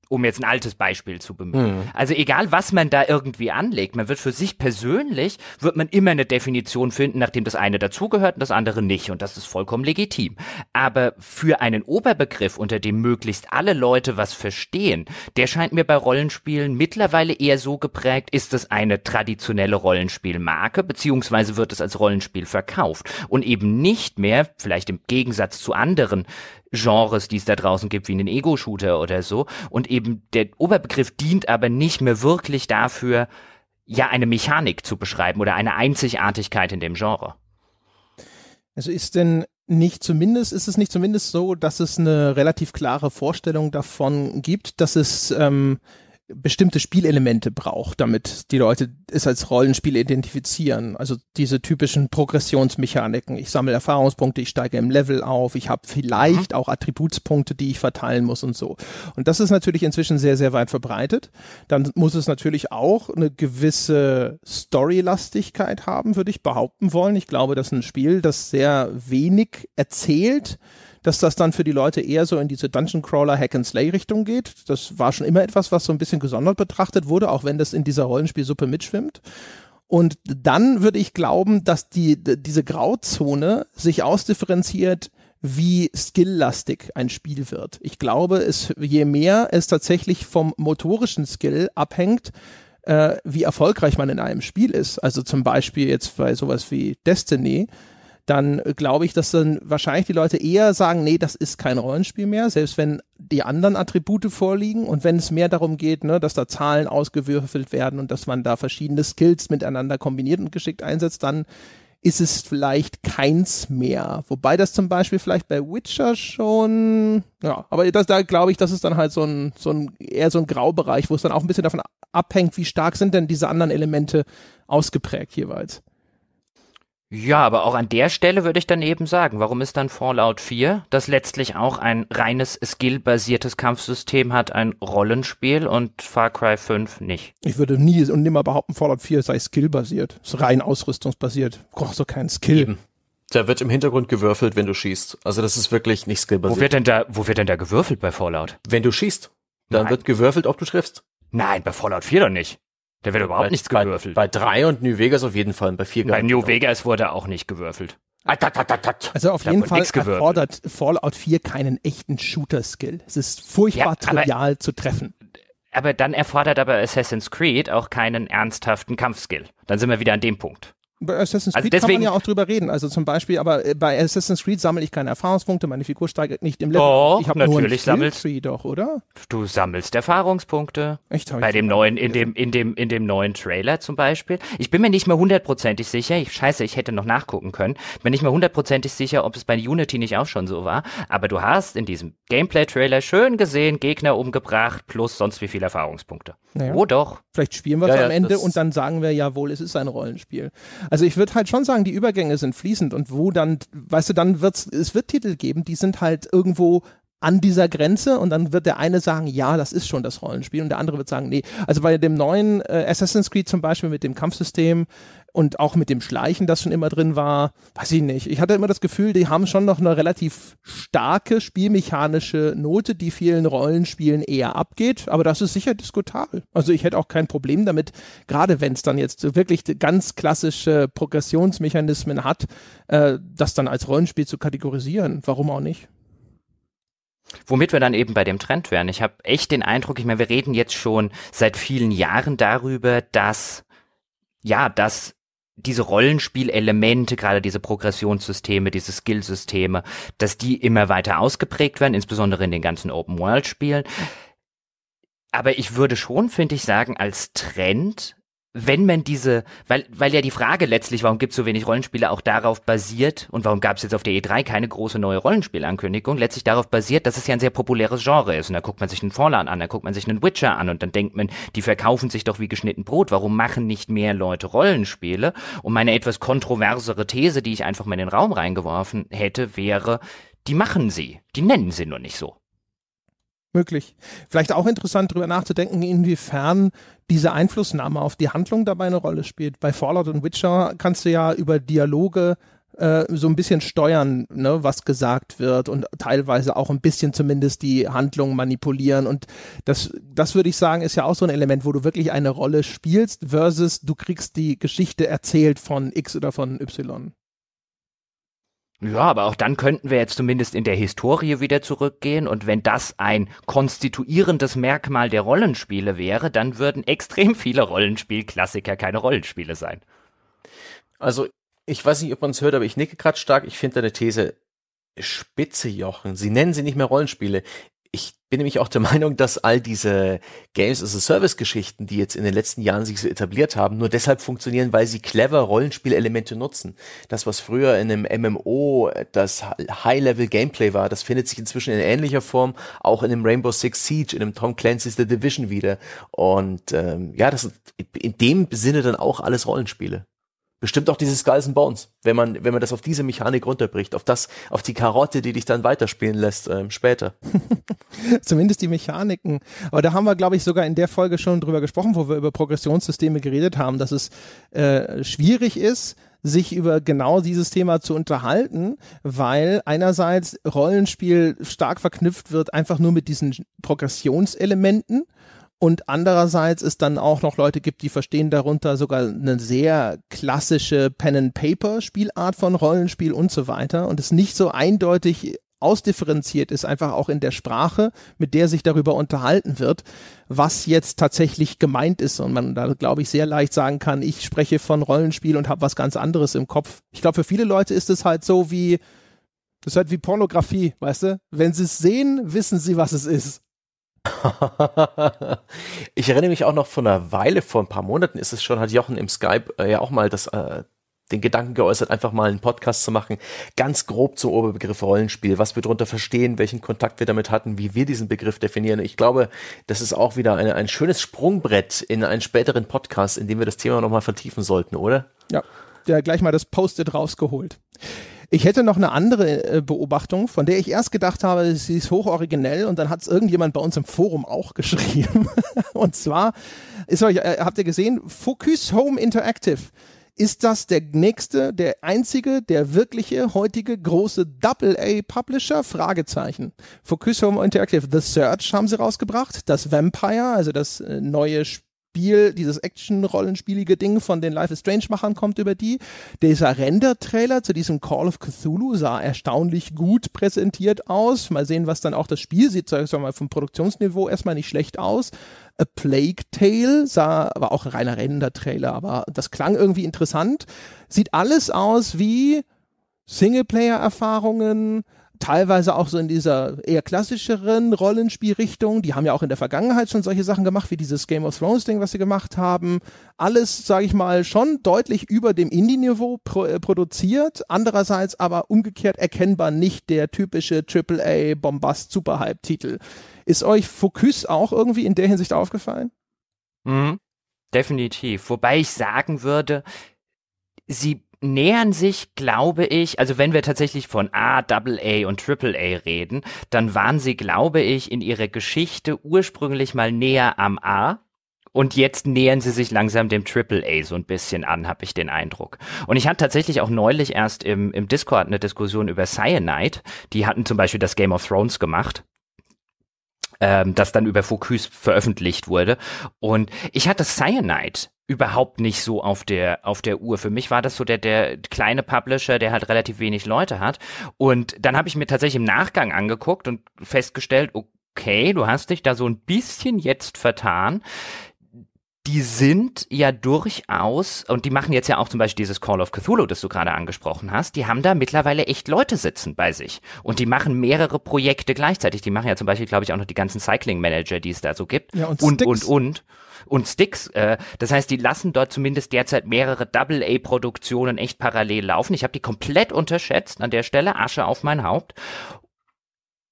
[SPEAKER 2] um jetzt ein altes Beispiel zu bemühen. Mhm. Also egal, was man da irgendwie anlegt, man wird für sich persönlich, wird man immer eine Definition finden, nachdem das eine dazugehört und das andere nicht. Und das ist vollkommen legitim. Aber für einen Oberbegriff, unter dem möglichst alle Leute was verstehen, der scheint mir bei Rollenspielen mittlerweile eher so geprägt, ist es eine traditionelle Rollenspielmarke, beziehungsweise wird es als Rollenspiel verkauft und eben nicht mehr, vielleicht im Gegensatz zu anderen Genres, die es da draußen gibt, wie einen Ego-Shooter oder so. Und eben der Oberbegriff dient aber nicht mehr wirklich dafür, ja, eine Mechanik zu beschreiben oder eine Einzigartigkeit in dem Genre.
[SPEAKER 1] Also ist denn nicht zumindest, ist es nicht zumindest so, dass es eine relativ klare Vorstellung davon gibt, dass es ähm, bestimmte Spielelemente braucht, damit die Leute es als Rollenspiel identifizieren. Also diese typischen Progressionsmechaniken. Ich sammle Erfahrungspunkte, ich steige im Level auf, ich habe vielleicht mhm. auch Attributspunkte, die ich verteilen muss und so. Und das ist natürlich inzwischen sehr, sehr weit verbreitet. Dann muss es natürlich auch eine gewisse Storylastigkeit haben, würde ich behaupten wollen. Ich glaube, dass ein Spiel, das sehr wenig erzählt, dass das dann für die Leute eher so in diese Dungeon Crawler Hack and Slay Richtung geht. Das war schon immer etwas, was so ein bisschen gesondert betrachtet wurde, auch wenn das in dieser Rollenspielsuppe mitschwimmt. Und dann würde ich glauben, dass die, diese Grauzone sich ausdifferenziert, wie skilllastig ein Spiel wird. Ich glaube, es, je mehr es tatsächlich vom motorischen Skill abhängt, äh, wie erfolgreich man in einem Spiel ist. Also zum Beispiel jetzt bei sowas wie Destiny, dann glaube ich, dass dann wahrscheinlich die Leute eher sagen, nee, das ist kein Rollenspiel mehr, selbst wenn die anderen Attribute vorliegen und wenn es mehr darum geht, ne, dass da Zahlen ausgewürfelt werden und dass man da verschiedene Skills miteinander kombiniert und geschickt einsetzt, dann ist es vielleicht keins mehr. Wobei das zum Beispiel vielleicht bei Witcher schon, ja, aber das, da glaube ich, das ist dann halt so ein, so ein, eher so ein Graubereich, wo es dann auch ein bisschen davon abhängt, wie stark sind denn diese anderen Elemente ausgeprägt jeweils.
[SPEAKER 2] Ja, aber auch an der Stelle würde ich dann eben sagen, warum ist dann Fallout 4, das letztlich auch ein reines skill-basiertes Kampfsystem hat, ein Rollenspiel und Far Cry 5 nicht?
[SPEAKER 1] Ich würde nie und nimmer behaupten, Fallout 4 sei skill-basiert. Ist rein ausrüstungsbasiert. Du brauchst doch keinen Skill. Eben.
[SPEAKER 3] Da wird im Hintergrund gewürfelt, wenn du schießt. Also das ist wirklich nicht skillbasiert.
[SPEAKER 2] Wo wird denn da, wo wird denn da gewürfelt bei Fallout?
[SPEAKER 3] Wenn du schießt, dann Nein. wird gewürfelt, ob du triffst.
[SPEAKER 2] Nein, bei Fallout 4 doch nicht. Da wird überhaupt bei, nichts gewürfelt.
[SPEAKER 3] Bei, bei drei und New Vegas auf jeden Fall, bei vier
[SPEAKER 2] Bei New Vegas wurde auch nicht gewürfelt.
[SPEAKER 1] Also auf jeden Fall erfordert Fallout 4 keinen echten Shooter-Skill. Es ist furchtbar ja, trivial zu treffen.
[SPEAKER 2] Aber dann erfordert aber Assassin's Creed auch keinen ernsthaften Kampfskill. Dann sind wir wieder an dem Punkt.
[SPEAKER 1] Bei Assassin's also Creed also kann man ja auch drüber reden. Also zum Beispiel, aber bei Assassin's Creed sammle ich keine Erfahrungspunkte, meine Figur steigt nicht im Level.
[SPEAKER 2] Doch, ich natürlich nur
[SPEAKER 1] Tree doch, oder?
[SPEAKER 2] Du sammelst Erfahrungspunkte. Echt? Bei dem neuen, in dem, in dem, in dem neuen Trailer zum Beispiel. Ich bin mir nicht mehr hundertprozentig sicher. Ich, scheiße, ich hätte noch nachgucken können. Bin nicht mehr hundertprozentig sicher, ob es bei Unity nicht auch schon so war. Aber du hast in diesem Gameplay-Trailer schön gesehen, Gegner umgebracht plus sonst wie viele Erfahrungspunkte.
[SPEAKER 1] Naja. Oh doch. Vielleicht spielen wir es ja, am Ende und dann sagen wir, jawohl, es ist ein Rollenspiel. Also ich würde halt schon sagen, die Übergänge sind fließend und wo dann, weißt du, dann wird's, es wird Titel geben, die sind halt irgendwo an dieser Grenze und dann wird der eine sagen, ja, das ist schon das Rollenspiel und der andere wird sagen, nee. Also bei dem neuen äh, Assassin's Creed zum Beispiel mit dem Kampfsystem und auch mit dem Schleichen, das schon immer drin war, weiß ich nicht. Ich hatte immer das Gefühl, die haben schon noch eine relativ starke spielmechanische Note, die vielen Rollenspielen eher abgeht, aber das ist sicher diskutabel. Also ich hätte auch kein Problem damit, gerade wenn es dann jetzt wirklich ganz klassische Progressionsmechanismen hat, äh, das dann als Rollenspiel zu kategorisieren. Warum auch nicht?
[SPEAKER 2] Womit wir dann eben bei dem Trend wären. Ich habe echt den Eindruck, ich meine, wir reden jetzt schon seit vielen Jahren darüber, dass ja, dass diese Rollenspielelemente, gerade diese Progressionssysteme, diese Skillsysteme, dass die immer weiter ausgeprägt werden, insbesondere in den ganzen Open-World-Spielen. Aber ich würde schon, finde ich, sagen, als Trend wenn man diese, weil, weil ja die Frage letztlich, warum gibt es so wenig Rollenspiele, auch darauf basiert, und warum gab es jetzt auf der E3 keine große neue Rollenspielankündigung, letztlich darauf basiert, dass es ja ein sehr populäres Genre ist. Und da guckt man sich einen Fallout an, da guckt man sich einen Witcher an und dann denkt man, die verkaufen sich doch wie geschnitten Brot. Warum machen nicht mehr Leute Rollenspiele? Und meine etwas kontroversere These, die ich einfach mal in den Raum reingeworfen hätte, wäre, die machen sie, die nennen sie nur nicht so
[SPEAKER 1] möglich. Vielleicht auch interessant darüber nachzudenken, inwiefern diese Einflussnahme auf die Handlung dabei eine Rolle spielt. Bei Fallout und Witcher kannst du ja über Dialoge äh, so ein bisschen steuern, ne, was gesagt wird und teilweise auch ein bisschen zumindest die Handlung manipulieren. Und das, das würde ich sagen, ist ja auch so ein Element, wo du wirklich eine Rolle spielst versus du kriegst die Geschichte erzählt von X oder von Y.
[SPEAKER 2] Ja, aber auch dann könnten wir jetzt zumindest in der Historie wieder zurückgehen und wenn das ein konstituierendes Merkmal der Rollenspiele wäre, dann würden extrem viele Rollenspielklassiker keine Rollenspiele sein.
[SPEAKER 3] Also, ich weiß nicht, ob man es hört, aber ich nicke gerade stark. Ich finde deine These spitze, Jochen. Sie nennen sie nicht mehr Rollenspiele bin nämlich auch der Meinung, dass all diese Games as a Service Geschichten, die jetzt in den letzten Jahren sich so etabliert haben, nur deshalb funktionieren, weil sie clever Rollenspielelemente nutzen. Das, was früher in einem MMO das High-Level Gameplay war, das findet sich inzwischen in ähnlicher Form auch in dem Rainbow Six Siege, in dem Tom Clancy's The Division wieder. Und ähm, ja, das sind in dem Sinne dann auch alles Rollenspiele. Bestimmt auch dieses Skulls and Bones, wenn man, wenn man das auf diese Mechanik runterbricht, auf das, auf die Karotte, die dich dann weiterspielen lässt ähm, später.
[SPEAKER 1] Zumindest die Mechaniken. Aber da haben wir, glaube ich, sogar in der Folge schon drüber gesprochen, wo wir über Progressionssysteme geredet haben, dass es äh, schwierig ist, sich über genau dieses Thema zu unterhalten, weil einerseits Rollenspiel stark verknüpft wird einfach nur mit diesen Progressionselementen und andererseits es dann auch noch Leute gibt, die verstehen darunter sogar eine sehr klassische Pen-and-Paper-Spielart von Rollenspiel und so weiter und es nicht so eindeutig ausdifferenziert ist, einfach auch in der Sprache, mit der sich darüber unterhalten wird, was jetzt tatsächlich gemeint ist. Und man da, glaube ich, sehr leicht sagen kann, ich spreche von Rollenspiel und habe was ganz anderes im Kopf. Ich glaube, für viele Leute ist es halt so wie, das ist halt wie Pornografie, weißt du? Wenn sie es sehen, wissen sie, was es ist.
[SPEAKER 3] ich erinnere mich auch noch von einer Weile, vor ein paar Monaten ist es schon, hat Jochen im Skype äh, ja auch mal das, äh, den Gedanken geäußert, einfach mal einen Podcast zu machen, ganz grob zum Oberbegriff Rollenspiel, was wir darunter verstehen, welchen Kontakt wir damit hatten, wie wir diesen Begriff definieren. Ich glaube, das ist auch wieder eine, ein schönes Sprungbrett in einen späteren Podcast, in dem wir das Thema nochmal vertiefen sollten, oder?
[SPEAKER 1] Ja, der gleich mal das Post-it rausgeholt. Ich hätte noch eine andere äh, Beobachtung, von der ich erst gedacht habe, sie ist hochoriginell und dann hat es irgendjemand bei uns im Forum auch geschrieben. und zwar ist euch, äh, habt ihr gesehen, Focus Home Interactive. Ist das der nächste, der einzige, der wirkliche heutige große Double-A-Publisher? Fragezeichen. Focus Home Interactive. The Search haben sie rausgebracht. Das Vampire, also das äh, neue Spiel Spiel, dieses Action-Rollenspielige Ding von den Life is Strange-Machern kommt über die. Dieser Render-Trailer zu diesem Call of Cthulhu sah erstaunlich gut präsentiert aus. Mal sehen, was dann auch das Spiel sieht, sag ich mal, vom Produktionsniveau erstmal nicht schlecht aus. A Plague Tale sah, war auch ein reiner Render-Trailer, aber das klang irgendwie interessant. Sieht alles aus wie Singleplayer-Erfahrungen, teilweise auch so in dieser eher klassischeren Rollenspielrichtung. Die haben ja auch in der Vergangenheit schon solche Sachen gemacht, wie dieses Game of Thrones Ding, was sie gemacht haben. Alles, sage ich mal, schon deutlich über dem Indie-Niveau pro, äh, produziert. Andererseits aber umgekehrt erkennbar nicht der typische AAA Bombast Superhype-Titel. Ist euch Focus auch irgendwie in der Hinsicht aufgefallen?
[SPEAKER 2] Mhm. Definitiv. Wobei ich sagen würde, sie nähern sich, glaube ich, also wenn wir tatsächlich von A, Double A und Triple A reden, dann waren sie, glaube ich, in ihrer Geschichte ursprünglich mal näher am A. Und jetzt nähern sie sich langsam dem Triple A so ein bisschen an, habe ich den Eindruck. Und ich hatte tatsächlich auch neulich erst im, im Discord eine Diskussion über Cyanide. Die hatten zum Beispiel das Game of Thrones gemacht ähm, das dann über Focus veröffentlicht wurde. Und ich hatte Cyanide überhaupt nicht so auf der auf der Uhr. Für mich war das so der der kleine Publisher, der halt relativ wenig Leute hat. Und dann habe ich mir tatsächlich im Nachgang angeguckt und festgestellt, okay, du hast dich da so ein bisschen jetzt vertan. Die sind ja durchaus, und die machen jetzt ja auch zum Beispiel dieses Call of Cthulhu, das du gerade angesprochen hast, die haben da mittlerweile echt Leute sitzen bei sich. Und die machen mehrere Projekte gleichzeitig. Die machen ja zum Beispiel, glaube ich, auch noch die ganzen Cycling Manager, die es da so gibt.
[SPEAKER 1] Ja, und
[SPEAKER 2] und,
[SPEAKER 1] Sticks.
[SPEAKER 2] und, und. Und Sticks. Äh, das heißt, die lassen dort zumindest derzeit mehrere Double-A-Produktionen echt parallel laufen. Ich habe die komplett unterschätzt an der Stelle. Asche auf mein Haupt.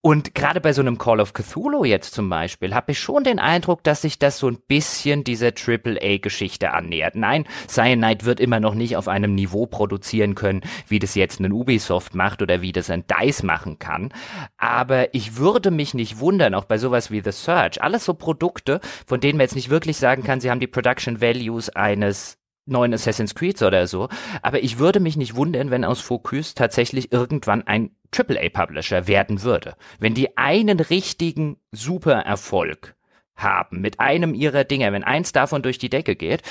[SPEAKER 2] Und gerade bei so einem Call of Cthulhu jetzt zum Beispiel, habe ich schon den Eindruck, dass sich das so ein bisschen dieser AAA-Geschichte annähert. Nein, Cyanide wird immer noch nicht auf einem Niveau produzieren können, wie das jetzt ein Ubisoft macht oder wie das ein DICE machen kann. Aber ich würde mich nicht wundern, auch bei sowas wie The Search, alles so Produkte, von denen man jetzt nicht wirklich sagen kann, sie haben die Production Values eines neuen Assassin's Creed oder so. Aber ich würde mich nicht wundern, wenn aus Focus tatsächlich irgendwann ein AAA-Publisher werden würde. Wenn die einen richtigen Super-Erfolg haben mit einem ihrer Dinge, wenn eins davon durch die Decke geht,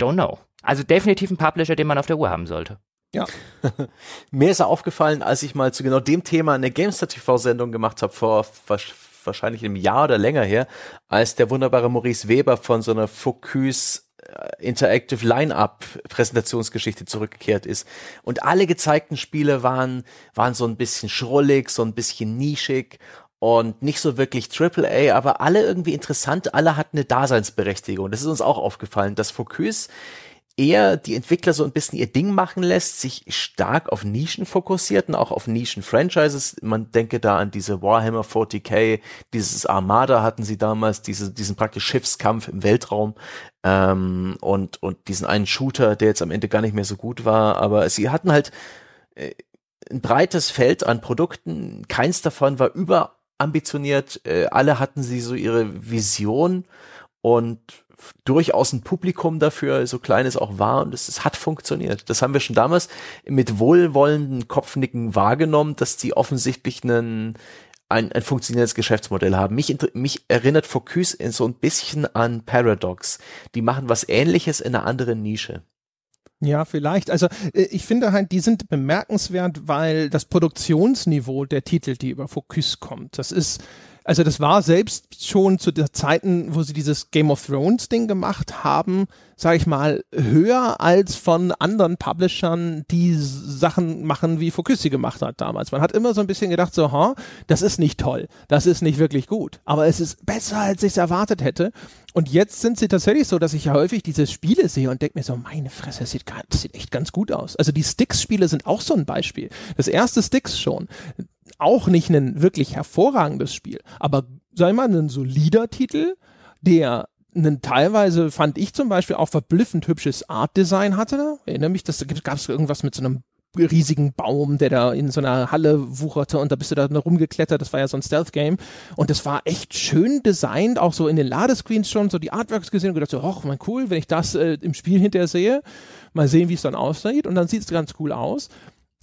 [SPEAKER 2] don't know. Also definitiv ein Publisher, den man auf der Uhr haben sollte.
[SPEAKER 1] Ja.
[SPEAKER 3] Mir ist aufgefallen, als ich mal zu genau dem Thema eine Gamester TV-Sendung gemacht habe, vor wahrscheinlich einem Jahr oder länger her, als der wunderbare Maurice Weber von so einer Focus Interactive Line-Up Präsentationsgeschichte zurückgekehrt ist. Und alle gezeigten Spiele waren, waren so ein bisschen schrullig, so ein bisschen nischig und nicht so wirklich AAA, aber alle irgendwie interessant, alle hatten eine Daseinsberechtigung. Das ist uns auch aufgefallen, dass Focus eher die Entwickler so ein bisschen ihr Ding machen lässt, sich stark auf Nischen fokussiert und auch auf Nischen-Franchises. Man denke da an diese Warhammer 40k, dieses Armada hatten sie damals, diese, diesen praktisch Schiffskampf im Weltraum ähm, und, und diesen einen Shooter, der jetzt am Ende gar nicht mehr so gut war. Aber sie hatten halt äh, ein breites Feld an Produkten. Keins davon war überambitioniert. Äh, alle hatten sie so ihre Vision und durchaus ein Publikum dafür, so klein es auch war, und es, es, hat funktioniert. Das haben wir schon damals mit wohlwollenden Kopfnicken wahrgenommen, dass die offensichtlich einen, ein, ein funktionierendes Geschäftsmodell haben. Mich, mich erinnert Focus so ein bisschen an Paradox. Die machen was ähnliches in einer anderen Nische.
[SPEAKER 1] Ja, vielleicht. Also äh, ich finde halt, die sind bemerkenswert, weil das Produktionsniveau der Titel, die über Focus kommt, das ist also das war selbst schon zu der Zeiten, wo sie dieses Game of Thrones Ding gemacht haben, sage ich mal, höher als von anderen Publishern, die Sachen machen, wie Focusi gemacht hat damals. Man hat immer so ein bisschen gedacht, so, ha, das ist nicht toll, das ist nicht wirklich gut, aber es ist besser, als ich es erwartet hätte. Und jetzt sind sie tatsächlich so, dass ich ja häufig diese Spiele sehe und denke mir so, meine Fresse, das sieht, das sieht echt ganz gut aus. Also die Sticks-Spiele sind auch so ein Beispiel. Das erste Sticks schon auch nicht ein wirklich hervorragendes Spiel, aber sei mal ein solider Titel, der einen teilweise fand ich zum Beispiel auch verblüffend hübsches Artdesign hatte. Erinnere mich, dass da gab es irgendwas mit so einem riesigen Baum, der da in so einer Halle wucherte und da bist du da rumgeklettert. Das war ja so ein Stealth-Game. Und das war echt schön designt, auch so in den Ladescreens schon, so die Artworks gesehen und gedacht so, ach, mein cool, wenn ich das äh, im Spiel hinterher sehe. Mal sehen, wie es dann aussieht. Und dann sieht es ganz cool aus.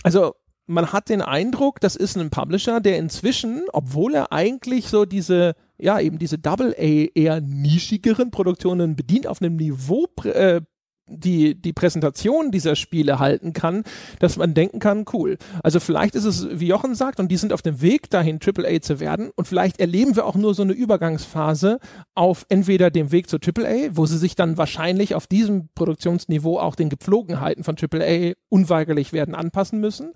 [SPEAKER 1] Also man hat den Eindruck, das ist ein Publisher, der inzwischen, obwohl er eigentlich so diese, ja, eben diese Double-A eher nischigeren Produktionen bedient, auf einem Niveau äh, die, die Präsentation dieser Spiele halten kann, dass man denken kann, cool. Also vielleicht ist es, wie Jochen sagt, und die sind auf dem Weg dahin, AAA zu werden, und vielleicht erleben wir auch nur so eine Übergangsphase auf entweder dem Weg zu AAA, wo sie sich dann wahrscheinlich auf diesem Produktionsniveau auch den Gepflogenheiten von AAA unweigerlich werden anpassen müssen,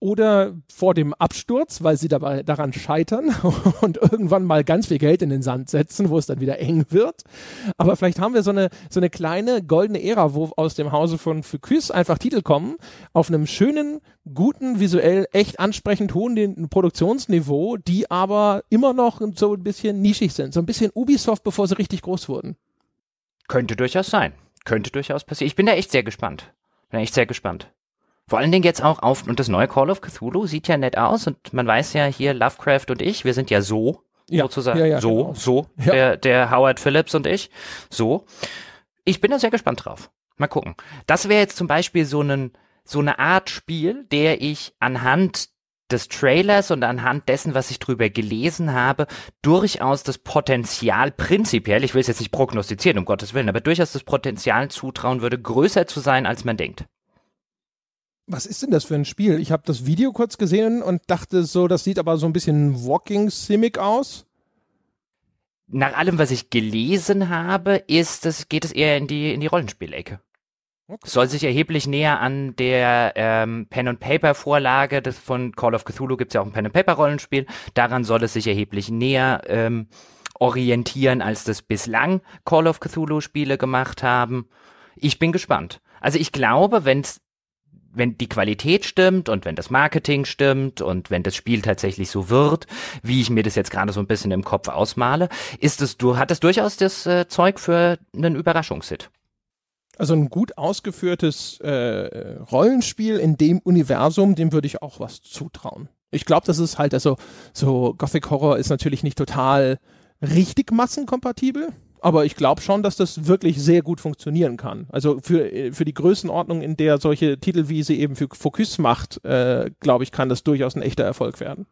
[SPEAKER 1] oder vor dem Absturz, weil sie dabei daran scheitern und irgendwann mal ganz viel Geld in den Sand setzen, wo es dann wieder eng wird. Aber vielleicht haben wir so eine, so eine kleine goldene Ära, wo aus dem Hause von Focus einfach Titel kommen, auf einem schönen, guten, visuell echt ansprechend hohen Produktionsniveau, die aber immer noch so ein bisschen nischig sind. So ein bisschen Ubisoft, bevor sie richtig groß wurden.
[SPEAKER 2] Könnte durchaus sein. Könnte durchaus passieren. Ich bin da echt sehr gespannt. Bin echt sehr gespannt. Vor allen Dingen jetzt auch auf, und das neue Call of Cthulhu sieht ja nett aus und man weiß ja hier, Lovecraft und ich, wir sind ja so, ja, sozusagen, ja, ja, so, genau. so, der, der Howard Phillips und ich, so. Ich bin da sehr gespannt drauf. Mal gucken. Das wäre jetzt zum Beispiel so, einen, so eine Art Spiel, der ich anhand des Trailers und anhand dessen, was ich drüber gelesen habe, durchaus das Potenzial prinzipiell, ich will es jetzt nicht prognostizieren, um Gottes Willen, aber durchaus das Potenzial zutrauen würde, größer zu sein, als man denkt.
[SPEAKER 1] Was ist denn das für ein Spiel? Ich habe das Video kurz gesehen und dachte so, das sieht aber so ein bisschen Walking Simic aus.
[SPEAKER 2] nach allem, was ich gelesen habe, ist es, geht es eher in die, in die Rollenspielecke. Okay. Soll sich erheblich näher an der ähm, Pen-and-Paper-Vorlage von Call of Cthulhu, gibt es ja auch ein Pen-and-Paper-Rollenspiel, daran soll es sich erheblich näher ähm, orientieren, als das bislang Call of Cthulhu-Spiele gemacht haben. Ich bin gespannt. Also ich glaube, wenn's wenn die Qualität stimmt und wenn das Marketing stimmt und wenn das Spiel tatsächlich so wird, wie ich mir das jetzt gerade so ein bisschen im Kopf ausmale, ist es, du hattest durchaus das äh, Zeug für einen Überraschungshit.
[SPEAKER 1] Also ein gut ausgeführtes äh, Rollenspiel in dem Universum, dem würde ich auch was zutrauen. Ich glaube, das ist halt, also so Gothic Horror ist natürlich nicht total richtig massenkompatibel, aber ich glaube schon, dass das wirklich sehr gut funktionieren kann. Also für, für die Größenordnung, in der solche Titel, wie sie eben für Focus macht, äh, glaube ich, kann das durchaus ein echter Erfolg werden.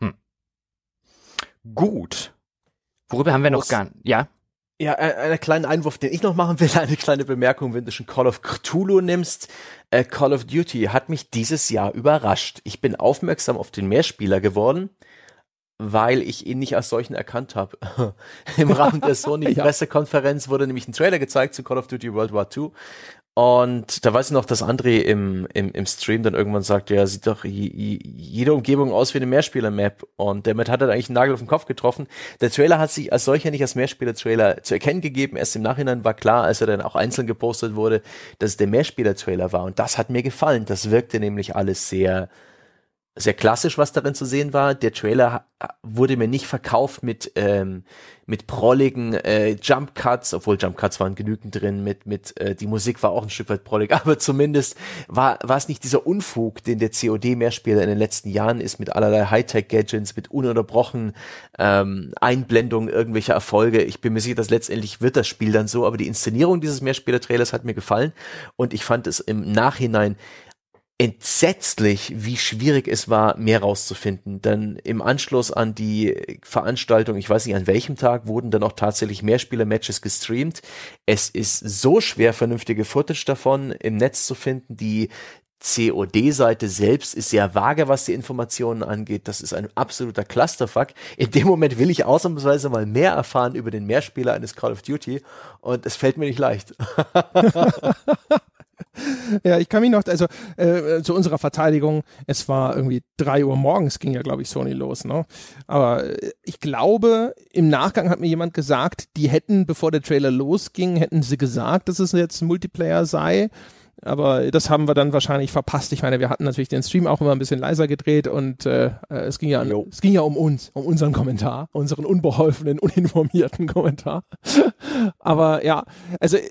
[SPEAKER 1] Hm.
[SPEAKER 2] Gut. Worüber haben wir noch gar Ja?
[SPEAKER 3] Ja, einen kleinen Einwurf, den ich noch machen will, eine kleine Bemerkung, wenn du schon Call of Cthulhu nimmst. Äh, Call of Duty hat mich dieses Jahr überrascht. Ich bin aufmerksam auf den Mehrspieler geworden weil ich ihn nicht als solchen erkannt habe. Im Rahmen der Sony-Pressekonferenz ja. wurde nämlich ein Trailer gezeigt zu Call of Duty World War II. Und da weiß ich noch, dass André im, im, im Stream dann irgendwann sagte, ja, sieht doch jede Umgebung aus wie eine Mehrspieler-Map. Und damit hat er eigentlich einen Nagel auf den Kopf getroffen. Der Trailer hat sich als solcher nicht als Mehrspieler-Trailer zu erkennen gegeben. Erst im Nachhinein war klar, als er dann auch einzeln gepostet wurde, dass es der Mehrspieler-Trailer war. Und das hat mir gefallen. Das wirkte nämlich alles sehr, sehr klassisch, was darin zu sehen war. Der Trailer wurde mir nicht verkauft mit ähm, mit prolligen äh, Jump Cuts, obwohl Jump Cuts waren genügend drin. Mit mit äh, die Musik war auch ein Stück weit prollig, aber zumindest war war es nicht dieser Unfug, den der COD Mehrspieler in den letzten Jahren ist mit allerlei Hightech Gadgets, mit ununterbrochen ähm, Einblendungen irgendwelcher Erfolge. Ich bin mir sicher, dass letztendlich wird das Spiel dann so, aber die Inszenierung dieses Mehrspieler Trailers hat mir gefallen und ich fand es im Nachhinein entsetzlich, wie schwierig es war, mehr rauszufinden. Denn im Anschluss an die Veranstaltung, ich weiß nicht an welchem Tag, wurden dann auch tatsächlich Mehrspieler-Matches gestreamt. Es ist so schwer, vernünftige Footage davon im Netz zu finden. Die COD-Seite selbst ist sehr vage, was die Informationen angeht. Das ist ein absoluter Clusterfuck. In dem Moment will ich ausnahmsweise mal mehr erfahren über den Mehrspieler eines Call of Duty und es fällt mir nicht leicht.
[SPEAKER 1] ja, ich kann mich noch, also äh, zu unserer Verteidigung, es war irgendwie drei Uhr morgens, ging ja, glaube ich, Sony los, ne? Aber äh, ich glaube, im Nachgang hat mir jemand gesagt, die hätten, bevor der Trailer losging, hätten sie gesagt, dass es jetzt ein Multiplayer sei. Aber das haben wir dann wahrscheinlich verpasst. Ich meine, wir hatten natürlich den Stream auch immer ein bisschen leiser gedreht und äh, äh es, ging ja, es ging ja um uns, um unseren Kommentar, unseren unbeholfenen, uninformierten Kommentar. Aber ja, also äh,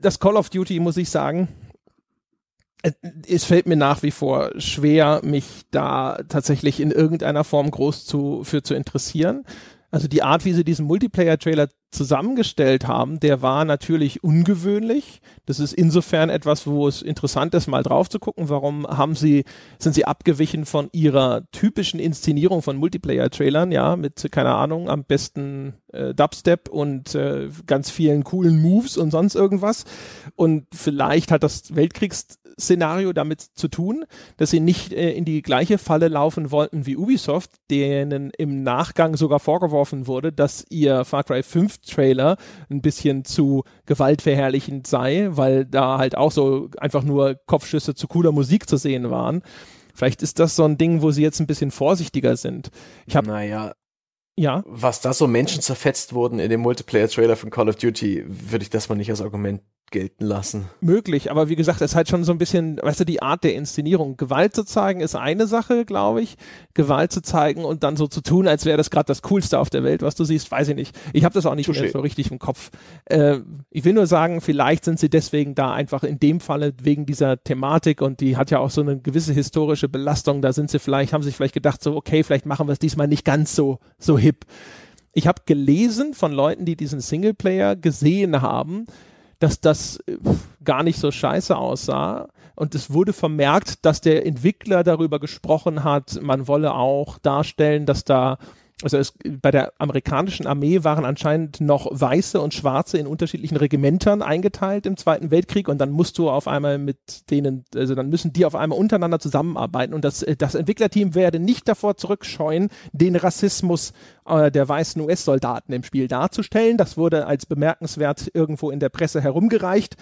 [SPEAKER 1] das Call of Duty, muss ich sagen, äh, es fällt mir nach wie vor schwer, mich da tatsächlich in irgendeiner Form groß zu, für zu interessieren. Also die Art, wie sie diesen Multiplayer-Trailer zusammengestellt haben, der war natürlich ungewöhnlich. Das ist insofern etwas, wo es interessant ist, mal drauf zu gucken, warum haben sie, sind sie abgewichen von ihrer typischen Inszenierung von Multiplayer-Trailern, ja, mit, keine Ahnung, am besten äh, Dubstep und äh, ganz vielen coolen Moves und sonst irgendwas. Und vielleicht hat das Weltkriegs Szenario damit zu tun, dass sie nicht äh, in die gleiche Falle laufen wollten wie Ubisoft, denen im Nachgang sogar vorgeworfen wurde, dass ihr Far Cry 5 Trailer ein bisschen zu gewaltverherrlichend sei, weil da halt auch so einfach nur Kopfschüsse zu cooler Musik zu sehen waren. Vielleicht ist das so ein Ding, wo sie jetzt ein bisschen vorsichtiger sind. Ich habe
[SPEAKER 3] naja, ja. Was da so Menschen zerfetzt wurden in dem Multiplayer-Trailer von Call of Duty, würde ich das mal nicht als Argument gelten lassen.
[SPEAKER 1] Möglich, aber wie gesagt, es ist halt schon so ein bisschen, weißt du, die Art der Inszenierung. Gewalt zu zeigen ist eine Sache, glaube ich. Gewalt zu zeigen und dann so zu tun, als wäre das gerade das Coolste auf der Welt, was du siehst, weiß ich nicht. Ich habe das auch nicht mehr so richtig im Kopf. Äh, ich will nur sagen, vielleicht sind sie deswegen da einfach in dem Falle wegen dieser Thematik und die hat ja auch so eine gewisse historische Belastung. Da sind sie vielleicht, haben sich vielleicht gedacht, so, okay, vielleicht machen wir es diesmal nicht ganz so, so hip. Ich habe gelesen von Leuten, die diesen Singleplayer gesehen haben, dass das äh, gar nicht so scheiße aussah. Und es wurde vermerkt, dass der Entwickler darüber gesprochen hat, man wolle auch darstellen, dass da also es, bei der amerikanischen Armee waren anscheinend noch Weiße und Schwarze in unterschiedlichen Regimentern eingeteilt im Zweiten Weltkrieg und dann musst du auf einmal mit denen, also dann müssen die auf einmal untereinander zusammenarbeiten und das, das Entwicklerteam werde nicht davor zurückscheuen, den Rassismus äh, der weißen US-Soldaten im Spiel darzustellen. Das wurde als bemerkenswert irgendwo in der Presse herumgereicht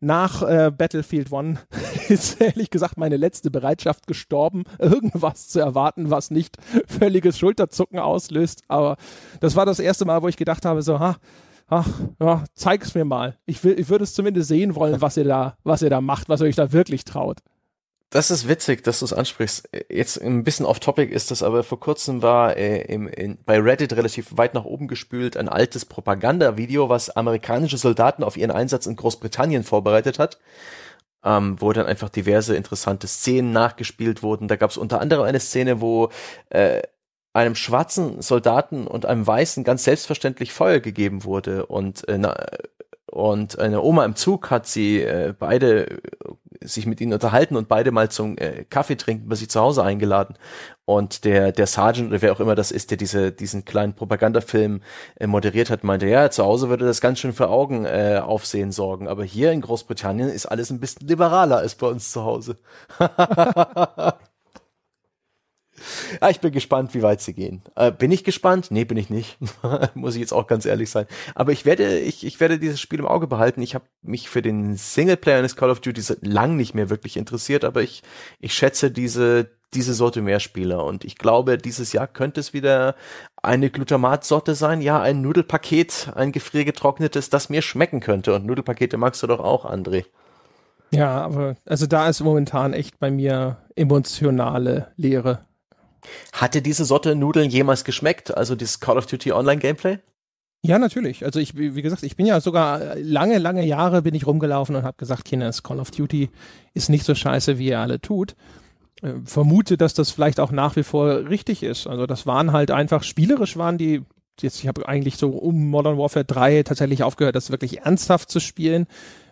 [SPEAKER 1] nach äh, Battlefield One ist ehrlich gesagt meine letzte Bereitschaft gestorben, irgendwas zu erwarten, was nicht völliges Schulterzucken auslöst. Aber das war das erste Mal, wo ich gedacht habe, so, ha, ach, ja, zeig's mir mal. Ich ich würde es zumindest sehen wollen, was ihr da, was ihr da macht, was ihr euch da wirklich traut.
[SPEAKER 3] Das ist witzig, dass du es ansprichst. Jetzt ein bisschen off-topic ist das, aber vor kurzem war äh, im, in, bei Reddit relativ weit nach oben gespült ein altes Propagandavideo, was amerikanische Soldaten auf ihren Einsatz in Großbritannien vorbereitet hat, ähm, wo dann einfach diverse interessante Szenen nachgespielt wurden. Da gab es unter anderem eine Szene, wo äh, einem schwarzen Soldaten und einem weißen ganz selbstverständlich Feuer gegeben wurde und äh, und eine Oma im Zug hat sie äh, beide sich mit ihnen unterhalten und beide mal zum äh, Kaffee trinken bei sich zu Hause eingeladen. Und der, der Sergeant oder wer auch immer das ist, der diese, diesen kleinen Propagandafilm äh, moderiert hat, meinte, ja, zu Hause würde das ganz schön für Augen äh, aufsehen sorgen. Aber hier in Großbritannien ist alles ein bisschen liberaler als bei uns zu Hause. Ah, ich bin gespannt, wie weit sie gehen. Äh, bin ich gespannt? Nee, bin ich nicht. Muss ich jetzt auch ganz ehrlich sein. Aber ich werde, ich, ich werde dieses Spiel im Auge behalten. Ich habe mich für den Singleplayer eines Call of Duty lang nicht mehr wirklich interessiert, aber ich, ich schätze diese, diese Sorte Mehrspieler. Und ich glaube, dieses Jahr könnte es wieder eine Glutamatsorte sein. Ja, ein Nudelpaket, ein gefriergetrocknetes, das mir schmecken könnte. Und Nudelpakete magst du doch auch, André.
[SPEAKER 1] Ja, aber also da ist momentan echt bei mir emotionale Leere.
[SPEAKER 3] Hatte diese Sorte Nudeln jemals geschmeckt? Also dieses Call of Duty Online Gameplay?
[SPEAKER 1] Ja, natürlich. Also ich, wie gesagt, ich bin ja sogar lange, lange Jahre bin ich rumgelaufen und habe gesagt, Kinders, Call of Duty ist nicht so scheiße, wie ihr alle tut. Äh, vermute, dass das vielleicht auch nach wie vor richtig ist. Also das waren halt einfach, spielerisch waren die, jetzt, ich habe eigentlich so um Modern Warfare 3 tatsächlich aufgehört, das wirklich ernsthaft zu spielen,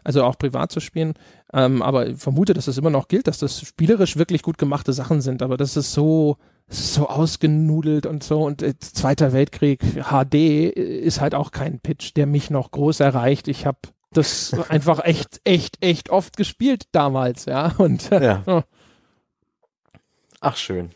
[SPEAKER 1] also auch privat zu spielen. Ähm, aber vermute, dass das immer noch gilt, dass das spielerisch wirklich gut gemachte Sachen sind. Aber das ist so, so ausgenudelt und so. Und äh, Zweiter Weltkrieg HD ist halt auch kein Pitch, der mich noch groß erreicht. Ich habe das einfach echt, echt, echt oft gespielt damals, ja. Und äh, ja. Oh.
[SPEAKER 3] Ach schön.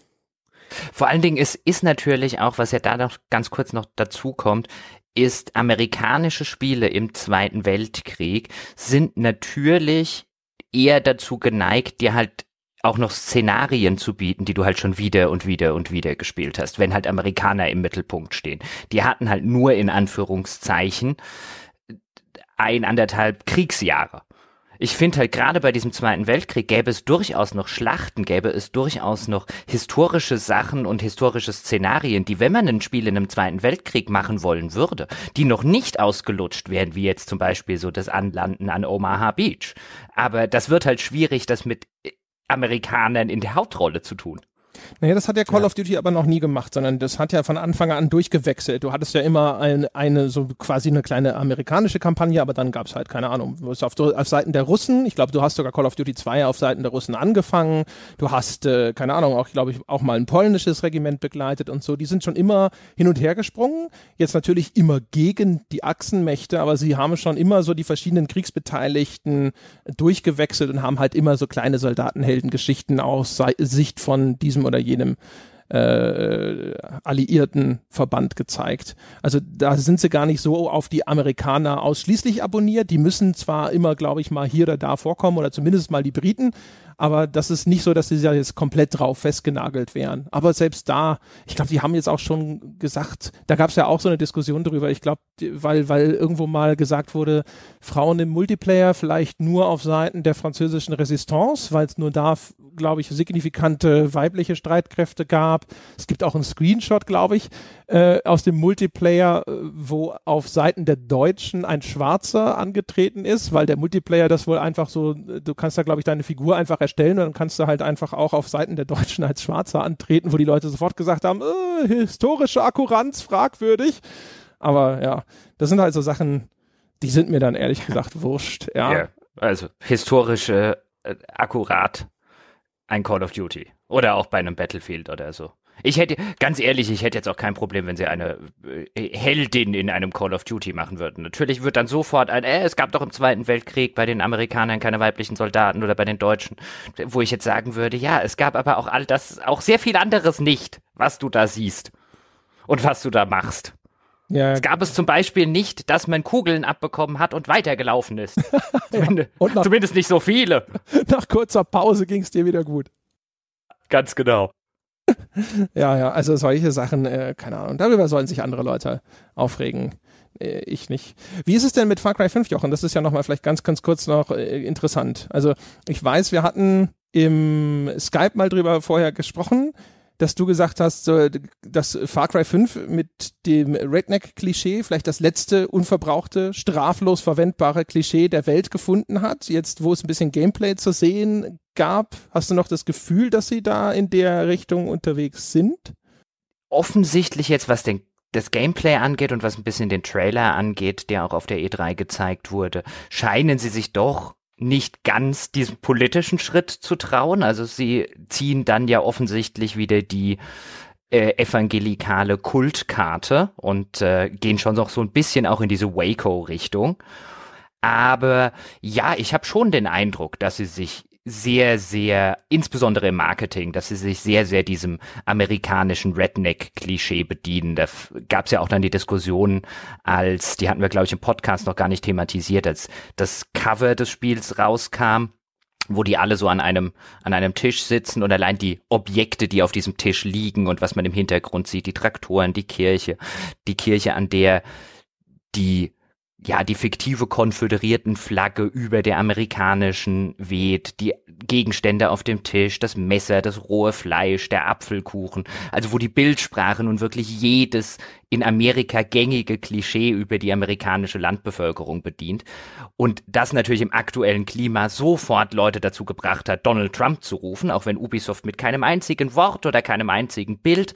[SPEAKER 2] Vor allen Dingen, es ist natürlich auch, was ja da noch ganz kurz noch dazu kommt, ist amerikanische Spiele im Zweiten Weltkrieg sind natürlich eher dazu geneigt, dir halt auch noch Szenarien zu bieten, die du halt schon wieder und wieder und wieder gespielt hast, wenn halt Amerikaner im Mittelpunkt stehen. Die hatten halt nur in Anführungszeichen ein, anderthalb Kriegsjahre. Ich finde halt gerade bei diesem Zweiten Weltkrieg gäbe es durchaus noch Schlachten, gäbe es durchaus noch historische Sachen und historische Szenarien, die, wenn man ein Spiel in einem Zweiten Weltkrieg machen wollen würde, die noch nicht ausgelutscht werden, wie jetzt zum Beispiel so das Anlanden an Omaha Beach. Aber das wird halt schwierig, das mit Amerikanern in der Hauptrolle zu tun.
[SPEAKER 1] Naja, das hat ja Call ja. of Duty aber noch nie gemacht, sondern das hat ja von Anfang an durchgewechselt. Du hattest ja immer ein, eine, so quasi eine kleine amerikanische Kampagne, aber dann gab es halt, keine Ahnung, auf, auf Seiten der Russen, ich glaube, du hast sogar Call of Duty 2 auf Seiten der Russen angefangen. Du hast, äh, keine Ahnung, auch, glaube ich, auch mal ein polnisches Regiment begleitet und so. Die sind schon immer hin und her gesprungen. Jetzt natürlich immer gegen die Achsenmächte, aber sie haben schon immer so die verschiedenen Kriegsbeteiligten durchgewechselt und haben halt immer so kleine Soldatenheldengeschichten aus Sicht von diesem oder jenem äh, alliierten Verband gezeigt. Also da sind sie gar nicht so auf die Amerikaner ausschließlich abonniert. Die müssen zwar immer, glaube ich, mal hier oder da vorkommen oder zumindest mal die Briten, aber das ist nicht so, dass sie ja jetzt komplett drauf festgenagelt wären. Aber selbst da, ich glaube, die haben jetzt auch schon gesagt, da gab es ja auch so eine Diskussion drüber, ich glaube, weil, weil irgendwo mal gesagt wurde, Frauen im Multiplayer vielleicht nur auf Seiten der französischen Resistance, weil es nur da, glaube ich, signifikante weibliche Streitkräfte gab. Es gibt auch einen Screenshot, glaube ich, äh, aus dem Multiplayer, äh, wo auf Seiten der Deutschen ein Schwarzer angetreten ist, weil der Multiplayer das wohl einfach so, du kannst da, glaube ich, deine Figur einfach erstellen und dann kannst du halt einfach auch auf Seiten der Deutschen als Schwarzer antreten, wo die Leute sofort gesagt haben, äh, historische Akkuranz, fragwürdig. Aber ja, das sind halt so Sachen, die sind mir dann ehrlich gesagt wurscht. Ja, yeah,
[SPEAKER 2] also historische, äh, akkurat ein Call of Duty. Oder auch bei einem Battlefield oder so. Ich hätte, ganz ehrlich, ich hätte jetzt auch kein Problem, wenn sie eine äh, Heldin in einem Call of Duty machen würden. Natürlich wird dann sofort ein, äh, es gab doch im Zweiten Weltkrieg bei den Amerikanern keine weiblichen Soldaten oder bei den Deutschen, wo ich jetzt sagen würde, ja, es gab aber auch all das, auch sehr viel anderes nicht, was du da siehst und was du da machst. Ja. Es gab es zum Beispiel nicht, dass man Kugeln abbekommen hat und weitergelaufen ist. Zumindest, ja. und nach, zumindest nicht so viele.
[SPEAKER 1] Nach kurzer Pause ging es dir wieder gut.
[SPEAKER 2] Ganz genau.
[SPEAKER 1] ja, ja, also solche Sachen, äh, keine Ahnung, darüber sollen sich andere Leute aufregen. Äh, ich nicht. Wie ist es denn mit Far Cry 5, Jochen? Das ist ja nochmal vielleicht ganz, ganz kurz noch äh, interessant. Also ich weiß, wir hatten im Skype mal drüber vorher gesprochen dass du gesagt hast, dass Far Cry 5 mit dem Redneck-Klischee vielleicht das letzte unverbrauchte, straflos verwendbare Klischee der Welt gefunden hat. Jetzt, wo es ein bisschen Gameplay zu sehen gab, hast du noch das Gefühl, dass sie da in der Richtung unterwegs sind?
[SPEAKER 2] Offensichtlich jetzt, was den das Gameplay angeht und was ein bisschen den Trailer angeht, der auch auf der E3 gezeigt wurde, scheinen sie sich doch nicht ganz diesem politischen Schritt zu trauen. Also sie ziehen dann ja offensichtlich wieder die äh, evangelikale Kultkarte und äh, gehen schon noch so ein bisschen auch in diese Waco-Richtung. Aber ja, ich habe schon den Eindruck, dass sie sich sehr, sehr, insbesondere im Marketing, dass sie sich sehr, sehr diesem amerikanischen Redneck-Klischee bedienen. Da gab es ja auch dann die Diskussion, als, die hatten wir, glaube ich, im Podcast noch gar nicht thematisiert, als das Cover des Spiels rauskam wo die alle so an einem, an einem Tisch sitzen und allein die Objekte, die auf diesem Tisch liegen und was man im Hintergrund sieht, die Traktoren, die Kirche, die Kirche, an der die ja, die fiktive konföderierten Flagge über der amerikanischen weht, die Gegenstände auf dem Tisch, das Messer, das rohe Fleisch, der Apfelkuchen, also wo die Bildsprache nun wirklich jedes in Amerika gängige Klischee über die amerikanische Landbevölkerung bedient. Und das natürlich im aktuellen Klima sofort Leute dazu gebracht hat, Donald Trump zu rufen, auch wenn Ubisoft mit keinem einzigen Wort oder keinem einzigen Bild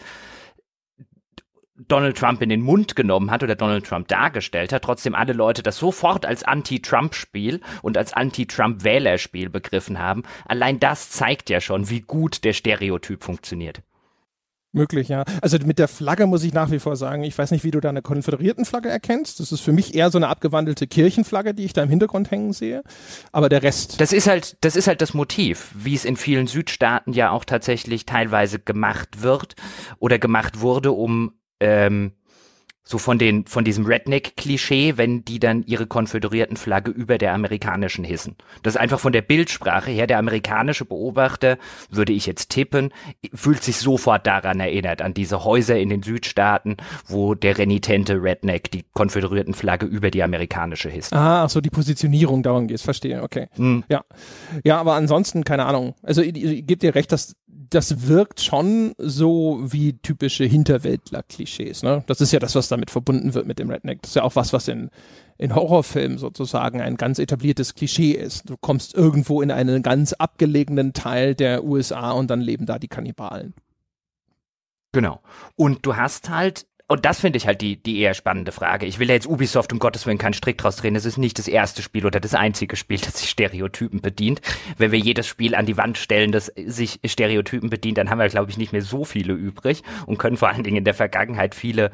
[SPEAKER 2] Donald Trump in den Mund genommen hat oder Donald Trump dargestellt hat, trotzdem alle Leute das sofort als Anti-Trump-Spiel und als Anti-Trump-Wählerspiel begriffen haben. Allein das zeigt ja schon, wie gut der Stereotyp funktioniert.
[SPEAKER 1] Möglich, ja. Also mit der Flagge muss ich nach wie vor sagen, ich weiß nicht, wie du da eine konföderierten Flagge erkennst. Das ist für mich eher so eine abgewandelte Kirchenflagge, die ich da im Hintergrund hängen sehe. Aber der Rest.
[SPEAKER 2] Das ist halt, das ist halt das Motiv, wie es in vielen Südstaaten ja auch tatsächlich teilweise gemacht wird oder gemacht wurde, um ähm, so von den von diesem Redneck-Klischee, wenn die dann ihre konföderierten Flagge über der amerikanischen hissen. Das ist einfach von der Bildsprache her. Der amerikanische Beobachter, würde ich jetzt tippen, fühlt sich sofort daran erinnert, an diese Häuser in den Südstaaten, wo der renitente Redneck die konföderierten Flagge über die amerikanische hisst.
[SPEAKER 1] Ah, ach so die Positionierung, darum geht verstehe, okay. Hm. Ja. Ja, aber ansonsten, keine Ahnung. Also ich, ich gebe dir recht, dass das wirkt schon so wie typische Hinterwäldler-Klischees. Ne? Das ist ja das, was damit verbunden wird mit dem Redneck. Das ist ja auch was, was in, in Horrorfilmen sozusagen ein ganz etabliertes Klischee ist. Du kommst irgendwo in einen ganz abgelegenen Teil der USA und dann leben da die Kannibalen.
[SPEAKER 2] Genau. Und du hast halt und das finde ich halt die, die eher spannende Frage. Ich will ja jetzt Ubisoft um Gottes Willen keinen Strick draus drehen. Es ist nicht das erste Spiel oder das einzige Spiel, das sich Stereotypen bedient. Wenn wir jedes Spiel an die Wand stellen, das sich Stereotypen bedient, dann haben wir, glaube ich, nicht mehr so viele übrig und können vor allen Dingen in der Vergangenheit viele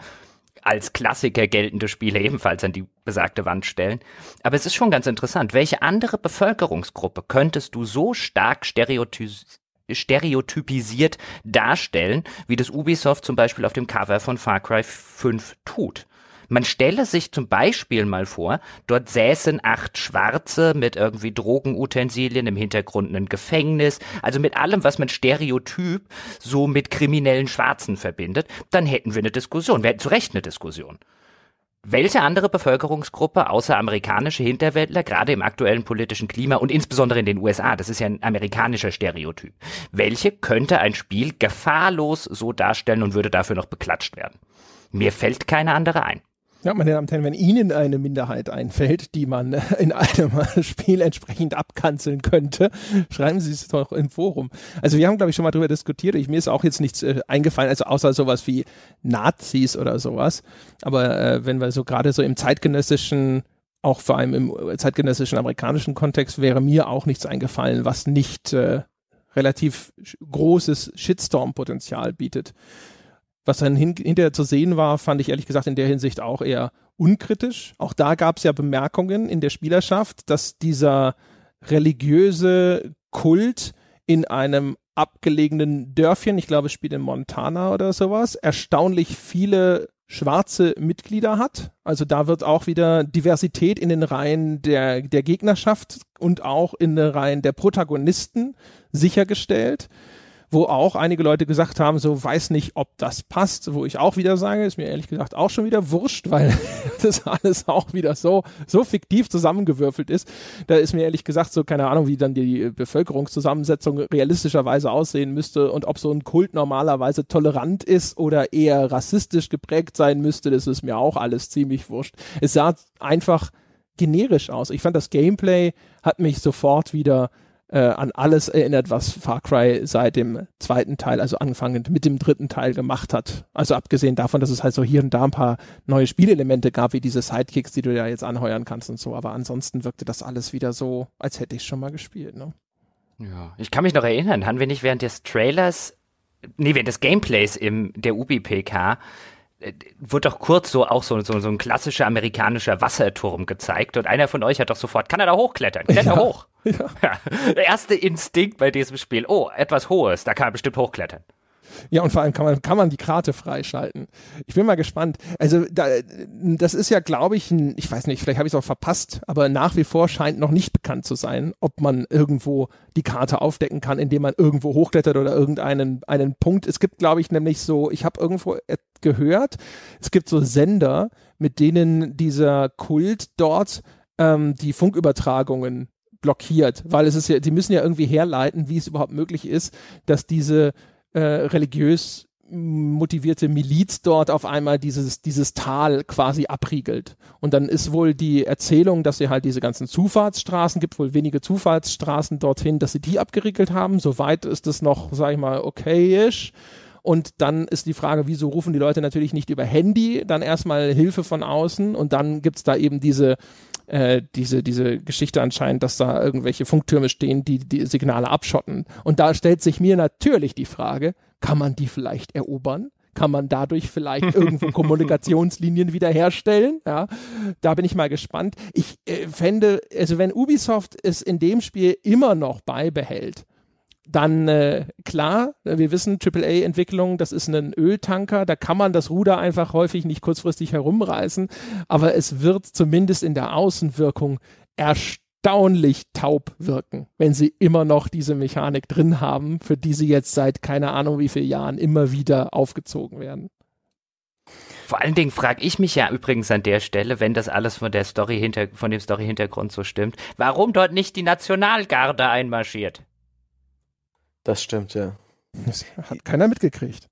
[SPEAKER 2] als Klassiker geltende Spiele ebenfalls an die besagte Wand stellen. Aber es ist schon ganz interessant. Welche andere Bevölkerungsgruppe könntest du so stark stereotypisieren? stereotypisiert darstellen, wie das Ubisoft zum Beispiel auf dem Cover von Far Cry 5 tut. Man stelle sich zum Beispiel mal vor, dort säßen acht Schwarze mit irgendwie Drogenutensilien, im Hintergrund ein Gefängnis, also mit allem, was man stereotyp so mit kriminellen Schwarzen verbindet, dann hätten wir eine Diskussion. Wir hätten zu Recht eine Diskussion. Welche andere Bevölkerungsgruppe außer amerikanische Hinterwäldler, gerade im aktuellen politischen Klima und insbesondere in den USA, das ist ja ein amerikanischer Stereotyp, welche könnte ein Spiel gefahrlos so darstellen und würde dafür noch beklatscht werden? Mir fällt keine andere ein.
[SPEAKER 1] Ja, meine Damen und Herren, wenn Ihnen eine Minderheit einfällt, die man in einem Spiel entsprechend abkanzeln könnte, schreiben Sie es doch im Forum. Also wir haben, glaube ich, schon mal darüber diskutiert. Ich, mir ist auch jetzt nichts äh, eingefallen, also außer sowas wie Nazis oder sowas. Aber äh, wenn wir so gerade so im zeitgenössischen, auch vor allem im zeitgenössischen amerikanischen Kontext, wäre mir auch nichts eingefallen, was nicht äh, relativ großes Shitstorm-Potenzial bietet. Was dann hin, hinterher zu sehen war, fand ich ehrlich gesagt in der Hinsicht auch eher unkritisch. Auch da gab es ja Bemerkungen in der Spielerschaft, dass dieser religiöse Kult in einem abgelegenen Dörfchen, ich glaube, es spielt in Montana oder sowas, erstaunlich viele schwarze Mitglieder hat. Also da wird auch wieder Diversität in den Reihen der, der Gegnerschaft und auch in den Reihen der Protagonisten sichergestellt wo auch einige Leute gesagt haben, so weiß nicht, ob das passt, wo ich auch wieder sage, ist mir ehrlich gesagt auch schon wieder wurscht, weil das alles auch wieder so, so fiktiv zusammengewürfelt ist. Da ist mir ehrlich gesagt so keine Ahnung, wie dann die Bevölkerungszusammensetzung realistischerweise aussehen müsste und ob so ein Kult normalerweise tolerant ist oder eher rassistisch geprägt sein müsste, das ist mir auch alles ziemlich wurscht. Es sah einfach generisch aus. Ich fand das Gameplay hat mich sofort wieder äh, an alles erinnert, was Far Cry seit dem zweiten Teil, also anfangend mit dem dritten Teil gemacht hat. Also abgesehen davon, dass es halt so hier und da ein paar neue Spielelemente gab, wie diese Sidekicks, die du ja jetzt anheuern kannst und so. Aber ansonsten wirkte das alles wieder so, als hätte ich schon mal gespielt. Ne?
[SPEAKER 2] Ja, ich kann mich noch erinnern, haben wir nicht während des Trailers, nee, während des Gameplays im der UBPK wurde doch kurz so auch so, so, so ein klassischer amerikanischer Wasserturm gezeigt und einer von euch hat doch sofort, kann er da hochklettern? Kletter ja. hoch. Ja. ja. Der erste Instinkt bei diesem Spiel, oh, etwas Hohes, da kann er bestimmt hochklettern.
[SPEAKER 1] Ja, und vor allem kann man, kann man die Karte freischalten. Ich bin mal gespannt. Also, da, das ist ja, glaube ich, ein, ich weiß nicht, vielleicht habe ich es auch verpasst, aber nach wie vor scheint noch nicht bekannt zu sein, ob man irgendwo die Karte aufdecken kann, indem man irgendwo hochklettert oder irgendeinen einen Punkt. Es gibt, glaube ich, nämlich so, ich habe irgendwo gehört, es gibt so Sender, mit denen dieser Kult dort ähm, die Funkübertragungen blockiert, weil es ist ja, die müssen ja irgendwie herleiten, wie es überhaupt möglich ist, dass diese äh, religiös motivierte Miliz dort auf einmal dieses, dieses Tal quasi abriegelt. Und dann ist wohl die Erzählung, dass sie halt diese ganzen Zufahrtsstraßen gibt, wohl wenige Zufahrtsstraßen dorthin, dass sie die abgeriegelt haben. Soweit ist es noch, sag ich mal, okayisch. Und dann ist die Frage, wieso rufen die Leute natürlich nicht über Handy dann erstmal Hilfe von außen und dann gibt's da eben diese äh, diese, diese Geschichte anscheinend, dass da irgendwelche Funktürme stehen, die die Signale abschotten. Und da stellt sich mir natürlich die Frage, kann man die vielleicht erobern? Kann man dadurch vielleicht irgendwo Kommunikationslinien wiederherstellen? Ja, da bin ich mal gespannt. Ich äh, fände, also wenn Ubisoft es in dem Spiel immer noch beibehält, dann äh, klar, wir wissen, AAA-Entwicklung, das ist ein Öltanker, da kann man das Ruder einfach häufig nicht kurzfristig herumreißen, aber es wird zumindest in der Außenwirkung erstaunlich taub wirken, wenn sie immer noch diese Mechanik drin haben, für die sie jetzt seit keine Ahnung wie vielen Jahren immer wieder aufgezogen werden.
[SPEAKER 2] Vor allen Dingen frage ich mich ja übrigens an der Stelle, wenn das alles von der Story hinter, von dem Story-Hintergrund so stimmt, warum dort nicht die Nationalgarde einmarschiert?
[SPEAKER 3] Das stimmt, ja.
[SPEAKER 1] Das hat keiner mitgekriegt.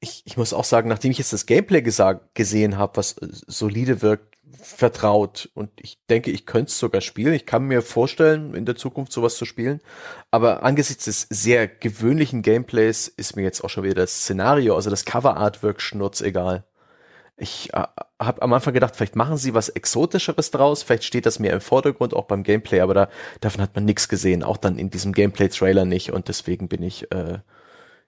[SPEAKER 3] Ich, ich muss auch sagen, nachdem ich jetzt das Gameplay gesehen habe, was äh, solide wirkt, vertraut und ich denke, ich könnte es sogar spielen. Ich kann mir vorstellen, in der Zukunft sowas zu spielen. Aber angesichts des sehr gewöhnlichen Gameplays ist mir jetzt auch schon wieder das Szenario, also das Coverart wirkt schnurzegal. Ich äh, habe am Anfang gedacht, vielleicht machen sie was Exotischeres draus, vielleicht steht das mehr im Vordergrund, auch beim Gameplay, aber da, davon hat man nichts gesehen, auch dann in diesem Gameplay-Trailer nicht und deswegen bin ich äh,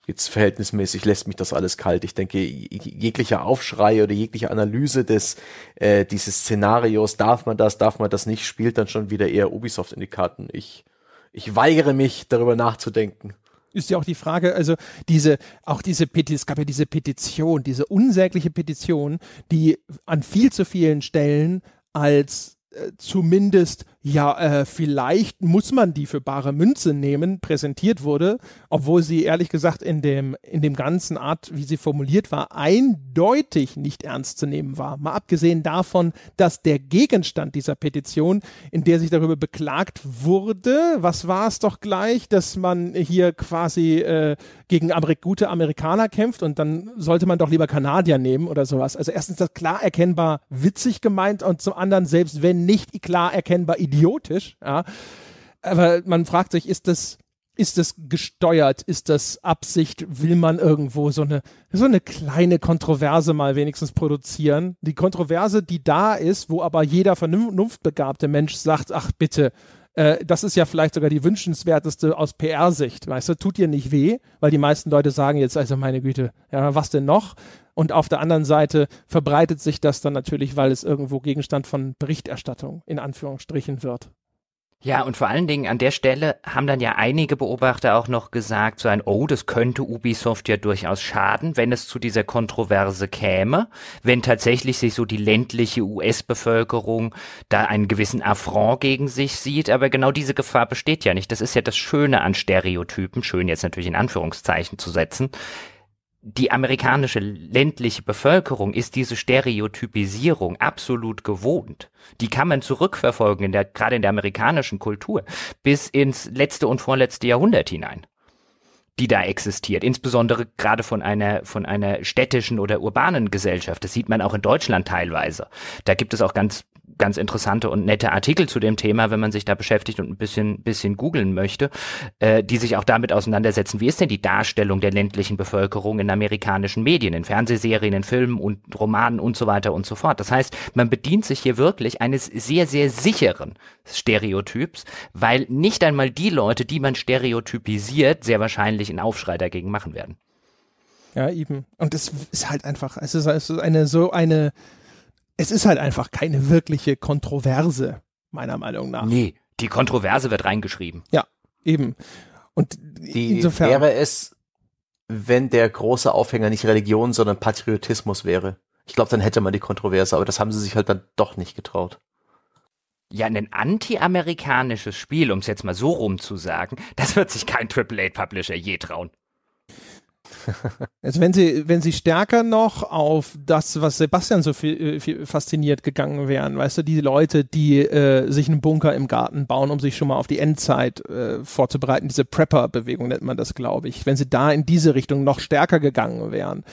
[SPEAKER 3] jetzt verhältnismäßig, lässt mich das alles kalt. Ich denke, jeglicher Aufschrei oder jegliche Analyse des äh, dieses Szenarios, darf man das, darf man das nicht, spielt dann schon wieder eher Ubisoft in die Karten. Ich, ich weigere mich, darüber nachzudenken
[SPEAKER 1] ist ja auch die Frage, also diese, auch diese Petition, es gab ja diese Petition, diese unsägliche Petition, die an viel zu vielen Stellen als äh, zumindest ja, äh, vielleicht muss man die für bare Münze nehmen, präsentiert wurde, obwohl sie ehrlich gesagt in dem, in dem ganzen Art, wie sie formuliert war, eindeutig nicht ernst zu nehmen war. Mal abgesehen davon, dass der Gegenstand dieser Petition, in der sich darüber beklagt wurde, was war es doch gleich, dass man hier quasi äh, gegen Amerik gute Amerikaner kämpft und dann sollte man doch lieber Kanadier nehmen oder sowas. Also erstens das klar erkennbar witzig gemeint und zum anderen, selbst wenn nicht klar erkennbar idiotisch idiotisch, ja. Aber man fragt sich, ist das, ist das gesteuert? Ist das Absicht? Will man irgendwo so eine, so eine kleine Kontroverse mal wenigstens produzieren? Die Kontroverse, die da ist, wo aber jeder vernunftbegabte Mensch sagt, ach bitte, äh, das ist ja vielleicht sogar die wünschenswerteste aus PR-Sicht. Weißt du, tut dir nicht weh, weil die meisten Leute sagen jetzt, also meine Güte, ja, was denn noch? Und auf der anderen Seite verbreitet sich das dann natürlich, weil es irgendwo Gegenstand von Berichterstattung in Anführungsstrichen wird.
[SPEAKER 2] Ja, und vor allen Dingen an der Stelle haben dann ja einige Beobachter auch noch gesagt, so ein, oh, das könnte Ubisoft ja durchaus schaden, wenn es zu dieser Kontroverse käme, wenn tatsächlich sich so die ländliche US-Bevölkerung da einen gewissen Affront gegen sich sieht. Aber genau diese Gefahr besteht ja nicht. Das ist ja das Schöne an Stereotypen, schön jetzt natürlich in Anführungszeichen zu setzen die amerikanische ländliche Bevölkerung ist diese Stereotypisierung absolut gewohnt. Die kann man zurückverfolgen, in der, gerade in der amerikanischen Kultur, bis ins letzte und vorletzte Jahrhundert hinein die da existiert, insbesondere gerade von einer von einer städtischen oder urbanen Gesellschaft. Das sieht man auch in Deutschland teilweise. Da gibt es auch ganz ganz interessante und nette Artikel zu dem Thema, wenn man sich da beschäftigt und ein bisschen, bisschen googeln möchte, äh, die sich auch damit auseinandersetzen, wie ist denn die Darstellung der ländlichen Bevölkerung in amerikanischen Medien, in Fernsehserien, in Filmen und Romanen und so weiter und so fort. Das heißt, man bedient sich hier wirklich eines sehr, sehr sicheren Stereotyps, weil nicht einmal die Leute, die man stereotypisiert, sehr wahrscheinlich einen Aufschrei dagegen machen werden.
[SPEAKER 1] Ja, eben. Und es ist halt einfach, es ist, es ist eine so eine es ist halt einfach keine wirkliche Kontroverse, meiner Meinung nach.
[SPEAKER 2] Nee, die Kontroverse wird reingeschrieben.
[SPEAKER 1] Ja, eben. Und
[SPEAKER 3] die insofern wäre es, wenn der große Aufhänger nicht Religion, sondern Patriotismus wäre. Ich glaube, dann hätte man die Kontroverse, aber das haben sie sich halt dann doch nicht getraut.
[SPEAKER 2] Ja, ein anti-amerikanisches Spiel, um es jetzt mal so rum zu sagen, das wird sich kein AAA-Publisher je trauen.
[SPEAKER 1] Also wenn sie, wenn sie stärker noch auf das, was Sebastian so viel, äh, viel fasziniert gegangen wären, weißt du, die Leute, die äh, sich einen Bunker im Garten bauen, um sich schon mal auf die Endzeit äh, vorzubereiten, diese Prepper-Bewegung nennt man das, glaube ich. Wenn sie da in diese Richtung noch stärker gegangen wären,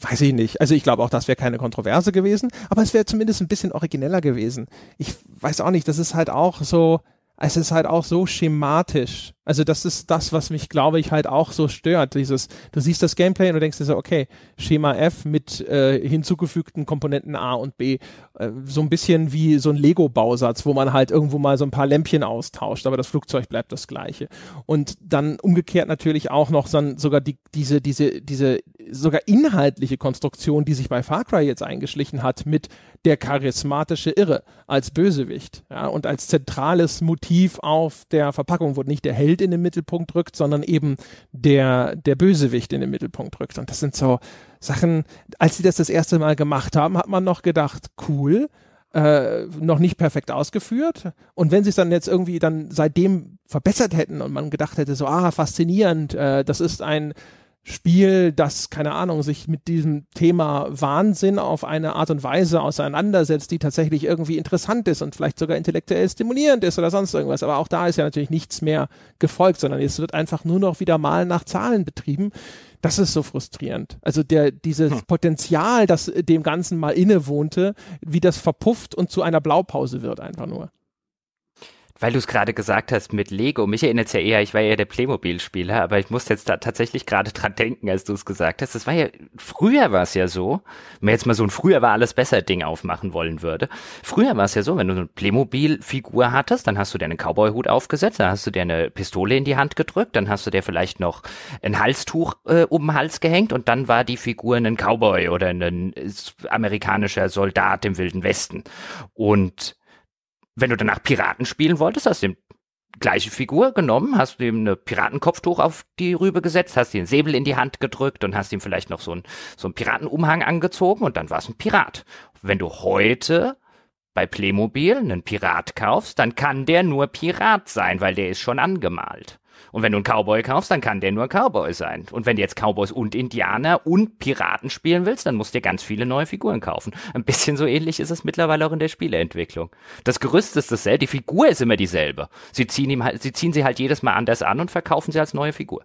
[SPEAKER 1] weiß ich nicht. Also ich glaube auch, das wäre keine Kontroverse gewesen, aber es wäre zumindest ein bisschen origineller gewesen. Ich weiß auch nicht, das ist halt auch so, es ist halt auch so schematisch. Also das ist das, was mich, glaube ich, halt auch so stört. Dieses, du siehst das Gameplay und du denkst dir so, okay, Schema F mit äh, hinzugefügten Komponenten A und B. Äh, so ein bisschen wie so ein Lego-Bausatz, wo man halt irgendwo mal so ein paar Lämpchen austauscht, aber das Flugzeug bleibt das gleiche. Und dann umgekehrt natürlich auch noch so, sogar die, diese, diese, diese sogar inhaltliche Konstruktion, die sich bei Far Cry jetzt eingeschlichen hat, mit der charismatische Irre als Bösewicht ja, und als zentrales Motiv auf der Verpackung, wo nicht der Held in den Mittelpunkt rückt, sondern eben der, der Bösewicht in den Mittelpunkt rückt. Und das sind so Sachen, als sie das das erste Mal gemacht haben, hat man noch gedacht, cool, äh, noch nicht perfekt ausgeführt. Und wenn sie es dann jetzt irgendwie dann seitdem verbessert hätten und man gedacht hätte, so, ah, faszinierend, äh, das ist ein Spiel, das, keine Ahnung, sich mit diesem Thema Wahnsinn auf eine Art und Weise auseinandersetzt, die tatsächlich irgendwie interessant ist und vielleicht sogar intellektuell stimulierend ist oder sonst irgendwas. Aber auch da ist ja natürlich nichts mehr gefolgt, sondern es wird einfach nur noch wieder mal nach Zahlen betrieben. Das ist so frustrierend. Also der, dieses hm. Potenzial, das dem Ganzen mal innewohnte, wie das verpufft und zu einer Blaupause wird einfach nur.
[SPEAKER 2] Weil du es gerade gesagt hast mit Lego, mich erinnert es ja eher, ich war ja der Playmobil-Spieler, aber ich musste jetzt da tatsächlich gerade dran denken, als du es gesagt hast. Das war ja, früher war es ja so, wenn man jetzt mal so ein früher war alles besser Ding aufmachen wollen würde. Früher war es ja so, wenn du eine Playmobil-Figur hattest, dann hast du dir einen Cowboy-Hut aufgesetzt, dann hast du dir eine Pistole in die Hand gedrückt, dann hast du dir vielleicht noch ein Halstuch äh, um den Hals gehängt und dann war die Figur ein Cowboy oder ein amerikanischer Soldat im Wilden Westen. Und wenn du danach Piraten spielen wolltest, hast du die gleiche Figur genommen, hast ihm eine Piratenkopftuch auf die Rübe gesetzt, hast ihm Säbel in die Hand gedrückt und hast ihm vielleicht noch so einen so einen Piratenumhang angezogen und dann war es ein Pirat. Wenn du heute bei Playmobil einen Pirat kaufst, dann kann der nur Pirat sein, weil der ist schon angemalt. Und wenn du einen Cowboy kaufst, dann kann der nur Cowboy sein. Und wenn du jetzt Cowboys und Indianer und Piraten spielen willst, dann musst du dir ganz viele neue Figuren kaufen. Ein bisschen so ähnlich ist es mittlerweile auch in der Spieleentwicklung. Das Gerüst ist dasselbe, die Figur ist immer dieselbe. Sie ziehen, ihm halt, sie ziehen sie halt jedes Mal anders an und verkaufen sie als neue Figur.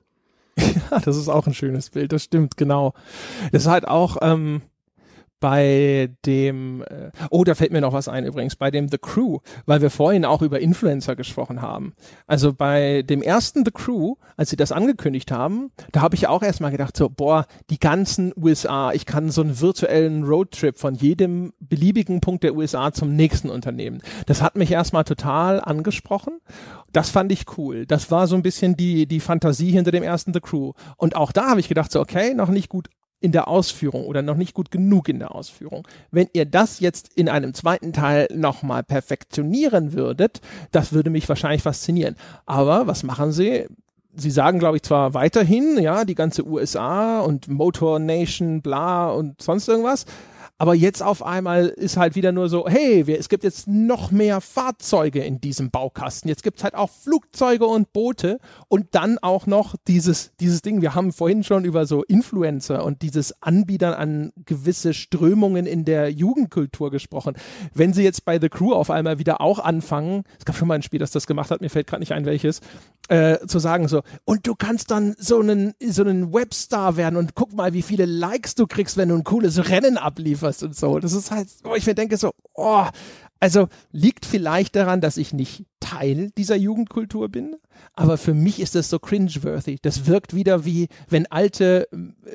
[SPEAKER 1] Ja, das ist auch ein schönes Bild, das stimmt, genau. Das ist halt auch, ähm, bei dem, äh, oh, da fällt mir noch was ein übrigens, bei dem The Crew, weil wir vorhin auch über Influencer gesprochen haben. Also bei dem ersten The Crew, als sie das angekündigt haben, da habe ich auch erstmal gedacht, so, boah, die ganzen USA, ich kann so einen virtuellen Roadtrip von jedem beliebigen Punkt der USA zum nächsten Unternehmen. Das hat mich erstmal total angesprochen. Das fand ich cool. Das war so ein bisschen die, die Fantasie hinter dem ersten The Crew. Und auch da habe ich gedacht, so, okay, noch nicht gut in der Ausführung oder noch nicht gut genug in der Ausführung. Wenn ihr das jetzt in einem zweiten Teil nochmal perfektionieren würdet, das würde mich wahrscheinlich faszinieren. Aber was machen sie? Sie sagen, glaube ich, zwar weiterhin, ja, die ganze USA und Motor Nation, bla und sonst irgendwas, aber jetzt auf einmal ist halt wieder nur so, hey, wir, es gibt jetzt noch mehr Fahrzeuge in diesem Baukasten. Jetzt gibt es halt auch Flugzeuge und Boote und dann auch noch dieses, dieses Ding. Wir haben vorhin schon über so Influencer und dieses Anbietern an gewisse Strömungen in der Jugendkultur gesprochen. Wenn sie jetzt bei The Crew auf einmal wieder auch anfangen, es gab schon mal ein Spiel, das das gemacht hat, mir fällt gerade nicht ein, welches, äh, zu sagen so, und du kannst dann so einen, so einen Webstar werden und guck mal, wie viele Likes du kriegst, wenn du ein cooles Rennen ablieferst was und so. Das ist halt, wo ich mir denke so, oh, also liegt vielleicht daran, dass ich nicht Teil dieser Jugendkultur bin, aber für mich ist das so cringeworthy. Das wirkt wieder wie, wenn alte,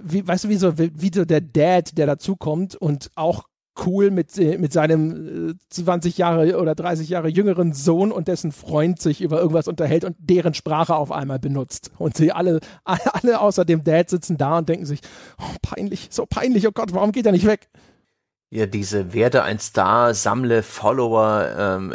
[SPEAKER 1] wie, weißt du, wie so, wie so der Dad, der dazukommt und auch cool mit, äh, mit seinem 20 äh, Jahre oder 30 Jahre jüngeren Sohn und dessen Freund sich über irgendwas unterhält und deren Sprache auf einmal benutzt. Und sie alle, alle außer dem Dad sitzen da und denken sich, oh, peinlich, so peinlich, oh Gott, warum geht er nicht weg?
[SPEAKER 3] Ja, diese werde ein Star, sammle Follower, ähm,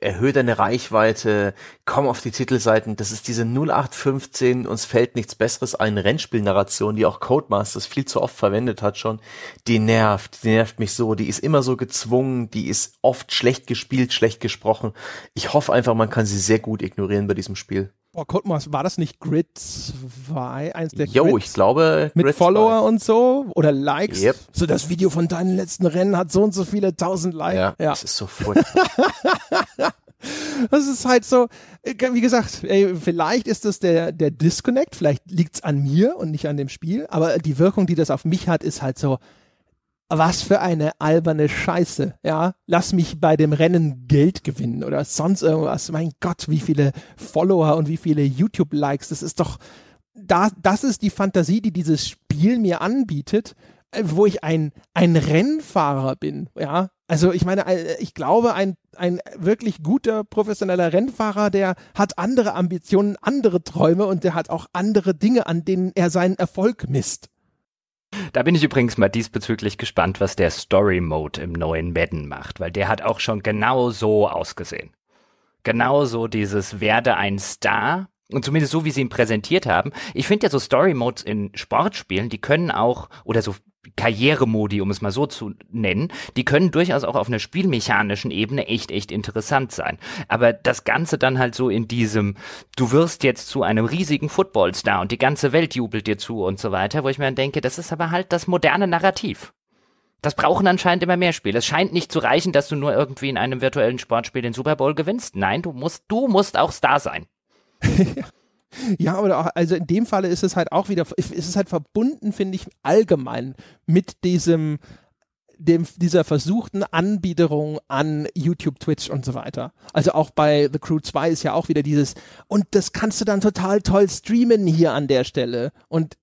[SPEAKER 3] erhöhe deine Reichweite, komm auf die Titelseiten. Das ist diese 0815, uns fällt nichts Besseres ein Rennspielnarration, die auch Codemasters viel zu oft verwendet hat schon. Die nervt, die nervt mich so. Die ist immer so gezwungen, die ist oft schlecht gespielt, schlecht gesprochen. Ich hoffe einfach, man kann sie sehr gut ignorieren bei diesem Spiel.
[SPEAKER 1] Boah, Codemasters, war das nicht Grid 2? Eins der
[SPEAKER 3] Jo, ich glaube.
[SPEAKER 1] Mit Grid Follower 2. und so oder Likes. Yep. So das Video von deinen letzten Rennen hat so und so viele tausend Likes. Ja,
[SPEAKER 3] ja. das ist so furchtbar.
[SPEAKER 1] das ist halt so, äh, wie gesagt, ey, vielleicht ist das der, der Disconnect, vielleicht liegt's an mir und nicht an dem Spiel, aber die Wirkung, die das auf mich hat, ist halt so, was für eine alberne Scheiße, ja. Lass mich bei dem Rennen Geld gewinnen oder sonst irgendwas. Mein Gott, wie viele Follower und wie viele YouTube-Likes. Das ist doch, da, das ist die Fantasie, die dieses Spiel mir anbietet, äh, wo ich ein, ein Rennfahrer bin, ja. Also ich meine, äh, ich glaube, ein, ein wirklich guter professioneller Rennfahrer, der hat andere Ambitionen, andere Träume und der hat auch andere Dinge, an denen er seinen Erfolg misst.
[SPEAKER 2] Da bin ich übrigens mal diesbezüglich gespannt, was der Story Mode im neuen Madden macht, weil der hat auch schon genau so ausgesehen. Genauso dieses werde ein Star und zumindest so, wie sie ihn präsentiert haben. Ich finde ja so Story Modes in Sportspielen, die können auch, oder so Karrieremodi, um es mal so zu nennen, die können durchaus auch auf einer spielmechanischen Ebene echt, echt interessant sein. Aber das Ganze dann halt so in diesem, du wirst jetzt zu einem riesigen Footballstar und die ganze Welt jubelt dir zu und so weiter, wo ich mir dann denke, das ist aber halt das moderne Narrativ. Das brauchen anscheinend immer mehr Spiele. Es scheint nicht zu reichen, dass du nur irgendwie in einem virtuellen Sportspiel den Super Bowl gewinnst. Nein, du musst, du musst auch Star sein.
[SPEAKER 1] Ja, aber auch, also in dem Falle ist es halt auch wieder, ist es halt verbunden, finde ich, allgemein mit diesem, dem, dieser versuchten Anbiederung an YouTube, Twitch und so weiter. Also auch bei The Crew 2 ist ja auch wieder dieses, und das kannst du dann total toll streamen hier an der Stelle. Und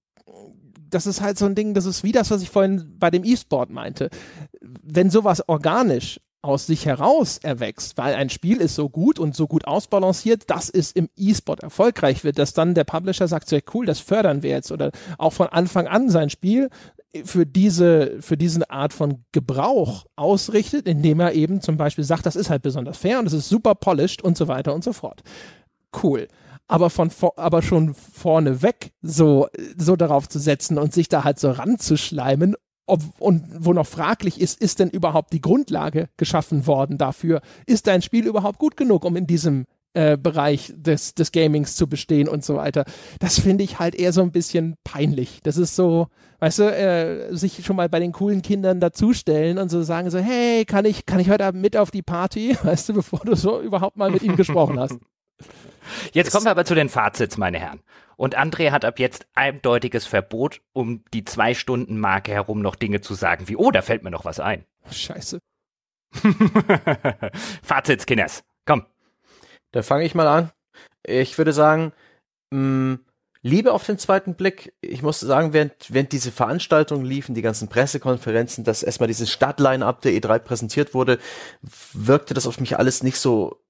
[SPEAKER 1] das ist halt so ein Ding, das ist wie das, was ich vorhin bei dem E-Sport meinte. Wenn sowas organisch aus sich heraus erwächst, weil ein Spiel ist so gut und so gut ausbalanciert, dass es im E-Sport erfolgreich wird, dass dann der Publisher sagt, sehr cool, das fördern wir jetzt oder auch von Anfang an sein Spiel für diese, für diese Art von Gebrauch ausrichtet, indem er eben zum Beispiel sagt, das ist halt besonders fair und es ist super polished und so weiter und so fort. Cool aber von aber schon vorneweg so so darauf zu setzen und sich da halt so ranzuschleimen ob, und wo noch fraglich ist, ist denn überhaupt die Grundlage geschaffen worden dafür? Ist dein Spiel überhaupt gut genug, um in diesem äh, Bereich des, des Gamings zu bestehen und so weiter? Das finde ich halt eher so ein bisschen peinlich. Das ist so, weißt du, äh, sich schon mal bei den coolen Kindern dazustellen und so sagen so, hey, kann ich, kann ich heute Abend mit auf die Party? Weißt du, bevor du so überhaupt mal mit ihm gesprochen hast.
[SPEAKER 2] Jetzt kommen wir aber zu den Fazits, meine Herren. Und André hat ab jetzt eindeutiges Verbot, um die zwei Stunden Marke herum noch Dinge zu sagen, wie, oh, da fällt mir noch was ein.
[SPEAKER 1] Scheiße.
[SPEAKER 2] Fazits, Kinders. Komm.
[SPEAKER 3] Da fange ich mal an. Ich würde sagen, mh, Liebe auf den zweiten Blick. Ich muss sagen, während, während diese Veranstaltungen liefen, die ganzen Pressekonferenzen, dass erstmal dieses Stadtline-Up der E3 präsentiert wurde, wirkte das auf mich alles nicht so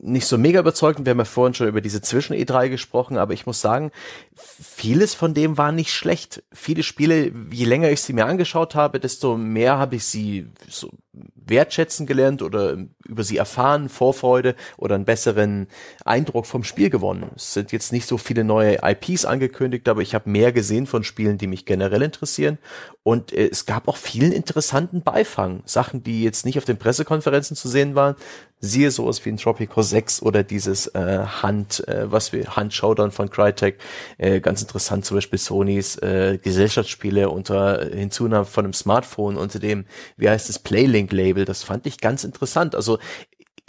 [SPEAKER 3] nicht so mega überzeugend. Wir haben ja vorhin schon über diese Zwischen-E3 gesprochen, aber ich muss sagen, vieles von dem war nicht schlecht. Viele Spiele, je länger ich sie mir angeschaut habe, desto mehr habe ich sie so wertschätzen gelernt oder über sie erfahren, Vorfreude oder einen besseren Eindruck vom Spiel gewonnen. Es sind jetzt nicht so viele neue IPs angekündigt, aber ich habe mehr gesehen von Spielen, die mich generell interessieren. Und äh, es gab auch vielen interessanten Beifang. Sachen, die jetzt nicht auf den Pressekonferenzen zu sehen waren. Siehe sowas wie ein Tropico 6 oder dieses äh, Hand, äh, was wir, Hand Showdown von Crytek. Äh, ganz interessant zum Beispiel Sonys äh, Gesellschaftsspiele unter Hinzunahme von einem Smartphone unter dem, wie heißt es, Playlink-Label. Das fand ich ganz interessant. Also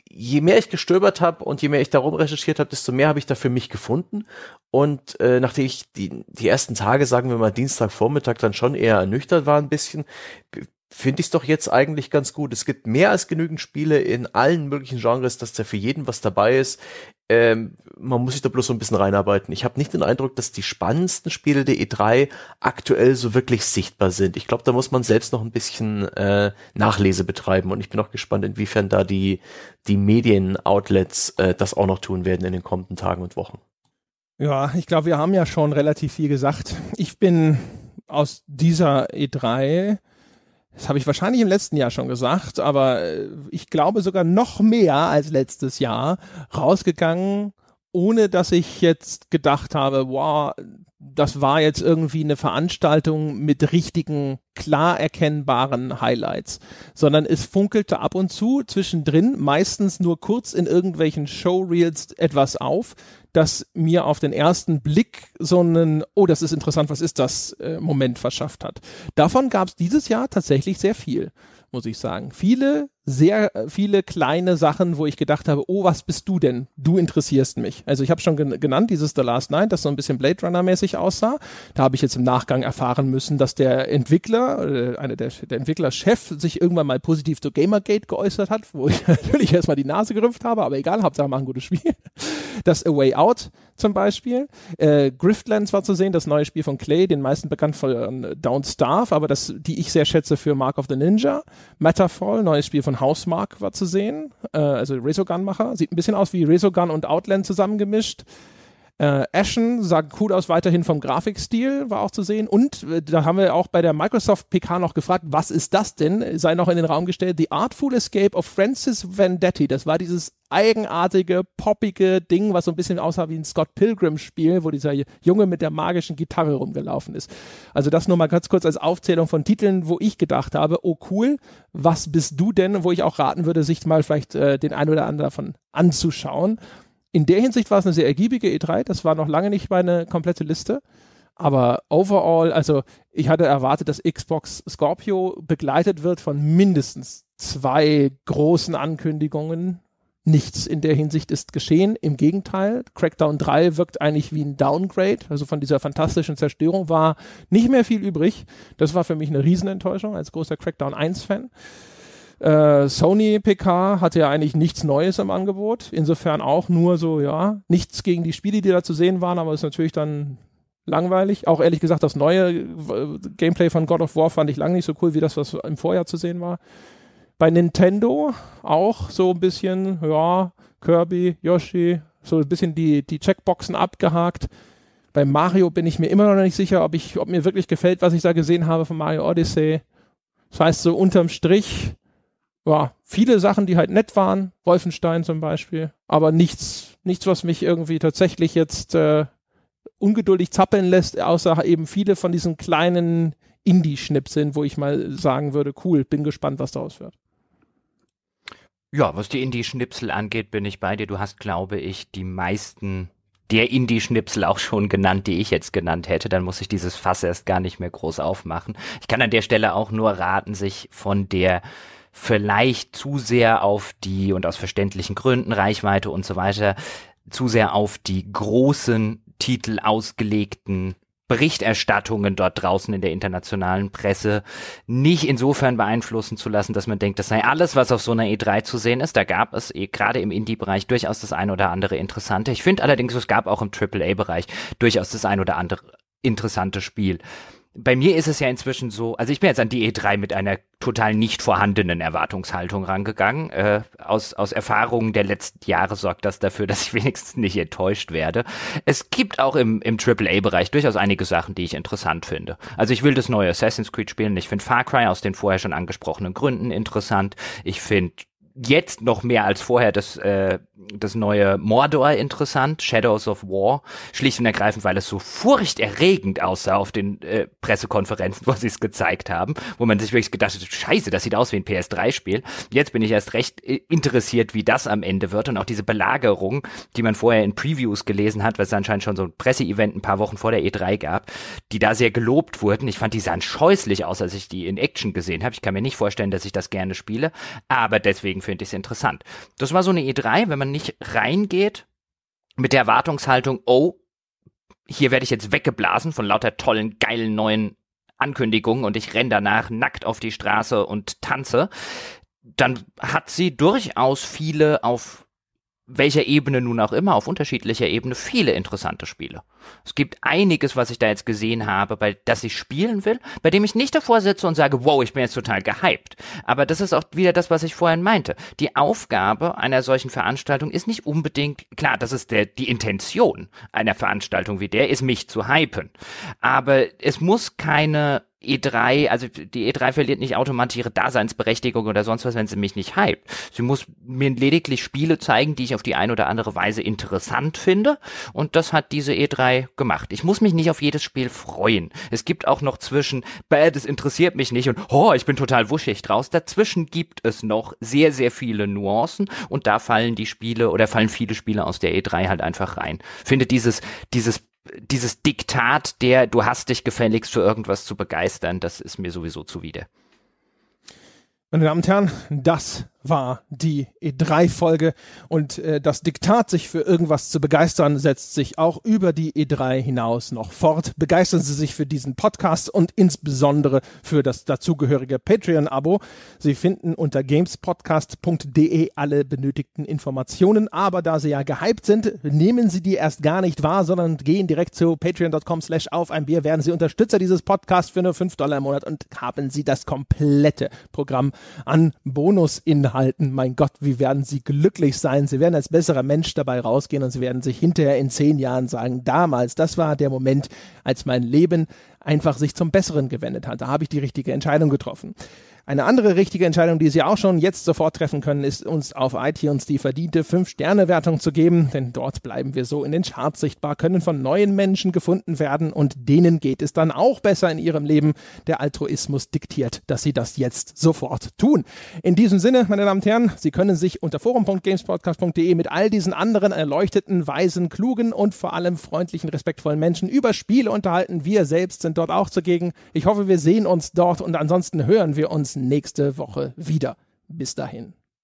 [SPEAKER 3] je mehr ich gestöbert habe und je mehr ich darum recherchiert habe, desto mehr habe ich da für mich gefunden. Und äh, nachdem ich die, die ersten Tage, sagen wir mal Dienstagvormittag, dann schon eher ernüchtert war ein bisschen, finde ich es doch jetzt eigentlich ganz gut. Es gibt mehr als genügend Spiele in allen möglichen Genres, dass da für jeden was dabei ist. Ähm, man muss sich da bloß so ein bisschen reinarbeiten. Ich habe nicht den Eindruck, dass die spannendsten Spiele der E3 aktuell so wirklich sichtbar sind. Ich glaube, da muss man selbst noch ein bisschen äh, Nachlese betreiben und ich bin auch gespannt, inwiefern da die, die Medien-Outlets äh, das auch noch tun werden in den kommenden Tagen und Wochen.
[SPEAKER 1] Ja, ich glaube, wir haben ja schon relativ viel gesagt. Ich bin aus dieser E3 das habe ich wahrscheinlich im letzten Jahr schon gesagt, aber äh, ich glaube sogar noch mehr als letztes Jahr rausgegangen, ohne dass ich jetzt gedacht habe, wow, das war jetzt irgendwie eine Veranstaltung mit richtigen, klar erkennbaren Highlights, sondern es funkelte ab und zu zwischendrin, meistens nur kurz in irgendwelchen Showreels etwas auf, das mir auf den ersten Blick so einen, oh, das ist interessant, was ist das, äh, Moment verschafft hat. Davon gab es dieses Jahr tatsächlich sehr viel, muss ich sagen. Viele sehr äh, viele kleine Sachen, wo ich gedacht habe, oh, was bist du denn? Du interessierst mich. Also ich habe schon gen genannt, dieses The Last Night, das so ein bisschen Blade Runner-mäßig aussah. Da habe ich jetzt im Nachgang erfahren müssen, dass der Entwickler, äh, einer der, der Entwicklerchef sich irgendwann mal positiv zu Gamergate geäußert hat, wo ich natürlich erstmal die Nase gerümpft habe, aber egal, Hauptsache machen ein gutes Spiel. Das A Way Out zum Beispiel. Äh, Griftlands war zu sehen, das neue Spiel von Clay, den meisten bekannt von äh, Down Starve, aber das, die ich sehr schätze für Mark of the Ninja. Matterfall, neues Spiel von Hausmark war zu sehen, äh, also Resogun-Macher. Sieht ein bisschen aus wie Resogun und Outland zusammengemischt. Äh, Ashen sah cool aus, weiterhin vom Grafikstil, war auch zu sehen. Und äh, da haben wir auch bei der Microsoft PK noch gefragt, was ist das denn? Sei noch in den Raum gestellt. The Artful Escape of Francis Vendetti. Das war dieses eigenartige, poppige Ding, was so ein bisschen aussah wie ein Scott Pilgrim-Spiel, wo dieser Junge mit der magischen Gitarre rumgelaufen ist. Also das nur mal ganz kurz als Aufzählung von Titeln, wo ich gedacht habe, oh cool, was bist du denn? Wo ich auch raten würde, sich mal vielleicht äh, den ein oder anderen davon anzuschauen in der Hinsicht war es eine sehr ergiebige E3. Das war noch lange nicht meine komplette Liste. Aber overall, also ich hatte erwartet, dass Xbox Scorpio begleitet wird von mindestens zwei großen Ankündigungen. Nichts in der Hinsicht ist geschehen. Im Gegenteil, Crackdown 3 wirkt eigentlich wie ein Downgrade. Also von dieser fantastischen Zerstörung war nicht mehr viel übrig. Das war für mich eine Riesenenttäuschung als großer Crackdown 1-Fan. Äh, Sony PK hatte ja eigentlich nichts Neues im Angebot. Insofern auch nur so, ja, nichts gegen die Spiele, die da zu sehen waren, aber ist natürlich dann langweilig. Auch ehrlich gesagt, das neue äh, Gameplay von God of War fand ich lange nicht so cool wie das, was im Vorjahr zu sehen war. Bei Nintendo auch so ein bisschen, ja, Kirby, Yoshi, so ein bisschen die, die Checkboxen abgehakt. Bei Mario bin ich mir immer noch nicht sicher, ob ich, ob mir wirklich gefällt, was ich da gesehen habe von Mario Odyssey. Das heißt, so unterm Strich ja, viele Sachen, die halt nett waren, Wolfenstein zum Beispiel, aber nichts, nichts, was mich irgendwie tatsächlich jetzt äh, ungeduldig zappeln lässt, außer eben viele von diesen kleinen Indie-Schnipseln, wo ich mal sagen würde, cool, bin gespannt, was daraus wird.
[SPEAKER 2] Ja, was die Indie-Schnipsel angeht, bin ich bei dir. Du hast, glaube ich, die meisten der Indie-Schnipsel auch schon genannt, die ich jetzt genannt hätte. Dann muss ich dieses Fass erst gar nicht mehr groß aufmachen. Ich kann an der Stelle auch nur raten, sich von der vielleicht zu sehr auf die und aus verständlichen Gründen Reichweite und so weiter zu sehr auf die großen Titel ausgelegten Berichterstattungen dort draußen in der internationalen Presse nicht insofern beeinflussen zu lassen, dass man denkt, das sei alles, was auf so einer E3 zu sehen ist. Da gab es eh, gerade im Indie-Bereich durchaus das ein oder andere Interessante. Ich finde allerdings, es gab auch im AAA-Bereich durchaus das ein oder andere interessante Spiel bei mir ist es ja inzwischen so, also ich bin jetzt an die E3 mit einer total nicht vorhandenen Erwartungshaltung rangegangen. Äh, aus, aus Erfahrungen der letzten Jahre sorgt das dafür, dass ich wenigstens nicht enttäuscht werde. Es gibt auch im, im AAA-Bereich durchaus einige Sachen, die ich interessant finde. Also ich will das neue Assassin's Creed spielen. Ich finde Far Cry aus den vorher schon angesprochenen Gründen interessant. Ich finde jetzt noch mehr als vorher das, äh, das neue Mordor interessant, Shadows of War, schlicht und ergreifend, weil es so furchterregend aussah auf den äh, Pressekonferenzen, wo sie es gezeigt haben, wo man sich wirklich gedacht hat, scheiße, das sieht aus wie ein PS3-Spiel. Jetzt bin ich erst recht äh, interessiert, wie das am Ende wird und auch diese Belagerung, die man vorher in Previews gelesen hat, was es anscheinend schon so ein Presseevent ein paar Wochen vor der E3 gab, die da sehr gelobt wurden. Ich fand die sahen scheußlich aus, als ich die in Action gesehen habe. Ich kann mir nicht vorstellen, dass ich das gerne spiele, aber deswegen finde ich es interessant. Das war so eine E3, wenn man nicht reingeht mit der Erwartungshaltung, oh, hier werde ich jetzt weggeblasen von lauter tollen, geilen neuen Ankündigungen und ich renne danach nackt auf die Straße und tanze, dann hat sie durchaus viele auf welcher Ebene nun auch immer, auf unterschiedlicher Ebene, viele interessante Spiele. Es gibt einiges, was ich da jetzt gesehen habe, bei das ich spielen will, bei dem ich nicht davor sitze und sage, wow, ich bin jetzt total gehypt. Aber das ist auch wieder das, was ich vorhin meinte. Die Aufgabe einer solchen Veranstaltung ist nicht unbedingt, klar, das ist der, die Intention einer Veranstaltung wie der, ist mich zu hypen. Aber es muss keine E3, also die E3 verliert nicht automatisch ihre Daseinsberechtigung oder sonst was, wenn sie mich nicht hypt. Sie muss mir lediglich Spiele zeigen, die ich auf die eine oder andere Weise interessant finde. Und das hat diese E3 gemacht. Ich muss mich nicht auf jedes Spiel freuen. Es gibt auch noch zwischen, bäh, das interessiert mich nicht und, oh, ich bin total wuschig draus. Dazwischen gibt es noch sehr, sehr viele Nuancen und da fallen die Spiele oder fallen viele Spiele aus der E3 halt einfach rein. Finde dieses, dieses dieses Diktat, der du hast dich gefälligst für irgendwas zu begeistern, das ist mir sowieso zuwider.
[SPEAKER 1] Meine Damen und Herren, das war die E3-Folge und äh, das Diktat, sich für irgendwas zu begeistern, setzt sich auch über die E3 hinaus noch fort. Begeistern Sie sich für diesen Podcast und insbesondere für das dazugehörige Patreon-Abo. Sie finden unter gamespodcast.de alle benötigten Informationen, aber da Sie ja gehypt sind, nehmen Sie die erst gar nicht wahr, sondern gehen direkt zu patreon.com slash auf ein Bier, werden Sie Unterstützer dieses Podcasts für nur 5 Dollar im Monat und haben Sie das komplette Programm an Bonusinhalten halten. Mein Gott, wie werden sie glücklich sein? Sie werden als besserer Mensch dabei rausgehen und sie werden sich hinterher in zehn Jahren sagen, damals, das war der Moment, als mein Leben einfach sich zum Besseren gewendet hat. Da habe ich die richtige Entscheidung getroffen. Eine andere richtige Entscheidung, die Sie auch schon jetzt sofort treffen können, ist uns auf iTunes die verdiente 5-Sterne-Wertung zu geben, denn dort bleiben wir so in den Charts sichtbar, können von neuen Menschen gefunden werden und denen geht es dann auch besser in ihrem Leben. Der Altruismus diktiert, dass sie das jetzt sofort tun. In diesem Sinne, meine Damen und Herren, Sie können sich unter forum.gamespodcast.de mit all diesen anderen erleuchteten, weisen, klugen und vor allem freundlichen, respektvollen Menschen über Spiele unterhalten. Wir selbst sind dort auch zugegen. Ich hoffe, wir sehen uns dort und ansonsten hören wir nächste Woche wieder. Bis dahin.